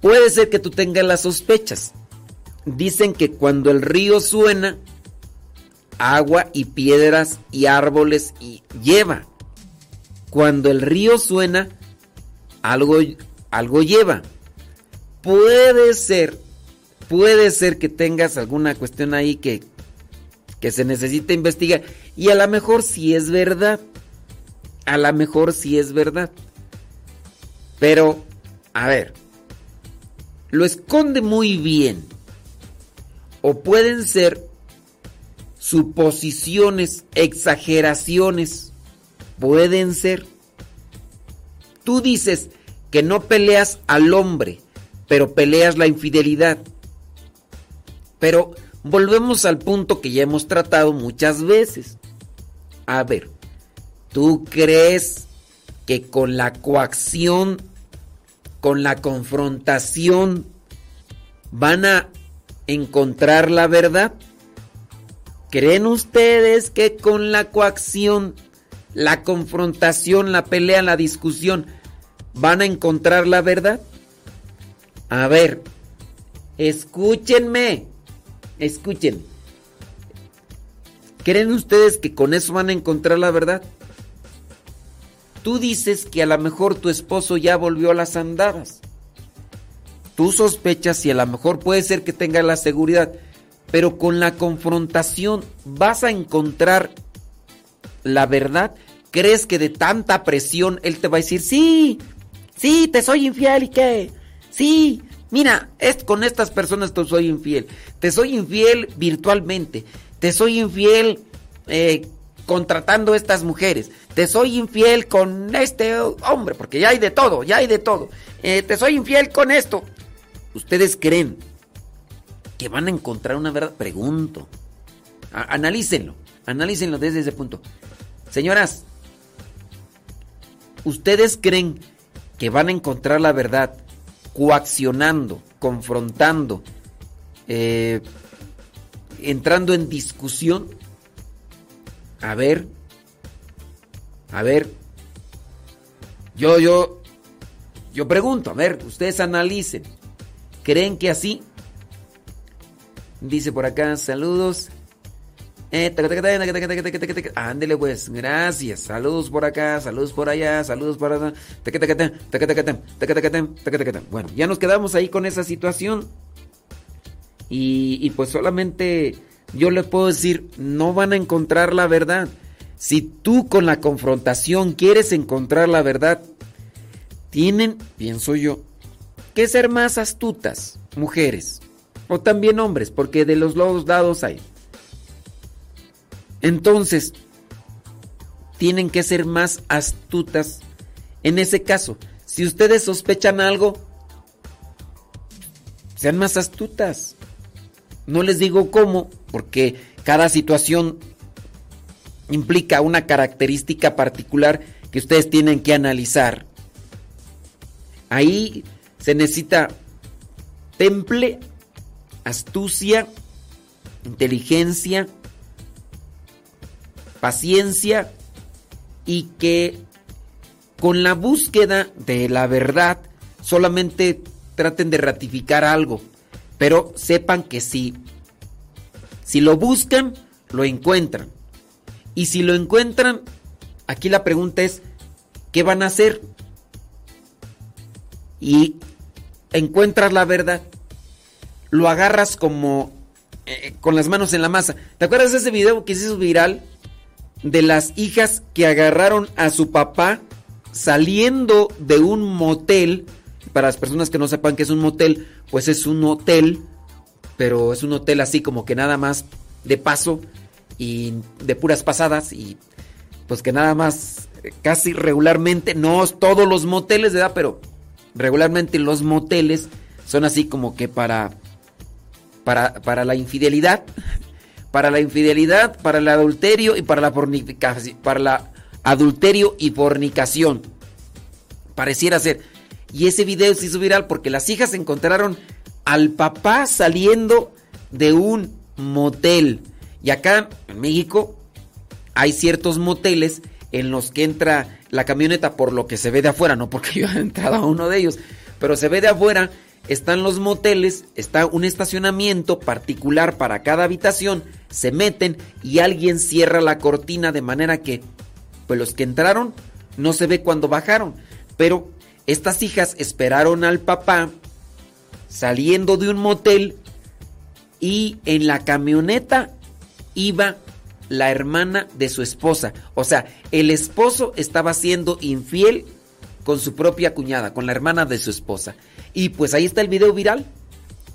Speaker 4: puede ser que tú tengas las sospechas. Dicen que cuando el río suena, agua y piedras y árboles y lleva. Cuando el río suena, algo, algo lleva. Puede ser, puede ser que tengas alguna cuestión ahí que, que se necesita investigar. Y a lo mejor sí es verdad. A lo mejor sí es verdad. Pero, a ver, lo esconde muy bien. O pueden ser suposiciones, exageraciones. Pueden ser. Tú dices que no peleas al hombre, pero peleas la infidelidad. Pero volvemos al punto que ya hemos tratado muchas veces. A ver, ¿tú crees que con la coacción, con la confrontación, van a encontrar la verdad? ¿Creen ustedes que con la coacción, la confrontación, la pelea, la discusión, van a encontrar la verdad? A ver, escúchenme, escuchen. ¿Creen ustedes que con eso van a encontrar la verdad? Tú dices que a lo mejor tu esposo ya volvió a las andadas. Tú sospechas y a lo mejor puede ser que tenga la seguridad, pero con la confrontación vas a encontrar la verdad. ¿Crees que de tanta presión él te va a decir, sí, sí, te soy infiel y qué? Sí, mira, es, con estas personas te soy infiel. Te soy infiel virtualmente. Te soy infiel eh, contratando estas mujeres. Te soy infiel con este hombre, porque ya hay de todo, ya hay de todo. Eh, te soy infiel con esto. ¿Ustedes creen que van a encontrar una verdad? Pregunto. Analícenlo, analícenlo desde ese punto. Señoras, ¿ustedes creen que van a encontrar la verdad coaccionando, confrontando, eh, entrando en discusión? A ver, a ver, yo, yo, yo pregunto, a ver, ustedes analicen. ¿Creen que así? Dice por acá, saludos. Ándele pues, gracias. Saludos por acá, saludos por allá, saludos por allá. Bueno, ya nos quedamos ahí con esa situación. Y, pues solamente yo les puedo decir, no van a encontrar la verdad. Si tú con la confrontación quieres encontrar la verdad, tienen, pienso yo, que ser más astutas, mujeres o también hombres, porque de los dos lados hay. Entonces, tienen que ser más astutas en ese caso. Si ustedes sospechan algo, sean más astutas. No les digo cómo, porque cada situación implica una característica particular que ustedes tienen que analizar. Ahí se necesita temple, astucia, inteligencia, paciencia y que con la búsqueda de la verdad solamente traten de ratificar algo, pero sepan que si, lo buscan, lo encuentran. Y si lo encuentran, aquí la pregunta es, ¿qué van a hacer? Y encuentras la verdad, lo agarras como eh, con las manos en la masa. ¿Te acuerdas de ese video que se hizo viral? de las hijas que agarraron a su papá saliendo de un motel. Para las personas que no sepan que es un motel, pues es un hotel, pero es un hotel así como que nada más de paso y de puras pasadas y pues que nada más eh, casi regularmente, no todos los moteles, ¿verdad? Pero regularmente los moteles son así como que para para, para la infidelidad, para la infidelidad, para el adulterio y para la fornicación, para la adulterio y fornicación. Pareciera ser. Y ese video se hizo viral porque las hijas encontraron al papá saliendo de un motel. Y acá en México hay ciertos moteles en los que entra la camioneta por lo que se ve de afuera, no porque yo he entrado a uno de ellos, pero se ve de afuera, están los moteles, está un estacionamiento particular para cada habitación, se meten y alguien cierra la cortina de manera que pues los que entraron no se ve cuando bajaron, pero estas hijas esperaron al papá saliendo de un motel y en la camioneta iba la hermana de su esposa. O sea, el esposo estaba siendo infiel con su propia cuñada, con la hermana de su esposa. Y pues ahí está el video viral.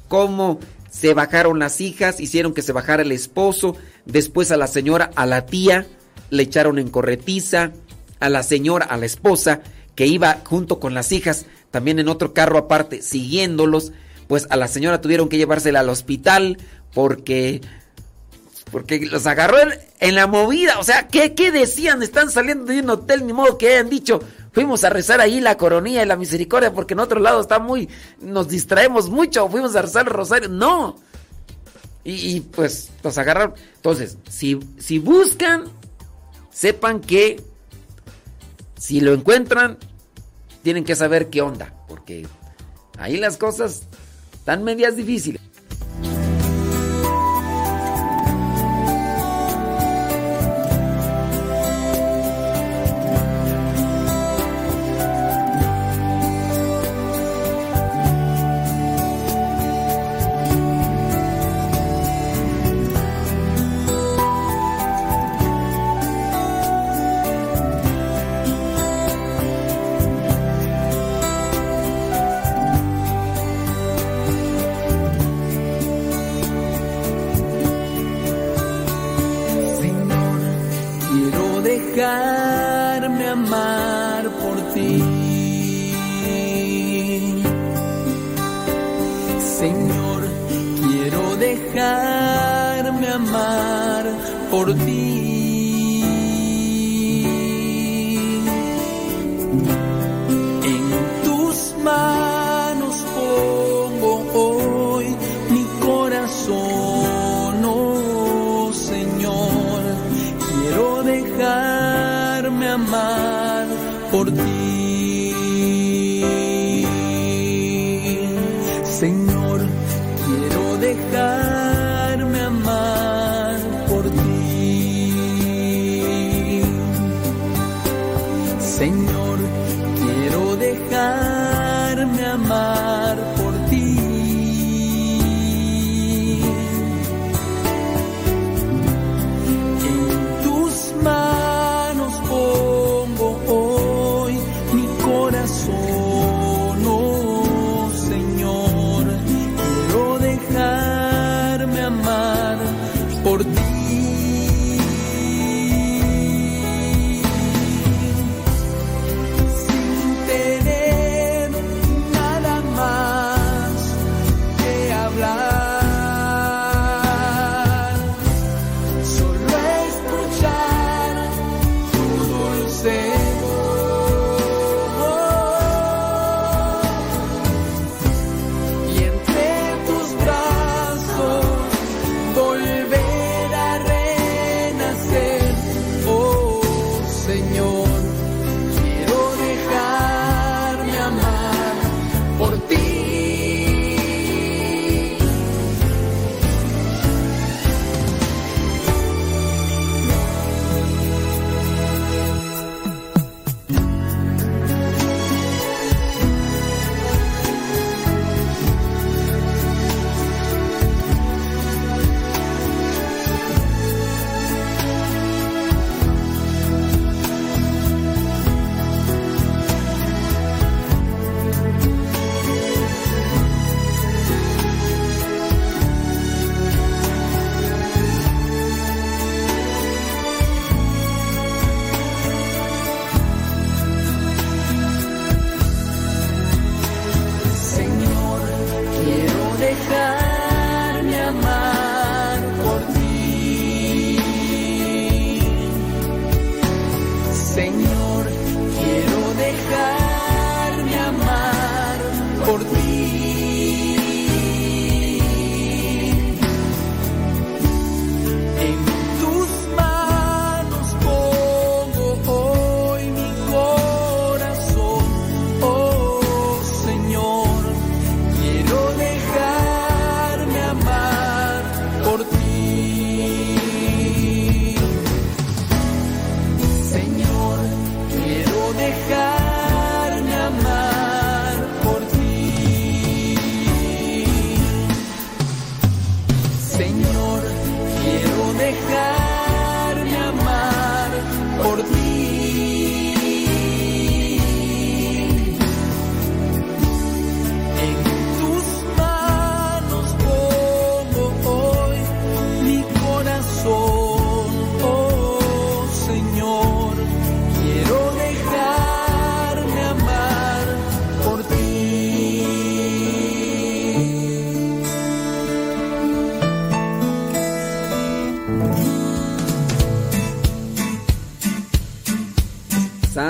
Speaker 4: Cómo se bajaron las hijas, hicieron que se bajara el esposo, después a la señora, a la tía, le echaron en corretiza, a la señora, a la esposa, que iba junto con las hijas, también en otro carro aparte, siguiéndolos, pues a la señora tuvieron que llevársela al hospital porque porque los agarró en, en la movida. O sea, ¿qué, ¿qué decían? Están saliendo de un hotel, ni modo que hayan dicho. Fuimos a rezar ahí la coronilla y la misericordia porque en otro lado está muy... Nos distraemos mucho. Fuimos a rezar el rosario. No. Y, pues los agarraron. Entonces, si, si buscan, sepan que si lo encuentran, tienen que saber qué onda. Porque ahí las cosas están medias difíciles.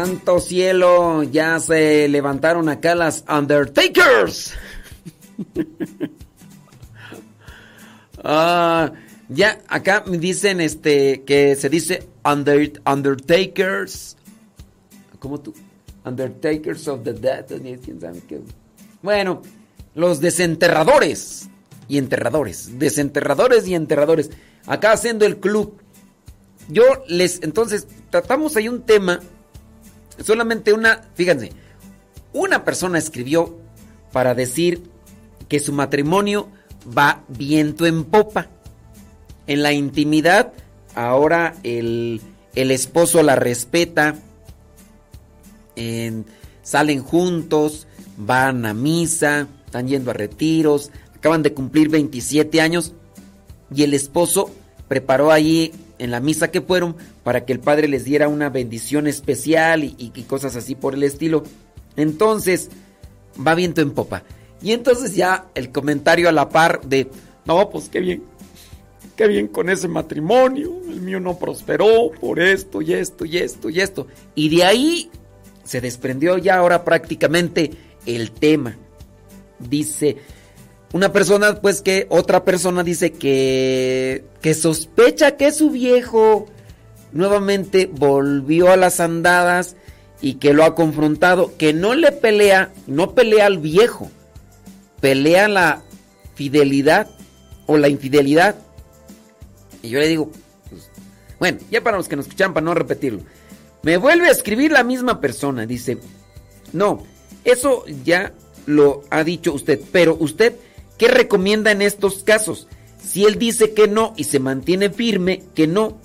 Speaker 4: Santo cielo, ya se levantaron acá las Undertakers. Ah, ya acá me dicen este que se dice under, Undertakers. ¿Cómo tú? Undertakers of the Dead. ¿Quién sabe qué? Bueno, los desenterradores y enterradores. Desenterradores y enterradores. Acá haciendo el club. Yo les, entonces, tratamos ahí un tema. Solamente una, fíjense, una persona escribió para decir que su matrimonio va viento en popa. En la intimidad, ahora el, el esposo la respeta, en- salen juntos, van a misa, están yendo a retiros, acaban de cumplir 27 años y el esposo preparó allí en la misa que fueron para que el padre les diera una bendición especial y, y- cosas así por el estilo. Entonces, va viento en popa. Y entonces ya el comentario a la par de, no, pues qué bien, qué bien con ese matrimonio, el mío no prosperó por esto y esto y esto y esto. Y de ahí se desprendió ya ahora prácticamente el tema. Dice, una persona, pues que otra persona dice que, que sospecha que su viejo nuevamente volvió a las andadas y que lo ha confrontado, que no le pelea, no pelea al viejo, pelea la fidelidad o la infidelidad. Y yo le digo, pues, bueno, ya para los que nos escuchan, para no repetirlo, me vuelve a escribir la misma persona, dice, no, eso ya lo ha dicho usted, pero usted, ¿qué recomienda en estos casos? Si él dice que no y se mantiene firme, que no,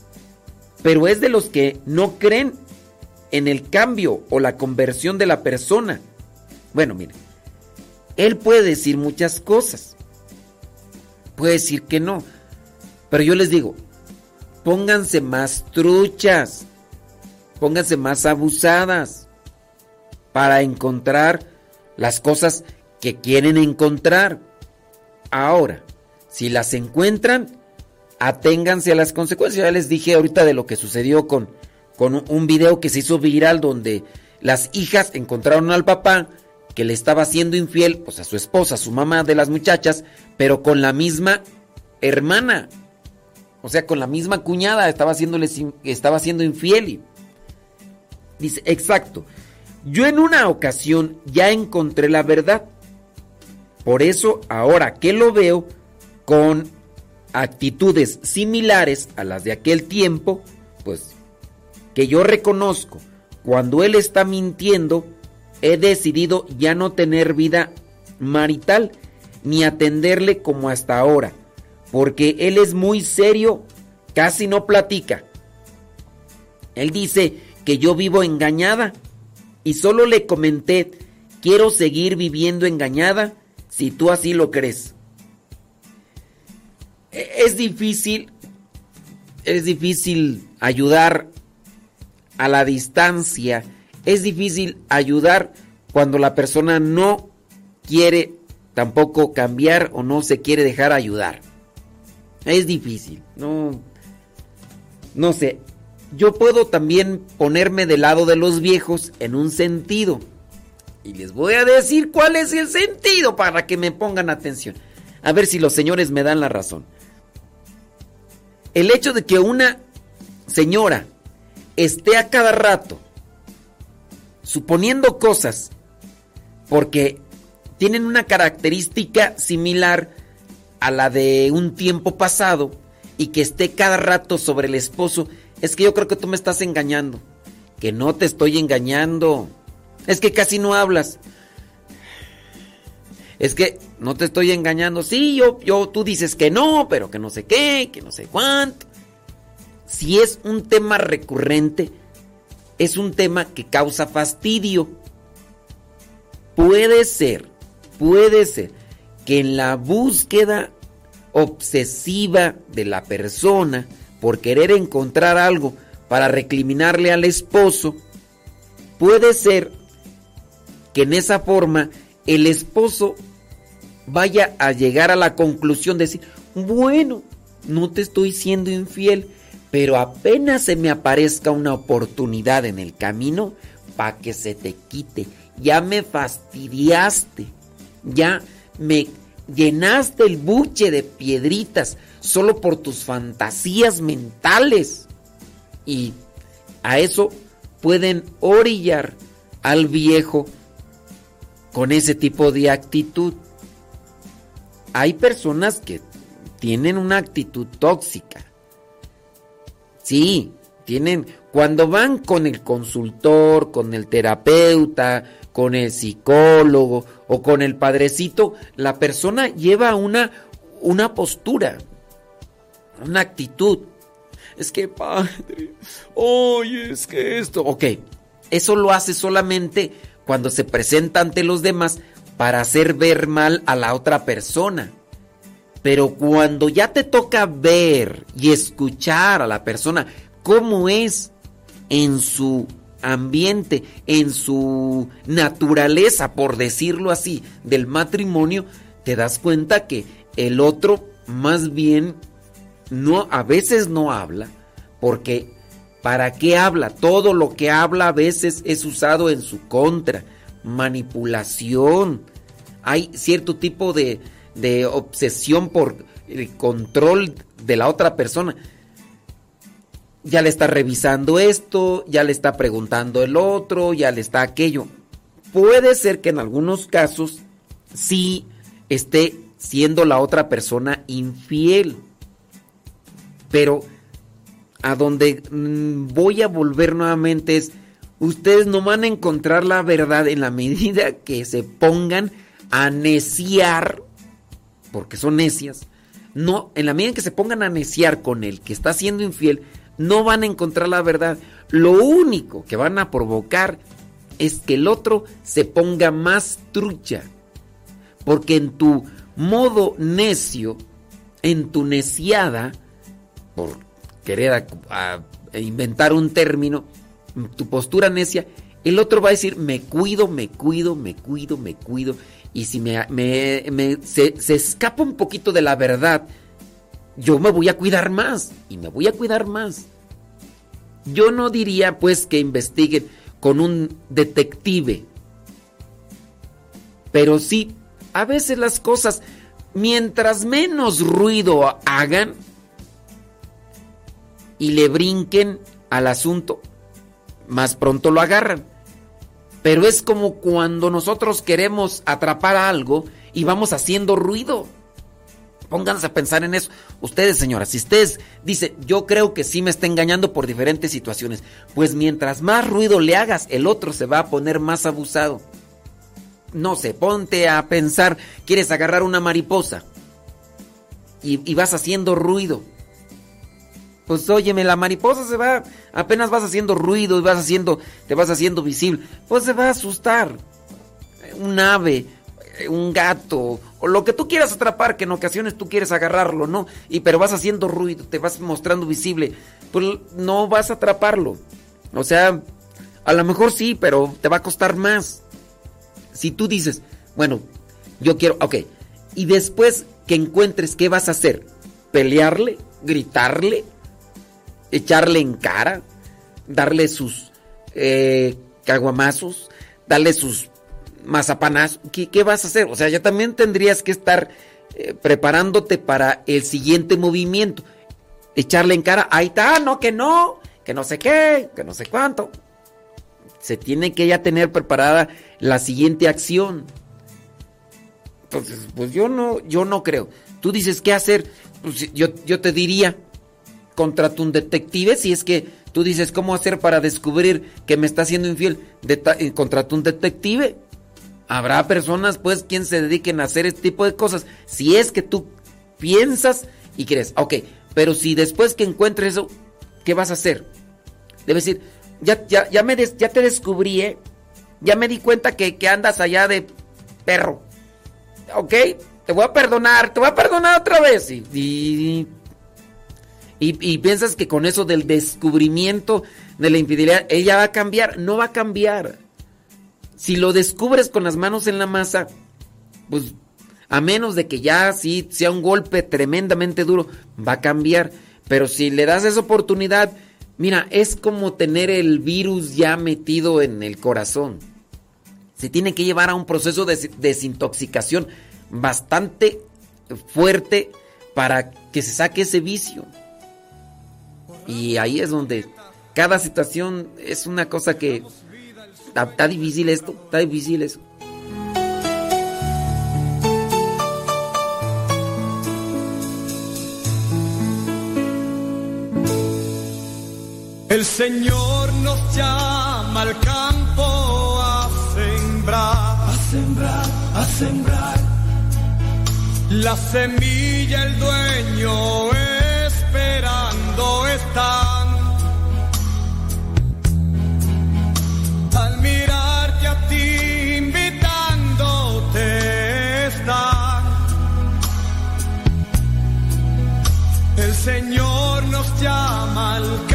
Speaker 4: pero es de los que no creen en el cambio o la conversión de la persona. Bueno, mire, él puede decir muchas cosas, puede decir que no, pero yo les digo, pónganse más truchas, pónganse más abusadas para encontrar las cosas que quieren encontrar. Ahora, si las encuentran, aténganse a las consecuencias. Ya les dije ahorita de lo que sucedió con, con un video que se hizo viral donde las hijas encontraron al papá que le estaba siendo infiel, pues a su esposa, su mamá de las muchachas, pero con la misma hermana. O sea, con la misma cuñada estaba, estaba siendo infiel. Dice, exacto. Yo en una ocasión ya encontré la verdad. Por eso ahora que lo veo con actitudes similares a las de aquel tiempo, pues que yo reconozco cuando él está mintiendo, he decidido ya no tener vida marital ni atenderle como hasta ahora, porque él es muy serio, casi no platica. Él dice que yo vivo engañada y solo le comenté, quiero seguir viviendo engañada si tú así lo crees. E- Es difícil, es difícil ayudar a la distancia, es difícil ayudar cuando la persona no quiere tampoco cambiar o no se quiere dejar ayudar. Es difícil, no, no sé. yo puedo también ponerme del lado de los viejos en un sentido. Y les voy a decir cuál es el sentido para que me pongan atención. A ver si los señores me dan la razón. El hecho de que una señora esté a cada rato suponiendo cosas porque tienen una característica similar a la de un tiempo pasado y que esté cada rato sobre el esposo, es que yo creo que tú me estás engañando. Que no te estoy engañando. Es que casi no hablas. Es que no te estoy engañando. Sí, yo, yo, tú dices que no, pero que no sé qué, que no sé cuánto. Si es un tema recurrente, es un tema que causa fastidio. Puede ser, puede ser que en la búsqueda obsesiva de la persona por querer encontrar algo para recriminarle al esposo, puede ser que en esa forma el esposo vaya a llegar a la conclusión de decir, bueno, no te estoy siendo infiel, pero apenas se me aparezca una oportunidad en el camino, para que se te quite. Ya me fastidiaste, ya me llenaste el buche de piedritas solo por tus fantasías mentales. Y a eso pueden orillar al viejo con ese tipo de actitud. Hay personas que tienen una actitud tóxica. Sí, tienen cuando van con el consultor, con el terapeuta, con el psicólogo o con el padrecito, la persona lleva una una postura, una actitud. Es que padre, oye, es que esto, ok, eso lo hace solamente cuando se presenta ante los demás para hacer ver mal a la otra persona. Pero cuando ya te toca ver y escuchar a la persona cómo es en su ambiente, en su naturaleza, por decirlo así, del matrimonio, te das cuenta que el otro más bien no a veces no habla porque ¿para qué habla? Todo lo que habla a veces es usado en su contra, manipulación. Hay cierto tipo de, de obsesión por el control de la otra persona. Ya le está revisando esto, ya le está preguntando el otro, ya le está aquello. Puede ser que en algunos casos sí esté siendo la otra persona infiel. Pero a donde mm, voy a volver nuevamente es, ustedes no van a encontrar la verdad en la medida que se pongan a neciar, porque son necias, no, en la medida que se pongan a neciar con el que está siendo infiel, no van a encontrar la verdad. Lo único que van a provocar es que el otro se ponga más trucha. Porque en tu modo necio, en tu neciada, querer inventar un término, tu postura necia, el otro va a decir, me cuido, me cuido, me cuido, me cuido. Y si me- se, se escapa un poquito de la verdad, yo me voy a cuidar más y me voy a cuidar más. Yo no diría pues que investiguen con un detective, pero sí, a veces las cosas, mientras menos ruido hagan y le brinquen al asunto, más pronto lo agarran. Pero es como cuando nosotros queremos atrapar algo y vamos haciendo ruido. Pónganse a pensar en eso. Ustedes, señoras, si ustedes dicen, yo creo que sí me está engañando por diferentes situaciones, pues mientras más ruido le hagas, el otro se va a poner más abusado. No sé, ponte a pensar, quieres agarrar una mariposa y vas haciendo ruido. Pues óyeme, la mariposa se va, apenas vas haciendo ruido y vas haciendo, te vas haciendo visible, pues se va a asustar. Un ave, un gato, o lo que tú quieras atrapar, que en ocasiones tú quieres agarrarlo, ¿no? Y pero vas haciendo ruido, te vas mostrando visible, pues no vas a atraparlo. O sea, a lo mejor sí, pero te va a costar más. Si tú dices, bueno, yo quiero, ok, y después que encuentres qué vas a hacer, pelearle, gritarle, echarle en cara, darle sus eh, caguamazos, darle sus mazapanazos. ¿Qué, qué vas a hacer? O sea, ya también tendrías que estar eh, preparándote para el siguiente movimiento. Echarle en cara, ahí está, no, que no, que no sé qué, que no sé cuánto. Se tiene que ya tener preparada la siguiente acción. Entonces, pues yo no, yo no creo. Tú dices qué hacer. Pues yo, yo te diría, contrata un detective si es que tú dices cómo hacer para descubrir que me está siendo infiel. Deta- eh, contrata un detective. Habrá personas, pues, quien se dediquen a hacer este tipo de cosas. Si es que tú piensas y crees, ok, pero si después que encuentres eso, ¿qué vas a hacer? Debes decir, ya, ya, ya, me des- ya te descubrí, ¿eh? Ya me di cuenta que, que andas allá de perro. Ok, te voy a perdonar, te voy a perdonar otra vez. Y, y- piensas que con eso del descubrimiento de la infidelidad, ella va a cambiar. No va a cambiar. Si lo descubres con las manos en la masa, pues a menos de que ya sí sea un golpe tremendamente duro, va a cambiar. Pero si le das esa oportunidad, mira, es como tener el virus ya metido en el corazón. Se tiene que llevar a un proceso de des- desintoxicación bastante fuerte para que se saque ese vicio. Y ahí es donde cada situación es una cosa que está, está difícil esto, está difícil eso.
Speaker 6: El Señor nos llama al campo a sembrar, a sembrar, a sembrar. La semilla, el dueño esperando están. Al mirarte a ti, invitándote están. El Señor nos llama al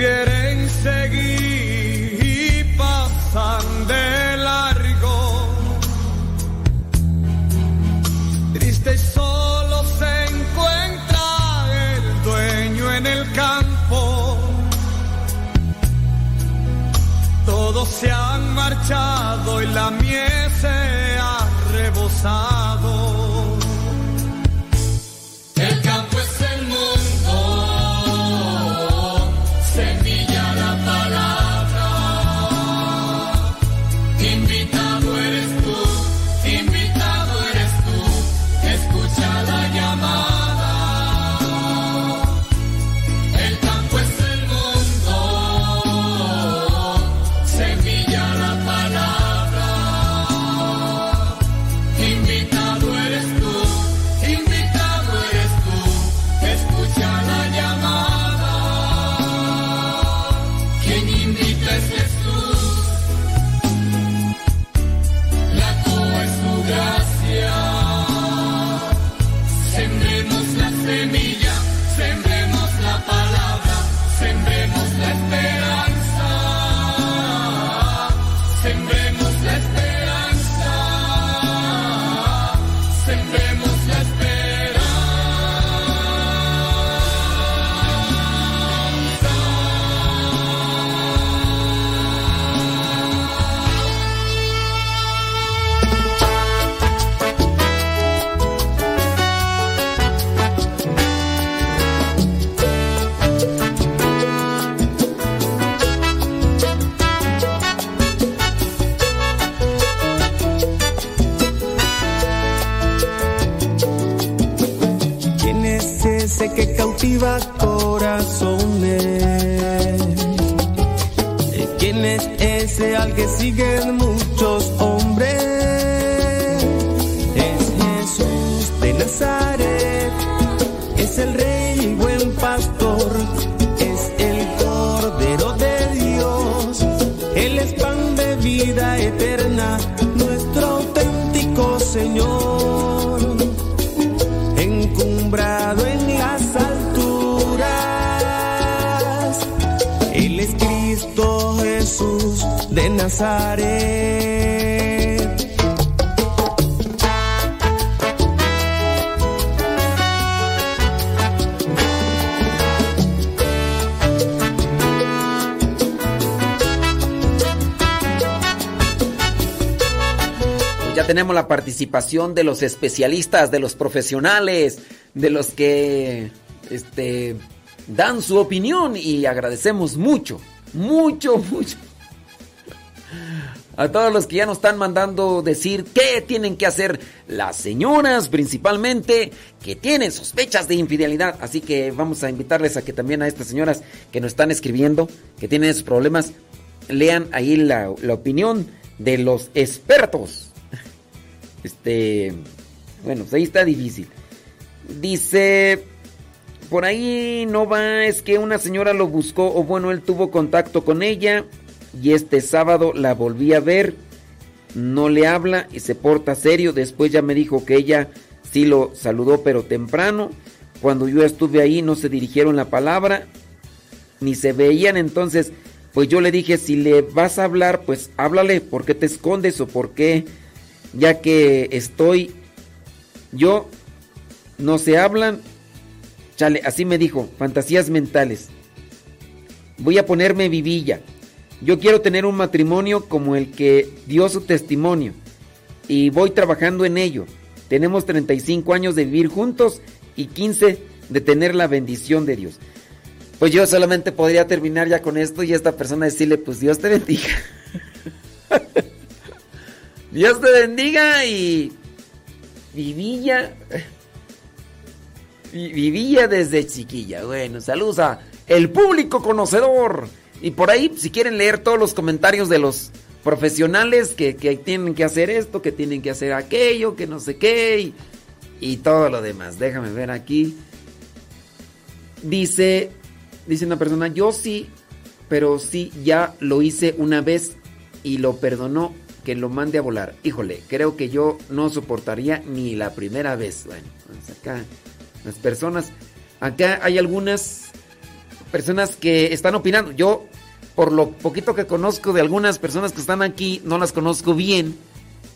Speaker 6: Prefieren seguir y pasan de largo. Triste y solo se encuentra el dueño en el campo. Todos se han marchado y la miel se ha rebosado. Cautiva corazones. ¿Quién es ese al que siguen muchos
Speaker 4: Ya tenemos la participación de los especialistas, de los profesionales, de los que este, dan su opinión y agradecemos mucho, mucho, mucho. A todos los que ya nos están mandando decir qué tienen que hacer las señoras principalmente que tienen sospechas de infidelidad. Así que vamos a invitarles a que también a estas señoras que nos están escribiendo, que tienen esos problemas, lean ahí la, opinión de los expertos. Este, bueno, pues ahí está difícil. Dice, por ahí no va, es que una señora lo buscó, o bueno, él tuvo contacto con ella y este sábado la volví a ver, no le habla y se porta serio, después ya me dijo que ella sí lo saludó pero temprano, cuando yo estuve ahí no se dirigieron la palabra, ni se veían, entonces pues yo le dije, si le vas a hablar, pues háblale, ¿por qué te escondes o por qué? Ya que estoy, yo, no se hablan, chale, así me dijo, fantasías mentales. Voy a ponerme vivilla. Yo quiero tener un matrimonio como el que dio su testimonio y voy trabajando en ello. Tenemos 35 años de vivir juntos y 15 de tener la bendición de Dios. Pues yo solamente podría terminar ya con esto y esta persona decirle, pues Dios te bendiga. Dios te bendiga y vivilla. Vi- Vivilla desde chiquilla. Bueno, saludos a el público conocedor. Y por ahí, si quieren leer todos los comentarios de los profesionales que, que tienen que hacer esto, que tienen que hacer aquello, que no sé qué, y, y todo lo demás. Déjame ver aquí. Dice, dice una persona, yo sí, pero sí, ya lo hice una vez y lo perdonó que lo mande a volar. Híjole, creo que yo no soportaría ni la primera vez. Bueno, pues acá las personas, acá hay algunas personas que están opinando. Yo, por lo poquito que conozco de algunas personas que están aquí, no las conozco bien,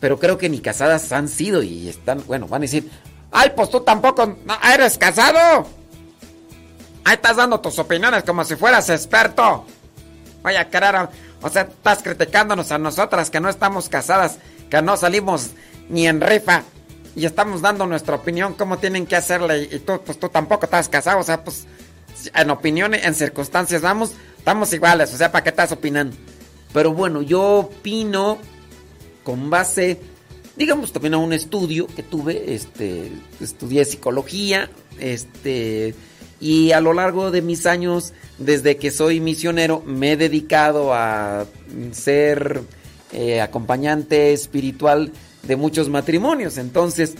Speaker 4: pero creo que ni casadas han sido y están, bueno, van a decir, ay, pues tú tampoco eres casado. Ahí estás dando tus opiniones como si fueras experto. Vaya, carara. O sea, estás criticándonos a nosotras que no estamos casadas, que no salimos ni en rifa y estamos dando nuestra opinión, cómo tienen que hacerle. Y tú, pues tú tampoco estás casado. O sea, pues en opiniones, en circunstancias, vamos, estamos iguales. O sea, ¿para qué estás opinando? Pero bueno, yo opino con base, digamos, también a un estudio que tuve. Este, estudié psicología. Este. Y a lo largo de mis años, desde que soy misionero, me he dedicado a ser eh, acompañante espiritual de muchos matrimonios. Entonces,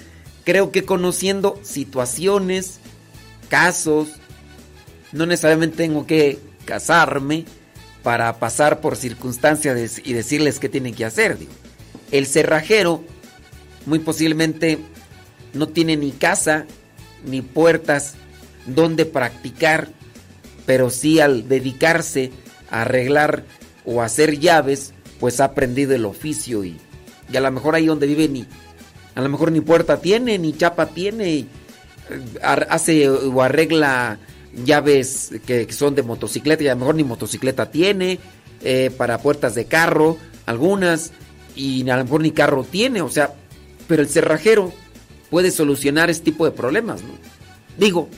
Speaker 4: creo que conociendo situaciones, casos, no necesariamente tengo que casarme para pasar por circunstancias y decirles qué tienen que hacer. El cerrajero muy posiblemente no tiene ni casa ni puertas donde practicar, pero sí al dedicarse a arreglar o hacer llaves, pues ha aprendido el oficio y, y a lo mejor ahí donde vive ni, a lo mejor ni puerta tiene, ni chapa tiene, eh, hace o arregla llaves que, son de motocicleta y a lo mejor ni motocicleta tiene, eh, para puertas de carro, algunas, y a lo mejor ni carro tiene, o sea, pero el cerrajero puede solucionar este tipo de problemas, ¿no? Digo,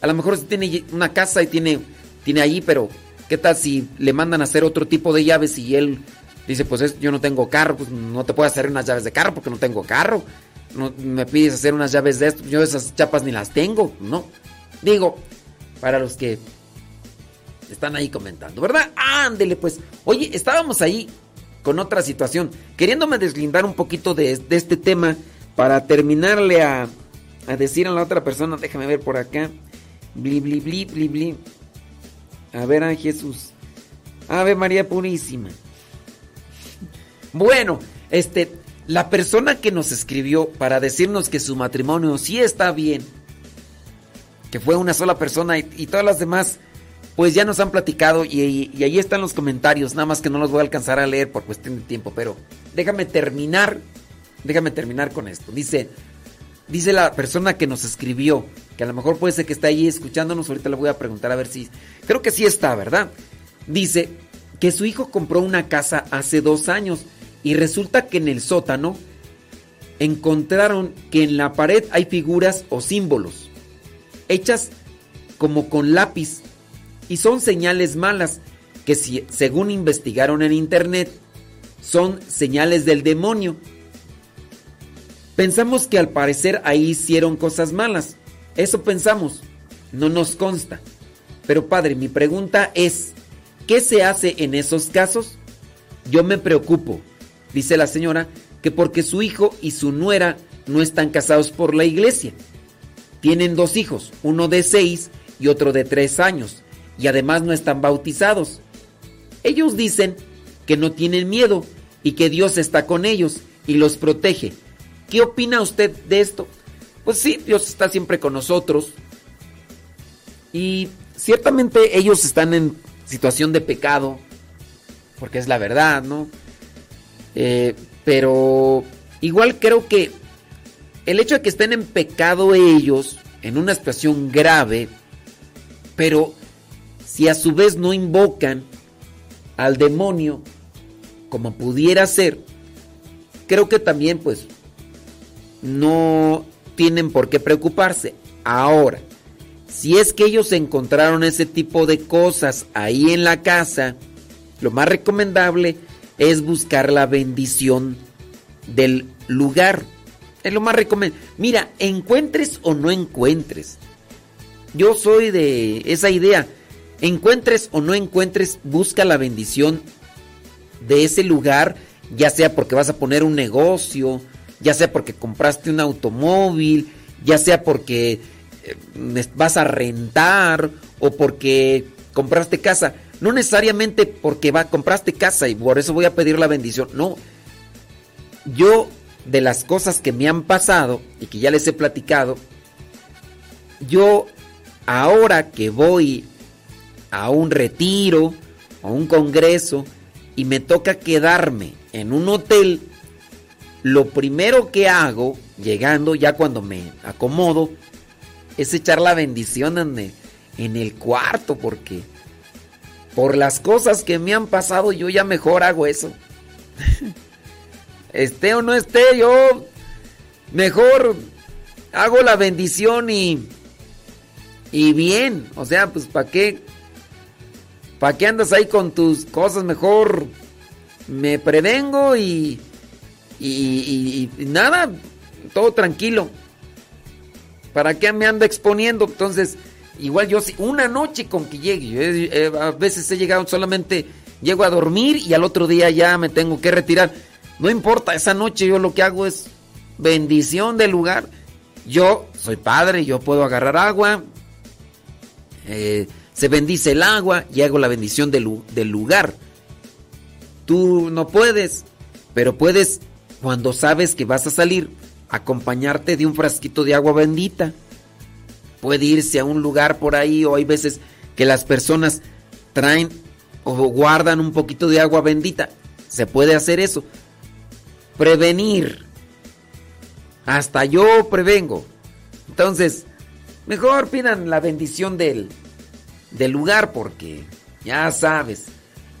Speaker 4: a lo mejor si tiene una casa y tiene, tiene ahí, pero ¿qué tal si le mandan a hacer otro tipo de llaves y él dice, pues es- yo no tengo carro, pues no te puedo hacer unas llaves de carro porque no tengo carro? No, me pides hacer unas llaves de esto, yo esas chapas ni las tengo, ¿no? Digo, para los que están ahí comentando, ¿verdad? Ándele pues. Oye, estábamos ahí con otra situación, queriéndome deslindar un poquito de, este tema para terminarle a, a decir a la otra persona, déjame ver por acá. Bli, bli, bli, bli, bli. A ver a Jesús. Ave María Purísima. Bueno, este, la persona que nos escribió para decirnos que su matrimonio sí está bien, fue una sola persona y, todas las demás, pues ya nos han platicado y ahí están los comentarios, nada más que no los voy a alcanzar a leer por cuestión de tiempo, pero déjame terminar, déjame terminar con esto. Dice, dice la persona que nos escribió, que a lo mejor puede ser que está ahí escuchándonos, ahorita le voy a preguntar a ver si, creo que sí está, ¿verdad? Dice que su hijo compró una casa hace dos años y resulta que en el sótano encontraron que en la pared hay figuras o símbolos hechas como con lápiz y son señales malas que si- según investigaron en internet son señales del demonio. Pensamos que al parecer ahí hicieron cosas malas. Eso pensamos. No nos consta. Pero padre, mi pregunta es, ¿qué se hace en esos casos? Yo me preocupo, dice la señora, que porque su hijo y su nuera no están casados por la iglesia. Tienen dos hijos, uno de seis y otro de tres años, y además no están bautizados. Ellos dicen que no tienen miedo y que Dios está con ellos y los protege. ¿Qué opina usted de esto? Pues sí, Dios está siempre con nosotros. Y ciertamente ellos están en situación de pecado, porque es la verdad, ¿no? Eh, pero igual creo que el hecho de que estén en pecado ellos, en una situación grave, pero si a su vez no invocan al demonio como pudiera ser, creo que también pues no tienen por qué preocuparse. Ahora, si es que ellos encontraron ese tipo de cosas ahí en la casa, lo más recomendable es buscar la bendición del lugar. Es lo más recomendable. Mira, encuentres o no encuentres. Yo soy de esa idea. Encuentres o no encuentres, busca la bendición de ese lugar, ya sea porque vas a poner un negocio, ya sea porque compraste un automóvil, ya sea porque eh, vas a rentar o porque compraste casa. No necesariamente porque va, compraste casa y por eso voy a pedir la bendición. No. Yo, de las cosas que me han pasado y que ya les he platicado, yo ahora que voy a un retiro, a un congreso, y me toca quedarme en un hotel, lo primero que hago, llegando ya cuando me acomodo, es echar la bendición en el, en el cuarto, porque por las cosas que me han pasado, yo ya mejor hago eso. esté o no esté, yo mejor hago la bendición y, y bien, o sea, pues ¿para qué? ¿Para qué andas ahí con tus cosas? Mejor me prevengo y, y, y- nada, todo tranquilo. ¿Para qué me ando exponiendo? Entonces, igual yo una noche con que llegue, yo, a veces he llegado solamente, llego a dormir y al otro día ya me tengo que retirar. No importa, esa noche yo lo que hago es bendición del lugar. Yo soy padre, yo puedo agarrar agua, eh, se bendice el agua y hago la bendición del, del lugar. Tú no puedes, pero puedes cuando sabes que vas a salir, acompañarte de un frasquito de agua bendita. Puede irse a un lugar por ahí o hay veces que las personas traen o guardan un poquito de agua bendita. Se puede hacer eso. Prevenir. Hasta yo prevengo. Entonces, mejor pidan la bendición del, del lugar porque ya sabes.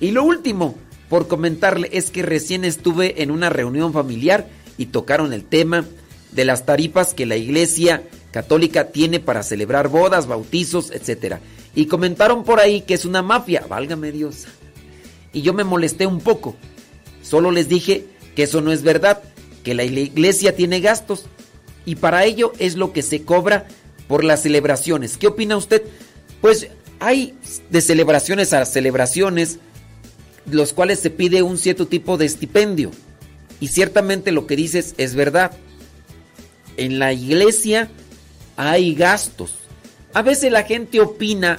Speaker 4: Y lo último, por comentarle, es que recién estuve en una reunión familiar y tocaron el tema de las tarifas que la iglesia católica tiene para celebrar bodas, bautizos, etc. Y comentaron por ahí que es una mafia, válgame Dios. Y yo me molesté un poco. Solo les dije que eso no es verdad, que la iglesia tiene gastos y para ello es lo que se cobra por las celebraciones. ¿Qué opina usted? Pues hay de celebraciones a celebraciones los cuales se pide un cierto tipo de estipendio. Y ciertamente lo que dices es verdad. En la iglesia hay gastos. A veces la gente opina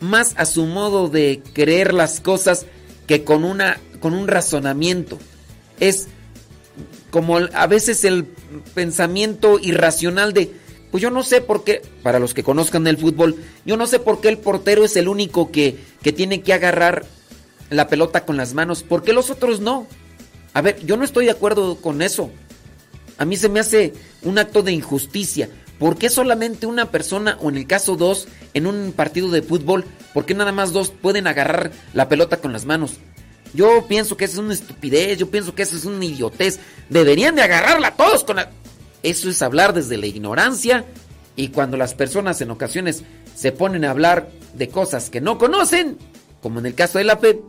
Speaker 4: más a su modo de creer las cosas que con una con un razonamiento. Es como a veces el pensamiento irracional de pues yo no sé por qué, para los que conozcan el fútbol, yo no sé por qué el portero es el único que, que tiene que agarrar la pelota con las manos, ¿por qué los otros no? A ver, yo no estoy de acuerdo con eso. A mí se me hace un acto de injusticia. ¿Por qué solamente una persona, o en el caso dos, en un partido de fútbol, por qué nada más dos pueden agarrar la pelota con las manos? Yo pienso que eso es una estupidez, yo pienso que eso es una idiotez. Deberían de agarrarla todos con la... Eso es hablar desde la ignorancia y cuando las personas en ocasiones se ponen a hablar de cosas que no conocen, como en el caso de la fe,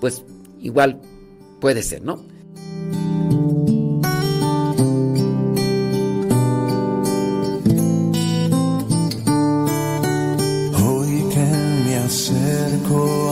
Speaker 4: pues igual puede ser, ¿no?
Speaker 29: Hoy que me acerco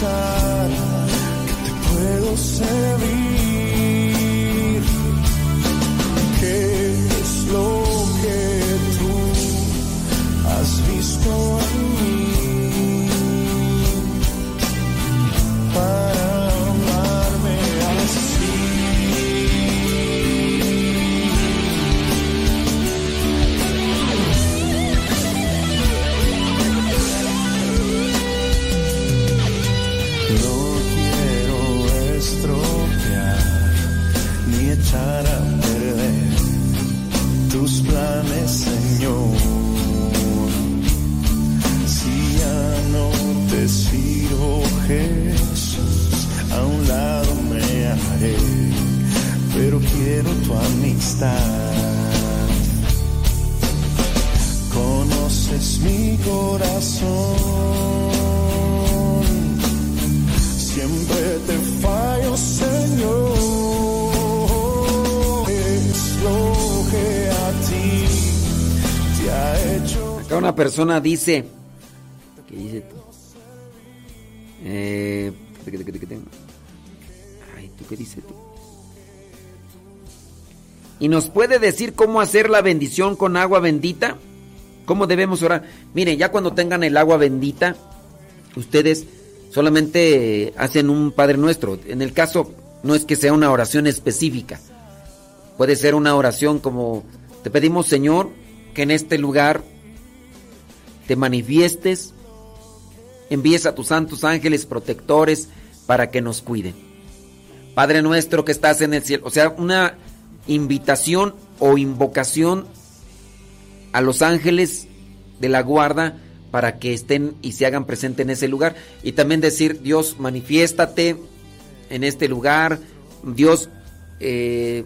Speaker 29: Pensar que te puedo servir?
Speaker 4: Dice. ¿Qué dice? Eh. Ay, ¿tú? ¿Y nos puede decir cómo hacer la bendición con agua bendita? ¿Cómo debemos orar? Miren, ya cuando tengan el agua bendita, ustedes solamente hacen un Padre Nuestro. En el caso, no es que sea una oración específica. Puede ser una oración como, te pedimos Señor, que en este lugar te manifiestes, envíes a tus santos ángeles protectores para que nos cuiden. Padre nuestro que estás en el cielo, o sea, una invitación o invocación a los ángeles de la guarda para que estén y se hagan presente en ese lugar. Y también decir Dios manifiéstate en este lugar. Dios eh,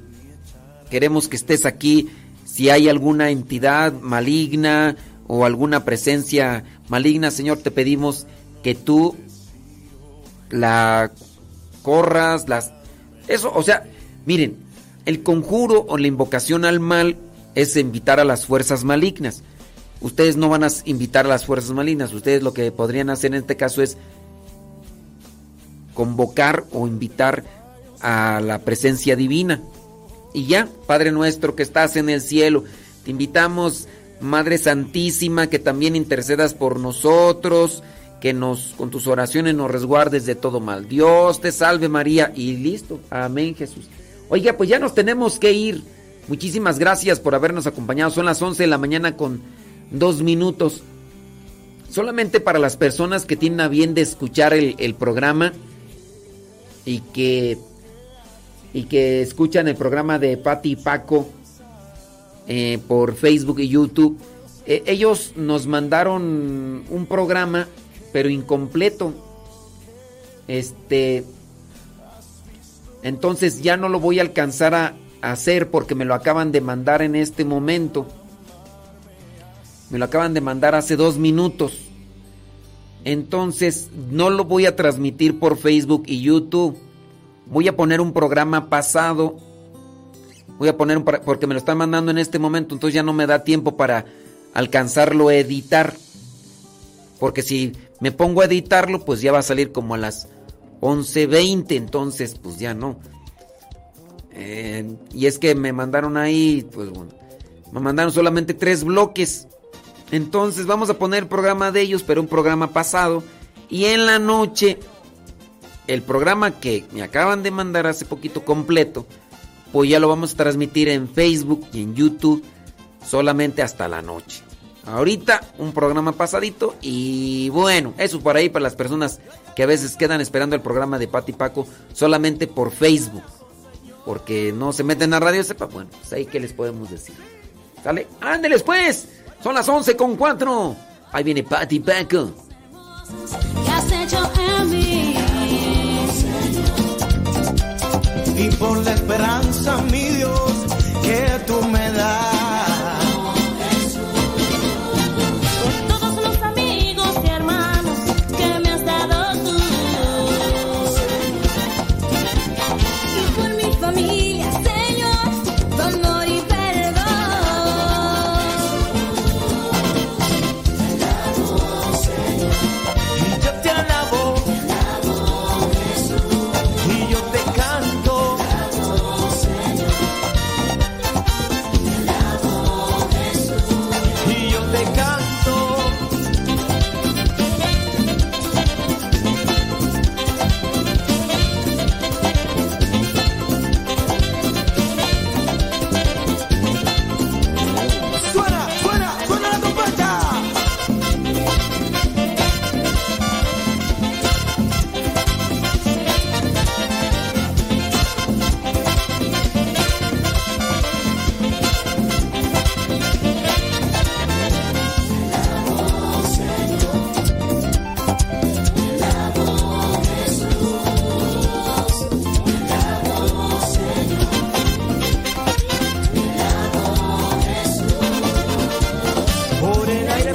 Speaker 4: queremos que estés aquí. Si hay alguna entidad maligna o alguna presencia maligna Señor te pedimos que tú la corras las eso o sea miren el conjuro o la invocación al mal es invitar a las fuerzas malignas. Ustedes no van a invitar a las fuerzas malignas, ustedes lo que podrían hacer en este caso es convocar o invitar a la presencia divina. Y ya, Padre nuestro que estás en el cielo, te invitamos, Madre Santísima, que también intercedas por nosotros, que nos con tus oraciones nos resguardes de todo mal. Dios te salve María y listo. Amén, Jesús. Oiga, pues ya nos tenemos que ir. Muchísimas gracias por habernos acompañado. Son las 11 de la mañana con dos minutos. Solamente para las personas que tienen a bien de escuchar el, programa, y que y que escuchan el programa de Pati y Paco eh, por Facebook y YouTube. Eh, ellos nos mandaron un programa, pero incompleto. Este. Entonces ya no lo voy a alcanzar a hacer porque me lo acaban de mandar en este momento. Me lo acaban de mandar hace dos minutos. Entonces no lo voy a transmitir por Facebook y YouTube. Voy a poner un programa pasado. Voy a poner un para- porque me lo están mandando en este momento, entonces ya no me da tiempo para alcanzarlo a editar. Porque si me pongo a editarlo, pues ya va a salir como a las 11:20, entonces pues ya no. Eh, y es que me mandaron ahí, pues bueno, me mandaron solamente tres bloques. Entonces vamos a poner el programa de ellos, pero un programa pasado. Y en la noche, el programa que me acaban de mandar hace poquito completo, pues ya lo vamos a transmitir en Facebook y en YouTube solamente hasta la noche. Ahorita un programa pasadito y bueno, eso por ahí para las personas que a veces quedan esperando el programa de Pati Paco solamente por Facebook. Porque no se meten a Radio Sepa, bueno, pues ahí que les podemos decir. ¿Sale? ¡Ándeles pues! Son las 11 con 4. Ahí viene Pati Paco.
Speaker 6: y por la esperanza, mi Dios, que tú me das.